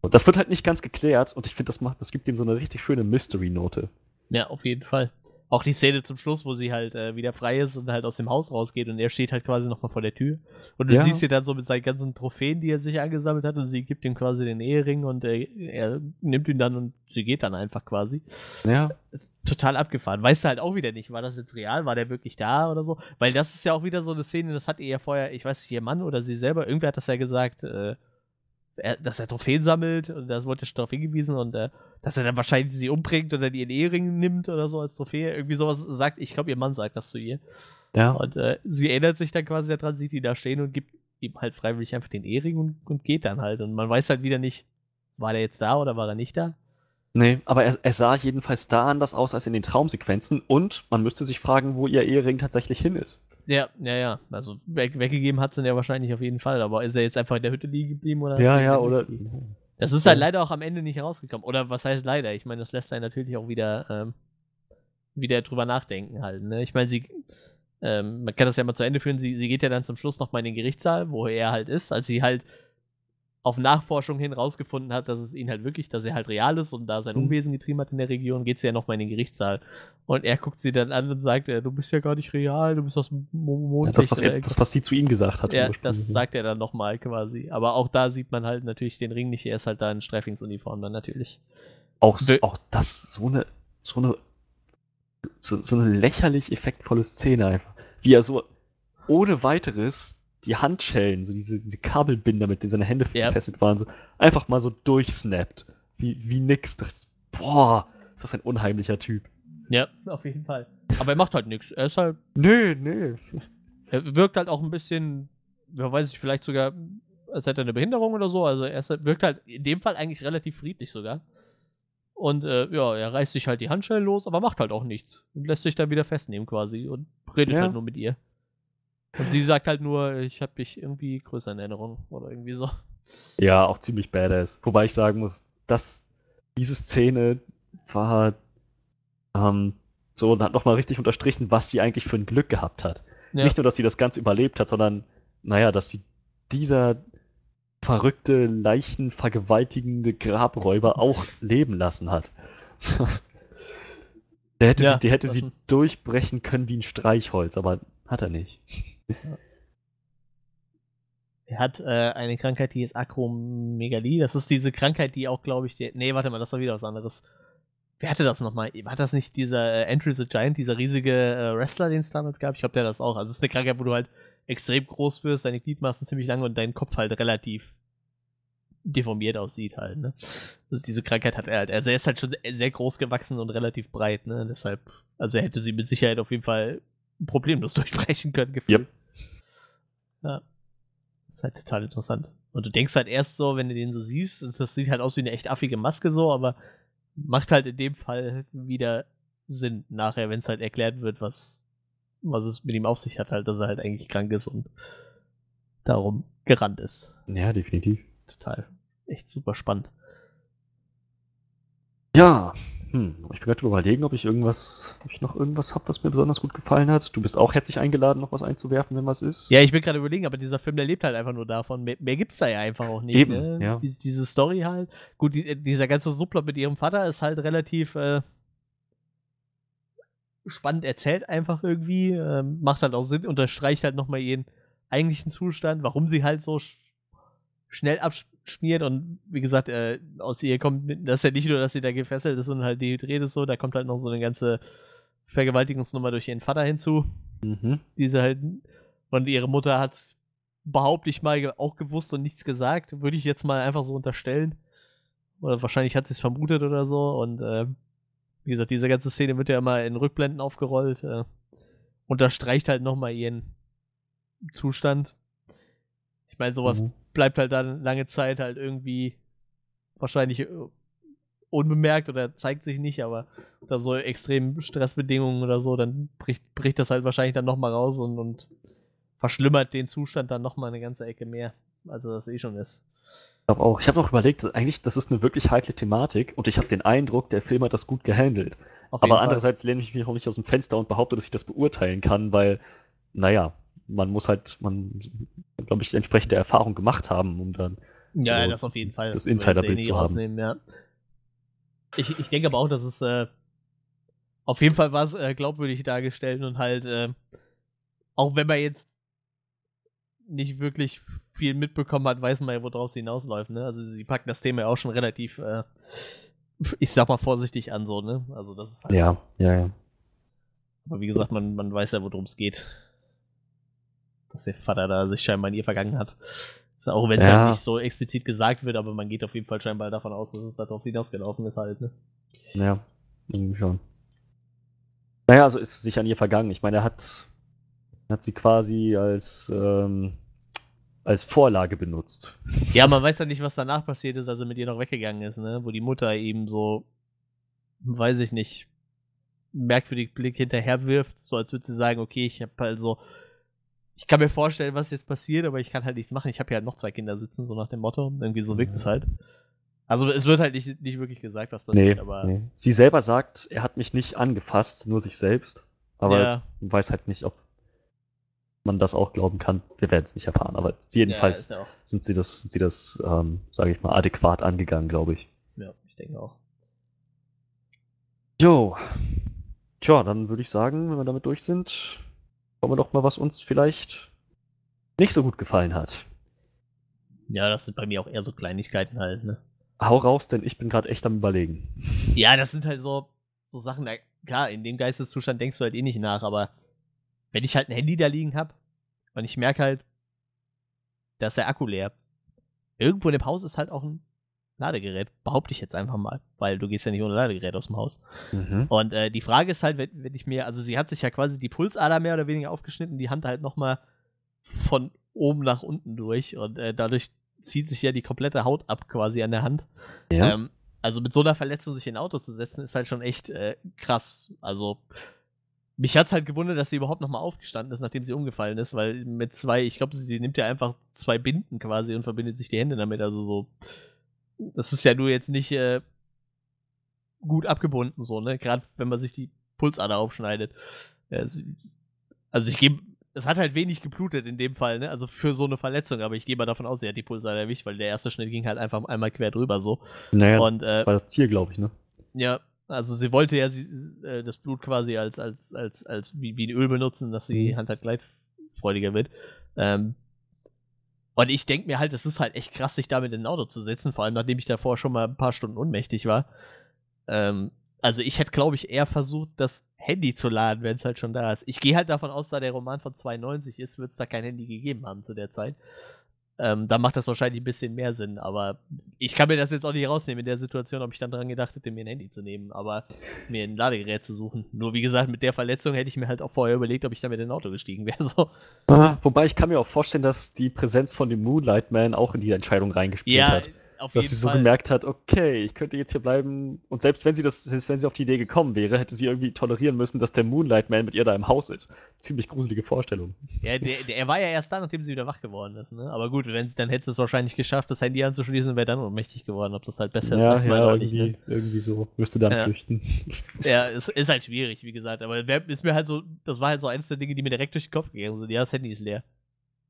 Und das wird halt nicht ganz geklärt und ich finde, das macht, das gibt ihm so eine richtig schöne Mystery-Note. Ja, auf jeden Fall. Auch die Szene zum Schluss, wo sie halt äh, wieder frei ist und halt aus dem Haus rausgeht und er steht halt quasi nochmal vor der Tür. Und du ja. siehst sie dann so mit seinen ganzen Trophäen, die er sich angesammelt hat und sie gibt ihm quasi den Ehering und äh, er nimmt ihn dann und sie geht dann einfach quasi. Ja. Total abgefahren. Weißt du halt auch wieder nicht, war das jetzt real? War der wirklich da oder so? Weil das ist ja auch wieder so eine Szene, das hat ihr ja vorher, ich weiß nicht, ihr Mann oder sie selber, irgendwer hat das ja gesagt, äh, er, dass er Trophäen sammelt und das wurde schon darauf hingewiesen und äh, dass er dann wahrscheinlich sie umbringt oder ihren Ehering nimmt oder so als Trophäe. Irgendwie sowas sagt, ich glaube, ihr Mann sagt das zu ihr. Ja. Und äh, sie erinnert sich dann quasi daran, sieht ihn da stehen und gibt ihm halt freiwillig einfach den Ehering und, und geht dann halt. Und man weiß halt wieder nicht, war der jetzt da oder war er nicht da? Nee, aber er, er, sah jedenfalls da anders aus als in den Traumsequenzen und man müsste sich fragen, wo ihr Ehering tatsächlich hin ist. Ja, ja, ja. Also weg, weggegeben hat sie ja wahrscheinlich auf jeden Fall, aber ist er jetzt einfach in der Hütte liegen geblieben oder? Ja, ja, oder. Das ist halt leider auch am Ende nicht rausgekommen. Oder was heißt leider? Ich meine, das lässt einen natürlich auch wieder, ähm, wieder drüber nachdenken halt. Ne? Ich meine, sie, ähm, man kann das ja mal zu Ende führen, sie, sie geht ja dann zum Schluss nochmal in den Gerichtssaal, wo er halt ist, als sie halt auf Nachforschung hin rausgefunden hat, dass es ihn halt wirklich, dass er halt real ist und da sein Mhm. Unwesen getrieben hat in der Region, geht sie ja nochmal in den Gerichtssaal. Und er guckt sie dann an und sagt, äh, du bist ja gar nicht real, du bist aus dem Mo- Ja, Mond. das, was er, das, was sie zu ihm gesagt hat. ja, das sagt er dann nochmal quasi. Aber auch da sieht man halt natürlich den Ring nicht, er ist halt da in Sträflingsuniform dann natürlich. auch, so- auch das, so eine, so eine, so, so eine lächerlich effektvolle Szene einfach. Wie er so ohne weiteres die Handschellen, so diese, diese Kabelbinder, mit denen seine Hände Ja. gefesselt waren, so einfach mal so durchsnappt. Wie, wie nix. Da dachte ich, Boah, ist das ein unheimlicher Typ. Ja, auf jeden Fall. Aber er macht halt nichts. Er ist halt Nö, nö. Er wirkt halt auch ein bisschen, wer weiß ich, vielleicht sogar, als hätte er eine Behinderung oder so. Also er halt- wirkt halt in dem Fall eigentlich relativ friedlich sogar. Und äh, ja, er reißt sich halt die Handschellen los, aber macht halt auch nichts. Und lässt sich dann wieder festnehmen quasi und redet Ja. halt nur mit ihr. Und sie sagt halt nur, ich habe dich irgendwie größer in Erinnerung oder irgendwie so. Ja, auch ziemlich badass. Wobei ich sagen muss, dass diese Szene war ähm, so und hat nochmal richtig unterstrichen, was sie eigentlich für ein Glück gehabt hat. Ja. Nicht nur, dass sie das Ganze überlebt hat, sondern, naja, dass sie dieser verrückte, leichenvergewaltigende Grabräuber auch leben lassen hat. der hätte Ja, sie, der hätte sie durchbrechen können wie ein Streichholz, aber hat er nicht. Er hat äh, eine Krankheit, die ist Akromegalie. Das ist diese Krankheit, die auch, glaube ich, die, nee, warte mal, das war wieder was anderes. Wer hatte das nochmal? War das nicht dieser äh, Andrew the Giant, dieser riesige äh, Wrestler, den es damals gab? Ich glaube, der hat das auch. Also es ist eine Krankheit, wo du halt extrem groß wirst, deine Gliedmaßen ziemlich lang und dein Kopf halt relativ deformiert aussieht halt, ne? Also diese Krankheit hat er halt. Also er ist halt schon sehr groß gewachsen und relativ breit, ne? Deshalb, also er hätte sie mit Sicherheit auf jeden Fall problemlos durchbrechen können, gefühlt. Yep. Ja. Das ist halt total interessant. Und du denkst halt erst so, wenn du den so siehst, und das sieht halt aus wie eine echt affige Maske so, aber macht halt in dem Fall wieder Sinn nachher, wenn es halt erklärt wird, was, was es mit ihm auf sich hat, halt, dass er halt eigentlich krank ist und darum gerannt ist. Ja, definitiv. Total. Echt super spannend. Ja, hm, ich bin gerade überlegen, ob ich irgendwas, ob ich noch irgendwas habe, was mir besonders gut gefallen hat. Du bist auch herzlich eingeladen, noch was einzuwerfen, wenn was ist. Ja, ich bin gerade überlegen, aber dieser Film, der lebt halt einfach nur davon. Mehr, mehr gibt's da ja einfach auch nicht. Eben, ne? ja. Dies, diese Story halt. Gut, die, dieser ganze Subplot mit ihrem Vater ist halt relativ äh, spannend erzählt einfach irgendwie. Ähm, macht halt auch Sinn, unterstreicht halt nochmal ihren eigentlichen Zustand, warum sie halt so sch schnell abschmiert und wie gesagt, äh, aus ihr kommt, das ist ja nicht nur, dass sie da gefesselt ist und halt dehydriert ist so, da kommt halt noch so eine ganze Vergewaltigungsnummer durch ihren Vater hinzu Mhm. diese halt und ihre Mutter hat behaupte ich mal auch gewusst und nichts gesagt, würde ich jetzt mal einfach so unterstellen. Oder wahrscheinlich hat sie es vermutet oder so und äh, wie gesagt, diese ganze Szene wird ja immer in Rückblenden aufgerollt, äh, unterstreicht halt nochmal ihren Zustand. Ich meine, sowas Mhm. Bleibt halt dann lange Zeit halt irgendwie wahrscheinlich äh, unbemerkt oder zeigt sich nicht, aber unter so extremen Stressbedingungen oder so, dann bricht, bricht das halt wahrscheinlich dann nochmal raus und, und verschlimmert den Zustand dann nochmal eine ganze Ecke mehr, als er das eh schon ist. Ich glaube auch. Ich habe noch überlegt, eigentlich, das ist eine wirklich heikle Thematik und ich habe den Eindruck, der Film hat das gut gehandelt. Aber Fall. andererseits lehne ich mich auch nicht aus dem Fenster und behaupte, dass ich das beurteilen kann, weil, naja, man muss halt, man, glaube ich, entsprechende Erfahrung gemacht haben, um dann. Ja, so das auf jeden Fall. das Insiderbild zu haben. Ja. Ich, ich denke aber auch, dass es äh, auf jeden Fall war es äh, glaubwürdig dargestellt und halt, äh, auch wenn man jetzt nicht wirklich viel mitbekommen hat, weiß man ja, woraus sie hinausläuft, ne? Also sie packen das Thema ja auch schon relativ, äh, ich sag mal vorsichtig an, so, ne? Also das ist halt, Ja, ja, ja. aber wie gesagt, man, man weiß ja, worum es geht. Dass der Vater da sich scheinbar in ihr vergangen hat. Ist auch wenn es Ja. halt nicht so explizit gesagt wird, aber man geht auf jeden Fall scheinbar davon aus, dass es darauf hinausgelaufen ist halt, ne? Ja, irgendwie schon. Naja, also ist es sich an ihr vergangen. Ich meine, er hat, hat sie quasi als, ähm, als Vorlage benutzt. Ja, man weiß ja nicht, was danach passiert ist, als er mit ihr noch weggegangen ist, ne? Wo die Mutter eben so, weiß ich nicht, merkwürdig Blick hinterher wirft, so als würde sie sagen, okay, ich habe also, ich kann mir vorstellen, was jetzt passiert, aber ich kann halt nichts machen. Ich habe ja noch zwei Kinder sitzen, so nach dem Motto. Irgendwie so wirkt es halt. Also es wird halt nicht, nicht wirklich gesagt, was passiert, Nee, aber nee. Sie selber sagt, er hat mich nicht angefasst, nur sich selbst. Aber ja, weiß halt nicht, ob man das auch glauben kann. Wir werden es nicht erfahren, aber jedenfalls ja, sind sie das, sind sie das, ähm, sage ich mal, adäquat angegangen, glaube ich. ja, ich denke auch. Jo. Tja, dann würde ich sagen, wenn wir damit durch sind, kommen wir doch mal, was uns vielleicht nicht so gut gefallen hat. Ja, das sind bei mir auch eher so Kleinigkeiten halt, ne? Hau raus, denn ich bin gerade echt am überlegen. Ja, das sind halt so, so Sachen, da, klar, in dem Geisteszustand denkst du halt eh nicht nach, aber wenn ich halt ein Handy da liegen hab und ich merke halt, da ist der Akku leer. Irgendwo in dem Haus ist halt auch ein Ladegerät, behaupte ich jetzt einfach mal, weil du gehst ja nicht ohne Ladegerät aus dem Haus. Mhm. Und äh, die Frage ist halt, wenn, wenn ich mir, also sie hat sich ja quasi die Pulsader mehr oder weniger aufgeschnitten, die Hand halt nochmal von oben nach unten durch und äh, dadurch zieht sich ja die komplette Haut ab quasi an der Hand. Ja. Ähm, also mit so einer Verletzung sich in ein Auto zu setzen, ist halt schon echt äh, krass. Also mich hat's halt gewundert, dass sie überhaupt nochmal aufgestanden ist, nachdem sie umgefallen ist, weil mit zwei, ich glaube, sie nimmt ja einfach zwei Binden quasi und verbindet sich die Hände damit. Also so, das ist ja nur jetzt nicht äh, gut abgebunden, so, ne? Gerade wenn man sich die Pulsader aufschneidet. Sie, also ich gebe, es hat halt wenig geblutet in dem Fall, ne? Also für so eine Verletzung, aber ich gehe mal davon aus, sie hat die Pulsader erwischt, weil der erste Schnitt ging halt einfach einmal quer drüber so. Naja, Und äh, das war das Ziel, glaube ich, ne? ja, also sie wollte ja sie, äh, das Blut quasi als, als, als, als wie, wie ein Öl benutzen, dass die Mhm. Hand halt gleitfreudiger wird. Ähm, und ich denke mir halt, es ist halt echt krass, sich damit in ein Auto zu setzen, vor allem nachdem ich davor schon mal ein paar Stunden ohnmächtig war. Ähm, also ich hätte, glaube ich, eher versucht, das Handy zu laden, wenn es halt schon da ist. Ich gehe halt davon aus, da der Roman von 92 ist, wird es da kein Handy gegeben haben zu der Zeit. Ähm, da macht das wahrscheinlich ein bisschen mehr Sinn, aber ich kann mir das jetzt auch nicht rausnehmen in der Situation, ob ich dann dran gedacht hätte, mir ein Handy zu nehmen, aber mir ein Ladegerät zu suchen. Nur wie gesagt, mit der Verletzung hätte ich mir halt auch vorher überlegt, ob ich damit in ein Auto gestiegen wäre. So. Ah, wobei ich kann mir auch vorstellen, dass die Präsenz von dem Moonlight Man auch in die Entscheidung reingespielt hat. Auf Dass sie so Fall. gemerkt hat, okay, ich könnte jetzt hier bleiben. Und selbst wenn sie das, selbst wenn sie auf die Idee gekommen wäre, hätte sie irgendwie tolerieren müssen, dass der Moonlight Man mit ihr da im Haus ist. Ziemlich gruselige Vorstellung. Ja, der, der, er war ja erst da, nachdem sie wieder wach geworden ist, ne? Aber gut, wenn, dann hätte es wahrscheinlich geschafft, das Handy anzuschließen und wäre dann ohnmächtig geworden. Ob das halt besser ist ja, als mal ja, oder nicht, irgendwie, ne? irgendwie so. Müsste dann Ja. flüchten. Ja, es ist halt schwierig, wie gesagt. Aber ist mir halt so, das war halt so eins der Dinge, die mir direkt durch den Kopf gegangen sind. Ja, das Handy ist leer.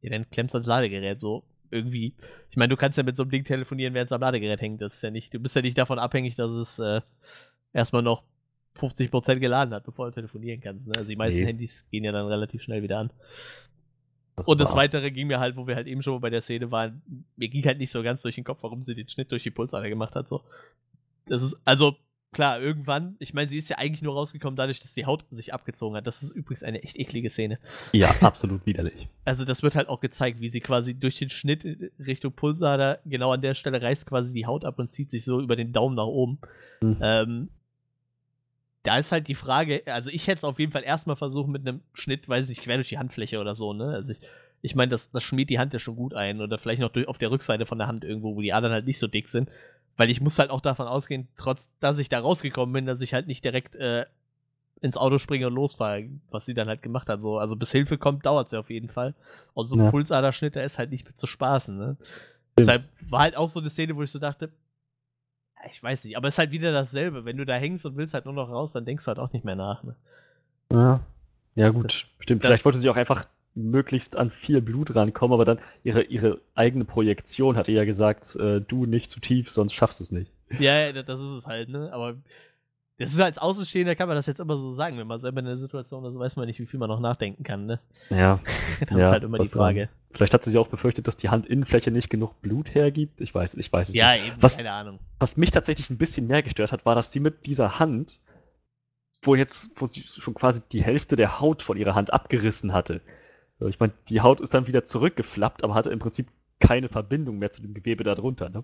Ja, dann klemmst du ans Ladegerät so. Irgendwie. Ich meine, du kannst ja mit so einem Ding telefonieren, während es am Ladegerät hängt. Das ist ja nicht, du bist ja nicht davon abhängig, dass es äh, erstmal noch 50% geladen hat, bevor du telefonieren kannst. Ne? Also die meisten Nee. Handys gehen ja dann relativ schnell wieder an. Das Und das Weitere ging mir halt, wo wir halt eben schon bei der Szene waren, mir ging halt nicht so ganz durch den Kopf, warum sie den Schnitt durch die Pulsader gemacht hat. So. Das ist, also, klar, irgendwann, ich meine, sie ist ja eigentlich nur rausgekommen dadurch, dass die Haut sich abgezogen hat. Das ist übrigens eine echt eklige Szene. Ja, absolut widerlich. Also, das wird halt auch gezeigt, wie sie quasi durch den Schnitt Richtung Pulsader, genau an der Stelle reißt quasi die Haut ab und zieht sich so über den Daumen nach oben. Mhm. Ähm, da ist halt die Frage, also ich hätte es auf jeden Fall erstmal versucht mit einem Schnitt, weiß ich, quer durch die Handfläche oder so, ne? Also ich, ich meine, das, das schmiert die Hand ja schon gut ein oder vielleicht noch durch, auf der Rückseite von der Hand irgendwo, wo die Adern halt nicht so dick sind. Weil ich muss halt auch davon ausgehen, trotz dass ich da rausgekommen bin, dass ich halt nicht direkt äh, ins Auto springe und losfahre, was sie dann halt gemacht hat. So. Also bis Hilfe kommt, dauert es ja auf jeden Fall. Und so ein Ja. Pulsaderschnitt, der ist halt nicht mit zu spaßen, ne? Deshalb war halt auch so eine Szene, wo ich so dachte, ich weiß nicht, aber es ist halt wieder dasselbe. Wenn du da hängst und willst halt nur noch raus, dann denkst du halt auch nicht mehr nach. Ne? Ja, ja gut, stimmt. Vielleicht wollte sie auch einfach möglichst an viel Blut rankommen, aber dann ihre, ihre eigene Projektion hat ihr ja gesagt, äh, du nicht zu tief, sonst schaffst du es nicht. Ja, ja, das ist es halt, ne? Aber das ist als Außenstehender kann man das jetzt immer so sagen, wenn man selber in der Situation ist, weiß man nicht, wie viel man noch nachdenken kann, ne? Ja, Das Ja, ist halt immer die was dran. Frage. vielleicht hat sie sich auch befürchtet, dass die Handinnenfläche nicht genug Blut hergibt. Ich weiß, ich weiß es Ja, nicht. eben, Was- keine Ahnung. Was mich tatsächlich ein bisschen mehr gestört hat, war, dass sie mit dieser Hand, wo jetzt, wo sie schon quasi die Hälfte der Haut von ihrer Hand abgerissen hatte. Ich meine, die Haut ist dann wieder zurückgeflappt, aber hatte im Prinzip keine Verbindung mehr zu dem Gewebe darunter. Ne?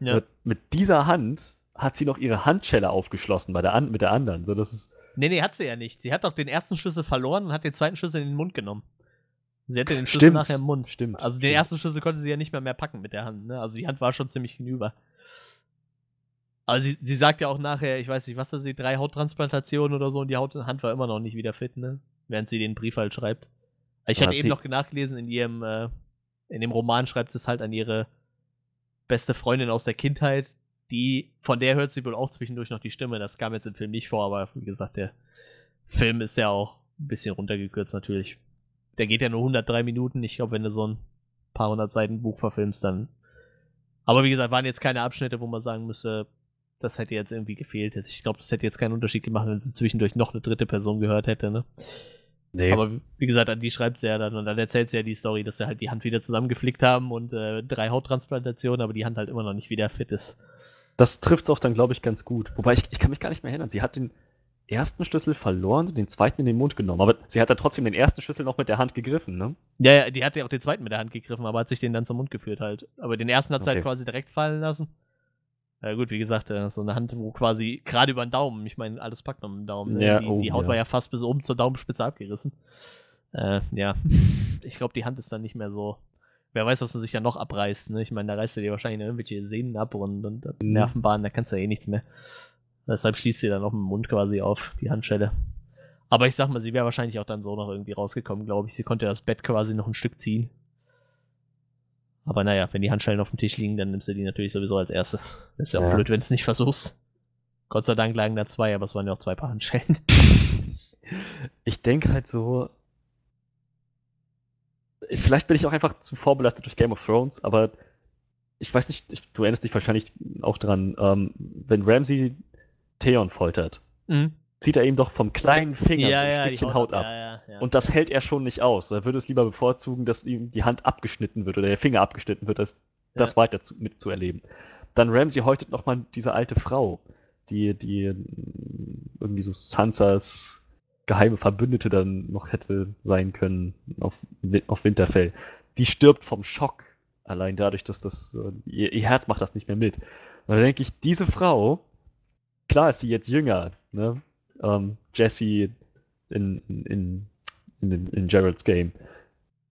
Ja. Mit, mit dieser Hand hat sie noch ihre Handschelle aufgeschlossen bei der an, mit der anderen. So, das ist, Nee, nee, hat sie ja nicht. Sie hat doch den ersten Schlüssel verloren und hat den zweiten Schlüssel in den Mund genommen. Sie hatte den Schlüssel Stimmt, nachher im Mund. stimmt. Also den stimmt. ersten Schlüssel konnte sie ja nicht mehr mehr packen mit der Hand, ne? Also die Hand war schon ziemlich hinüber. Aber sie, sie sagt ja auch nachher, ich weiß nicht, was da sie, drei Hauttransplantationen oder so und die Haut, Hand war immer noch nicht wieder fit, ne? Während sie den Brief halt schreibt. Ich hatte hat eben noch nachgelesen, in ihrem, äh, in dem Roman schreibt sie es halt an ihre beste Freundin aus der Kindheit, die, von der hört sie wohl auch zwischendurch noch die Stimme. Das kam jetzt im Film nicht vor, aber wie gesagt, der Film ist ja auch ein bisschen runtergekürzt natürlich. der geht ja nur 103 Minuten. Ich glaube, wenn du so ein paar hundert Seiten Buch verfilmst, dann. Aber wie gesagt, waren jetzt keine Abschnitte, wo man sagen müsste, das hätte jetzt irgendwie gefehlt. Ich glaube, das hätte jetzt keinen Unterschied gemacht, wenn sie zwischendurch noch eine dritte Person gehört hätte, ne? Nee. Aber wie gesagt, an die schreibt sie ja dann und dann erzählt sie ja die Story, dass sie halt die Hand wieder zusammengeflickt haben und äh, drei Hauttransplantationen, aber die Hand halt immer noch nicht wieder fit ist. Das trifft es auch dann, glaube ich, ganz gut. Wobei ich, ich kann mich gar nicht mehr erinnern. Sie hat den ersten Schlüssel verloren und den zweiten in den Mund genommen. Aber sie hat dann trotzdem den ersten Schlüssel noch mit der Hand gegriffen, ne? Ja, ja, die hat ja auch den zweiten mit der Hand gegriffen, aber hat sich den dann zum Mund geführt halt. Aber den ersten hat sie Okay. halt quasi direkt fallen lassen. Ja gut, wie gesagt, äh, so eine Hand, wo quasi gerade über den Daumen, ich meine, alles packt noch mit dem Daumen. Ne? Ja, die, oh, die Haut ja. war ja fast bis oben zur Daumenspitze abgerissen. Äh, ja, ich glaube, die Hand ist dann nicht mehr so. Wer weiß, was er sich ja noch abreißt. Ne? Ich meine, da reißt er dir wahrscheinlich irgendwelche Sehnen ab und, und, und Mhm. Nervenbahnen, da kannst du ja eh nichts mehr. Deshalb schließt sie dann auch mit dem Mund quasi auf, die Handschelle. Aber ich sag mal, sie wäre wahrscheinlich auch dann so noch irgendwie rausgekommen, glaube ich. Sie konnte das Bett quasi noch ein Stück ziehen. Aber naja, wenn die Handschellen auf dem Tisch liegen, dann nimmst du die natürlich sowieso als erstes. Ist ja auch Ja. blöd, wenn du es nicht versuchst. Gott sei Dank lagen da zwei, aber es waren ja auch zwei Paar Handschellen. Ich denke halt so. Vielleicht bin ich auch einfach zu vorbelastet durch Game of Thrones, aber ich weiß nicht, ich, du erinnerst dich wahrscheinlich auch dran, ähm, wenn Ramsey Theon foltert, Mhm. Zieht er ihm doch vom kleinen Finger so ein die Stückchen Haut, ab. Ja, ja, ja. Und das hält er schon nicht aus. Er würde es lieber bevorzugen, dass ihm die Hand abgeschnitten wird oder der Finger abgeschnitten wird, als das Ja. weiter zu, mitzuerleben. Dann Ramsey häutet nochmal diese alte Frau, die, die äh, irgendwie so Sansas geheime Verbündete dann noch hätte sein können auf, auf Winterfell. Die stirbt vom Schock. Allein dadurch, dass das, ihr, ihr Herz macht das nicht mehr mit. Und da denke ich, diese Frau, klar ist sie jetzt jünger, ne? Ähm, Jessie in, in, in, in, Geralds Game.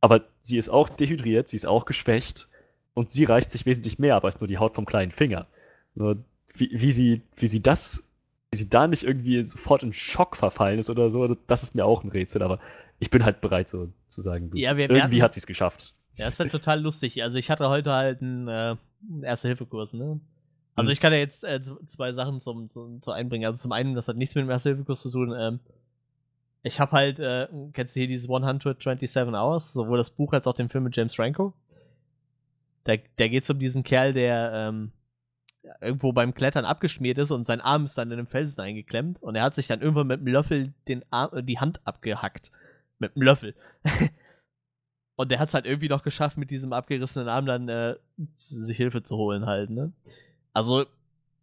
Aber sie ist auch dehydriert, sie ist auch geschwächt und sie reißt sich wesentlich mehr ab als nur die Haut vom kleinen Finger. Nur wie, wie, sie, wie sie das, wie sie da nicht irgendwie sofort in Schock verfallen ist oder so, das ist mir auch ein Rätsel, aber ich bin halt bereit, so zu sagen, Ja, wir- wir irgendwie hatten- hat sie es geschafft. Ja, ist halt total lustig. Also ich hatte heute halt einen äh, Erste-Hilfe-Kurs, ne? Also Mhm. ich kann ja jetzt äh, zwei Sachen zum, zum, zu einbringen. Also zum einen, das hat nichts mit dem Erste-Hilfe-Kurs zu tun. Ähm, ich habe halt, äh, kennst du hier dieses 127 Hours, sowohl das Buch als auch den Film mit James Franco? Da, da geht es um diesen Kerl, der ähm, irgendwo beim Klettern abgeschmiert ist und sein Arm ist dann in einem Felsen eingeklemmt und er hat sich dann irgendwann mit dem Löffel den Arm, äh, die Hand abgehackt. Mit dem Löffel. Und der hat es halt irgendwie noch geschafft, mit diesem abgerissenen Arm dann äh, sich Hilfe zu holen halt, ne? Also,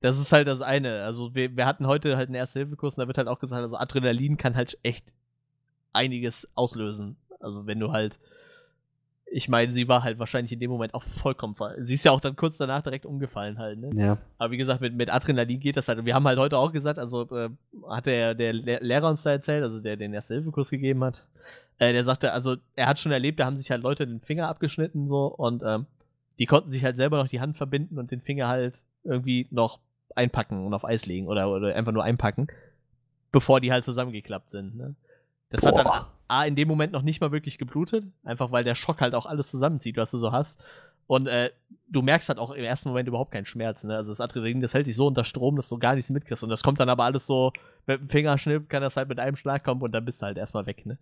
das ist halt das eine. Also, wir, wir hatten heute halt einen Erste-Hilfe-Kurs und da wird halt auch gesagt, also Adrenalin kann halt echt einiges auslösen. Also, wenn du halt. Ich meine, sie war halt wahrscheinlich in dem Moment auch vollkommen ver Sie ist ja auch dann kurz danach direkt umgefallen halt, ne? Ja. Aber wie gesagt, mit, mit Adrenalin geht das halt. Und wir haben halt heute auch gesagt, also äh, hat der, der Le- Lehrer uns da erzählt, also der den Erste-Hilfe-Kurs gegeben hat, äh, der sagte, also er hat schon erlebt, da haben sich halt Leute den Finger abgeschnitten so und ähm, die konnten sich halt selber noch die Hand verbinden und den Finger halt irgendwie noch einpacken und auf Eis legen oder, oder einfach nur einpacken, bevor die halt zusammengeklappt sind. Ne? Das hat dann Boah. A, in dem Moment noch nicht mal wirklich geblutet, einfach weil der Schock halt auch alles zusammenzieht, was du so hast. Und äh, du merkst halt auch im ersten Moment überhaupt keinen Schmerz. Ne? Also das Adrenalin, das hält dich so unter Strom, dass du gar nichts mitkriegst. Und das kommt dann aber alles so, mit dem Fingerschnipp kann das halt mit einem Schlag kommen und dann bist du halt erstmal weg. Ne?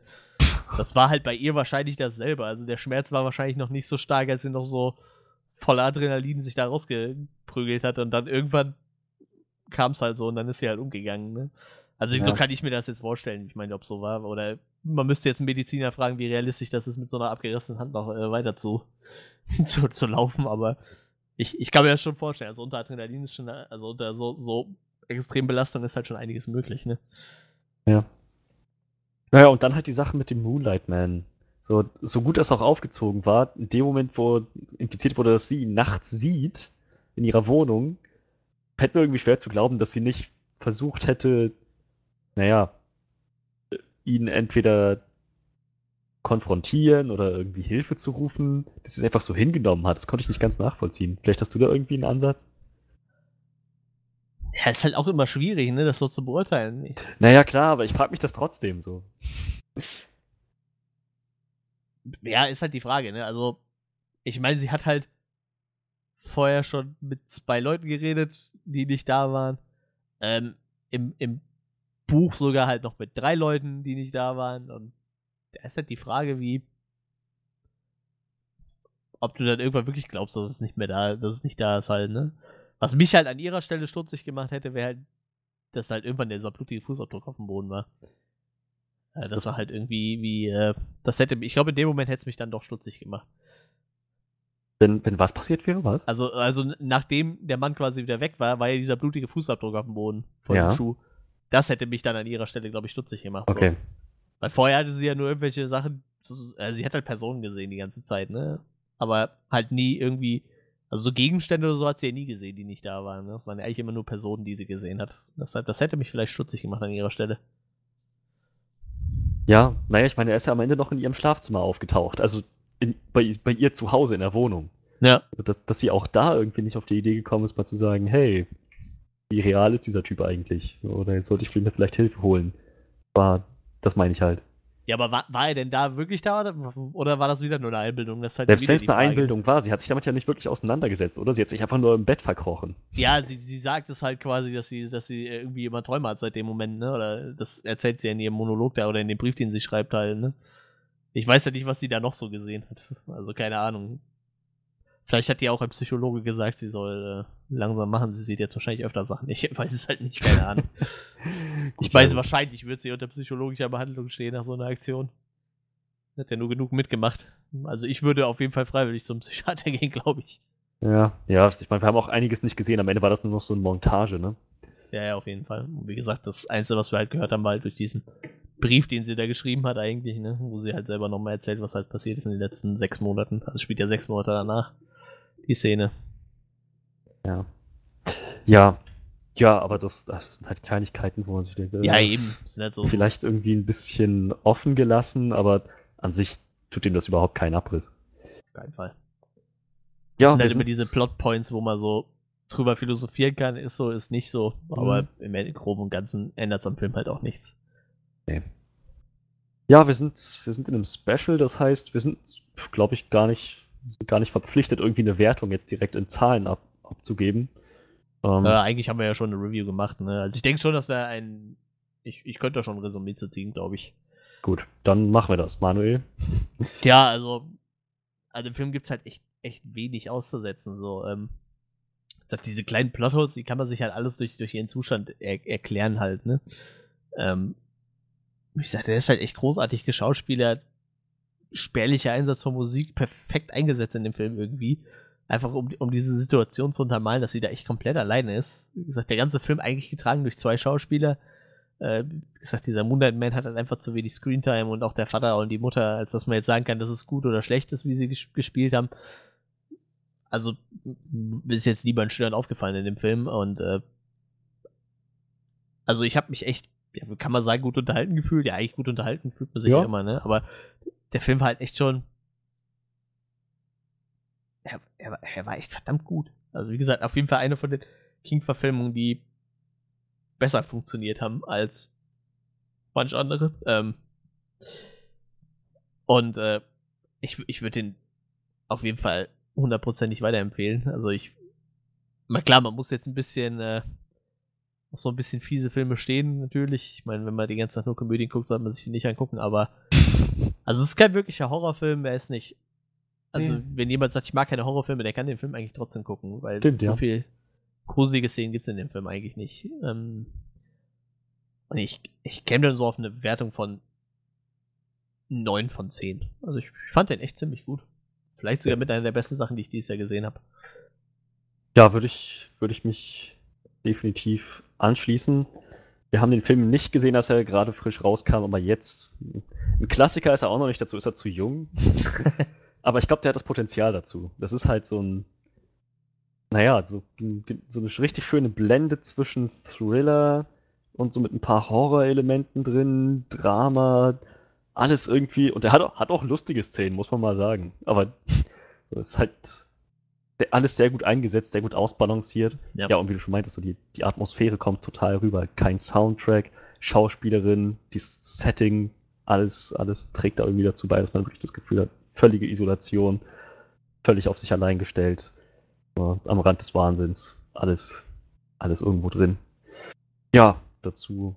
Das war halt bei ihr wahrscheinlich dasselbe. Also der Schmerz war wahrscheinlich noch nicht so stark, als sie noch so voller Adrenalin sich da rausgeprügelt hat. Und dann irgendwann kam es halt so und dann ist sie halt umgegangen. Ne? Also Ja. so kann ich mir das jetzt vorstellen. Ich meine, ob so war. Oder man müsste jetzt einen Mediziner fragen, wie realistisch das ist, mit so einer abgerissenen Hand noch äh, weiter zu, zu, zu laufen. Aber ich, ich kann mir das schon vorstellen. Also unter Adrenalin ist schon, also unter so, so extrem Belastung ist halt schon einiges möglich. Ne? Ja. Naja, und dann halt die Sache mit dem Moonlight Man. So, so gut das auch aufgezogen war, in dem Moment, wo impliziert wurde, dass sie ihn nachts sieht, in ihrer Wohnung, fällt mir irgendwie schwer zu glauben, dass sie nicht versucht hätte, naja, ihn entweder konfrontieren oder irgendwie Hilfe zu rufen, dass sie es einfach so hingenommen hat. Das konnte ich nicht ganz nachvollziehen. Vielleicht hast du da irgendwie einen Ansatz? Ja, ist halt auch immer schwierig, ne, das so zu beurteilen. Naja, klar, aber ich frage mich das trotzdem so. Ja, ist halt die Frage, ne? Also, ich meine, sie hat halt vorher schon mit zwei Leuten geredet, die nicht da waren. Ähm, im, Im Buch sogar halt noch mit drei Leuten, die nicht da waren. Und da ist halt die Frage, wie ob du dann irgendwann wirklich glaubst, dass es nicht mehr da, dass es nicht da ist halt, ne? Was mich halt an ihrer Stelle stutzig gemacht hätte, wäre halt, dass halt irgendwann dieser blutige Fußabdruck auf dem Boden war. Äh, das, war halt irgendwie wie, äh, das hätte, ich glaube, in dem Moment hätte es mich dann doch stutzig gemacht. Wenn, wenn was passiert wäre, was? Also, also nachdem der Mann quasi wieder weg war, war ja dieser blutige Fußabdruck auf dem Boden von Ja. dem Schuh. Das hätte mich dann an ihrer Stelle, glaube ich, stutzig gemacht. So. Okay. Weil vorher hatte sie ja nur irgendwelche Sachen, so- äh, sie hat halt Personen gesehen die ganze Zeit, ne? Aber halt nie irgendwie, also so Gegenstände oder so hat sie ja nie gesehen, die nicht da waren. Ne? Das waren ja eigentlich immer nur Personen, die sie gesehen hat. Deshalb, das hätte mich vielleicht stutzig gemacht an ihrer Stelle. Ja, naja, ich meine, er ist ja am Ende noch in ihrem Schlafzimmer aufgetaucht. Also in, bei, bei ihr zu Hause in der Wohnung. Ja. Dass, dass sie auch da irgendwie nicht auf die Idee gekommen ist, mal zu sagen, hey, wie real ist dieser Typ eigentlich? Oder jetzt sollte ich mir vielleicht Hilfe holen. War, das meine ich halt. Ja, aber war, war er denn da wirklich da oder, war das wieder nur eine Einbildung? Das ist halt Selbst wenn es eine. Einbildung war, sie hat sich damit ja nicht wirklich auseinandergesetzt, oder? Sie hat sich einfach nur im Bett verkrochen. Ja, sie, sie sagt es halt quasi, dass sie, dass sie irgendwie immer Träume hat seit dem Moment, ne? Oder das erzählt sie ja in ihrem Monolog da oder in dem Brief, den sie schreibt halt, ne? Ich weiß ja nicht, was sie da noch so gesehen hat. Also keine Ahnung. Vielleicht hat die auch ein Psychologe gesagt, sie soll äh, langsam machen. Sie sieht jetzt wahrscheinlich öfter Sachen. Ich weiß es halt nicht, keine Ahnung. ich Gut, weiß, also- wahrscheinlich wird sie unter psychologischer Behandlung stehen nach so einer Aktion. Hat ja nur genug mitgemacht. Also ich würde auf jeden Fall freiwillig zum Psychiater gehen, glaube ich. Ja, ja, ich meine, wir haben auch einiges nicht gesehen. Am Ende war das nur noch so eine Montage, ne? Ja, ja, auf jeden Fall. Und wie gesagt, das Einzige, was wir halt gehört haben, war halt durch diesen Brief, den sie da geschrieben hat, eigentlich, ne? Wo sie halt selber nochmal erzählt, was halt passiert ist in den letzten sechs Monaten. Also spielt ja sechs Monate danach, die Szene. Ja. Ja. Ja, aber das, das sind halt Kleinigkeiten, wo man sich denkt, äh, Ja, eben. Das sind halt so. vielleicht irgendwie ein bisschen offen gelassen, aber an sich tut ihm das überhaupt keinen Abriss. Auf keinen Fall. Das Ja, sind halt immer diese Plotpoints, wo man so drüber philosophieren kann, ist so, ist nicht so. Aber Mhm. im Groben und Ganzen ändert es am Film halt auch nichts. Ja, wir sind, wir sind in einem Special, das heißt, wir sind, glaube ich, gar nicht, gar nicht verpflichtet, irgendwie eine Wertung jetzt direkt in Zahlen ab, abzugeben. Ähm, Äh, eigentlich haben wir ja schon eine Review gemacht, ne? Also ich denke schon, dass wir ein. Ich, ich könnte da schon ein Resümee zu ziehen, glaube ich. Gut, dann machen wir das. Manuel? Ja, also an dem Film gibt es halt echt, echt wenig auszusetzen. So, ähm, diese kleinen Plotholes, die kann man sich halt alles durch, durch ihren Zustand er erklären halt, ne? Ähm, wie gesagt, der ist halt echt großartig geschauspielert. Spärlicher Einsatz von Musik, perfekt eingesetzt in dem Film irgendwie. Einfach um, um diese Situation zu untermalen, dass sie da echt komplett alleine ist. Wie gesagt, der ganze Film eigentlich getragen durch zwei Schauspieler. Äh, wie gesagt, dieser Moonlight Man hat halt einfach zu wenig Screentime und auch der Vater und die Mutter, als dass man jetzt sagen kann, dass es gut oder schlecht ist, wie sie ges gespielt haben. Also ist jetzt niemand störend aufgefallen in dem Film und äh, also ich habe mich echt, ja, kann man sagen, gut unterhalten gefühlt. Ja, eigentlich gut unterhalten fühlt man sich Ja. ja immer, ne? Aber der Film war halt echt schon. Er, er, war- er war echt verdammt gut. Also wie gesagt, auf jeden Fall eine von den King-Verfilmungen, die besser funktioniert haben als manch andere. Ähm, und äh, ich, ich würde den auf jeden Fall hundertprozentig weiterempfehlen. Also ich, na klar, man muss jetzt ein bisschen äh, auf so ein bisschen fiese Filme stehen, natürlich. Ich meine, wenn man die ganze Zeit nur Komödien guckt, sollte man sich die nicht angucken, aber also es ist kein wirklicher Horrorfilm, er ist nicht. Also, Nee. wenn jemand sagt, ich mag keine Horrorfilme, der kann den Film eigentlich trotzdem gucken, weil Stimmt, so ja. viel gruselige Szenen gibt es in dem Film eigentlich nicht. Ähm, und ich, ich käme dann so auf eine Wertung von 9 von 10. Also ich, ich fand den echt ziemlich gut. Vielleicht sogar mit einer der besten Sachen, die ich dieses Jahr gesehen habe. Ja, würde ich, würde ich mich definitiv anschließen. Wir haben den Film nicht gesehen, als er gerade frisch rauskam, aber jetzt. Ein Klassiker ist er auch noch nicht, dazu ist er zu jung. aber ich glaube, der hat das Potenzial dazu. Das ist halt so ein. Naja, so, so eine richtig schöne Blende zwischen Thriller und so mit ein paar Horrorelementen drin, Drama, alles irgendwie. Und er hat, auch- hat auch lustige Szenen, muss man mal sagen. Aber es ist halt alles sehr gut eingesetzt, sehr gut ausbalanciert. Ja. Ja, und wie du schon meintest, so die, die Atmosphäre kommt total rüber. Kein Soundtrack, Schauspielerin, das Setting, alles, alles trägt da irgendwie dazu bei, dass man wirklich das Gefühl hat, völlige Isolation, völlig auf sich allein gestellt, ja, am Rand des Wahnsinns, alles, alles irgendwo drin. Ja, dazu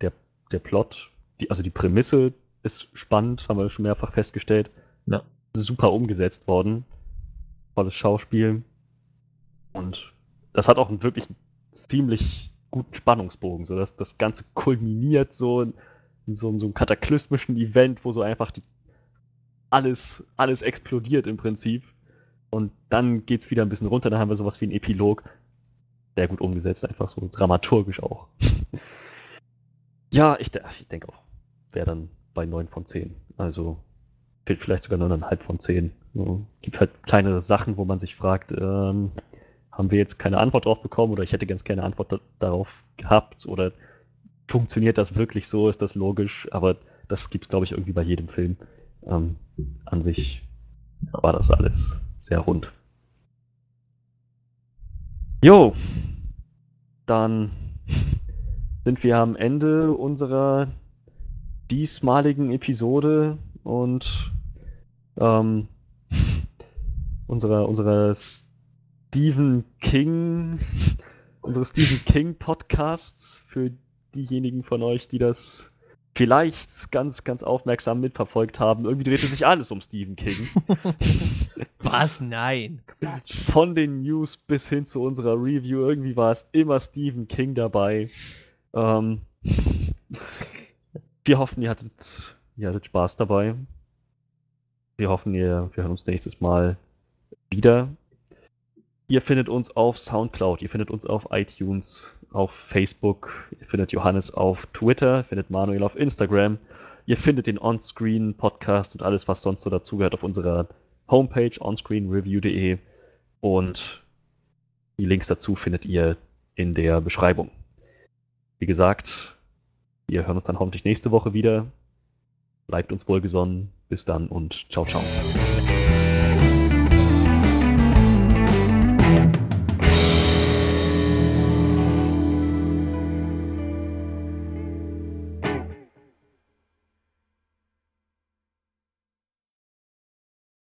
der, der Plot, die, also die Prämisse ist spannend, haben wir schon mehrfach festgestellt. Ja. super umgesetzt worden. Tolles Schauspiel. Und das hat auch einen wirklich ziemlich guten Spannungsbogen. So dass das Ganze kulminiert so in, in so, so einem kataklysmischen Event, wo so einfach die, alles, alles explodiert im Prinzip. Und dann geht es wieder ein bisschen runter, dann haben wir sowas wie einen Epilog. Sehr gut umgesetzt, einfach so dramaturgisch auch. ja, ich, ich denke auch, wäre dann bei 9 von 10. Also vielleicht sogar 9,5 von 10. Ja, gibt halt kleinere Sachen, wo man sich fragt, ähm, haben wir jetzt keine Antwort drauf bekommen oder ich hätte ganz gerne Antwort da darauf gehabt oder funktioniert das wirklich so, ist das logisch, aber das gibt es, glaube ich, irgendwie bei jedem Film. Ähm, an sich war das alles sehr rund. Jo, dann sind wir am Ende unserer diesmaligen Episode und ähm, unserer, unserer Stephen King, unsere Stephen King Podcasts für diejenigen von euch, die das vielleicht ganz, ganz aufmerksam mitverfolgt haben. Irgendwie drehte sich alles um Stephen King. Was? Nein. Von den News bis hin zu unserer Review. Irgendwie war es immer Stephen King dabei. Ähm, wir hoffen, ihr hattet, ihr hattet Spaß dabei. Wir hoffen, ihr, wir hören uns nächstes Mal wieder. Ihr findet uns auf Soundcloud, ihr findet uns auf iTunes, auf Facebook, ihr findet Johannes auf Twitter, findet Manuel auf Instagram, ihr findet den Onscreen Podcast und alles, was sonst so dazugehört, auf unserer Homepage onscreenreview.de und die Links dazu findet ihr in der Beschreibung. Wie gesagt, wir hören uns dann hoffentlich nächste Woche wieder. Bleibt uns wohlgesonnen. Bis dann und ciao, ciao.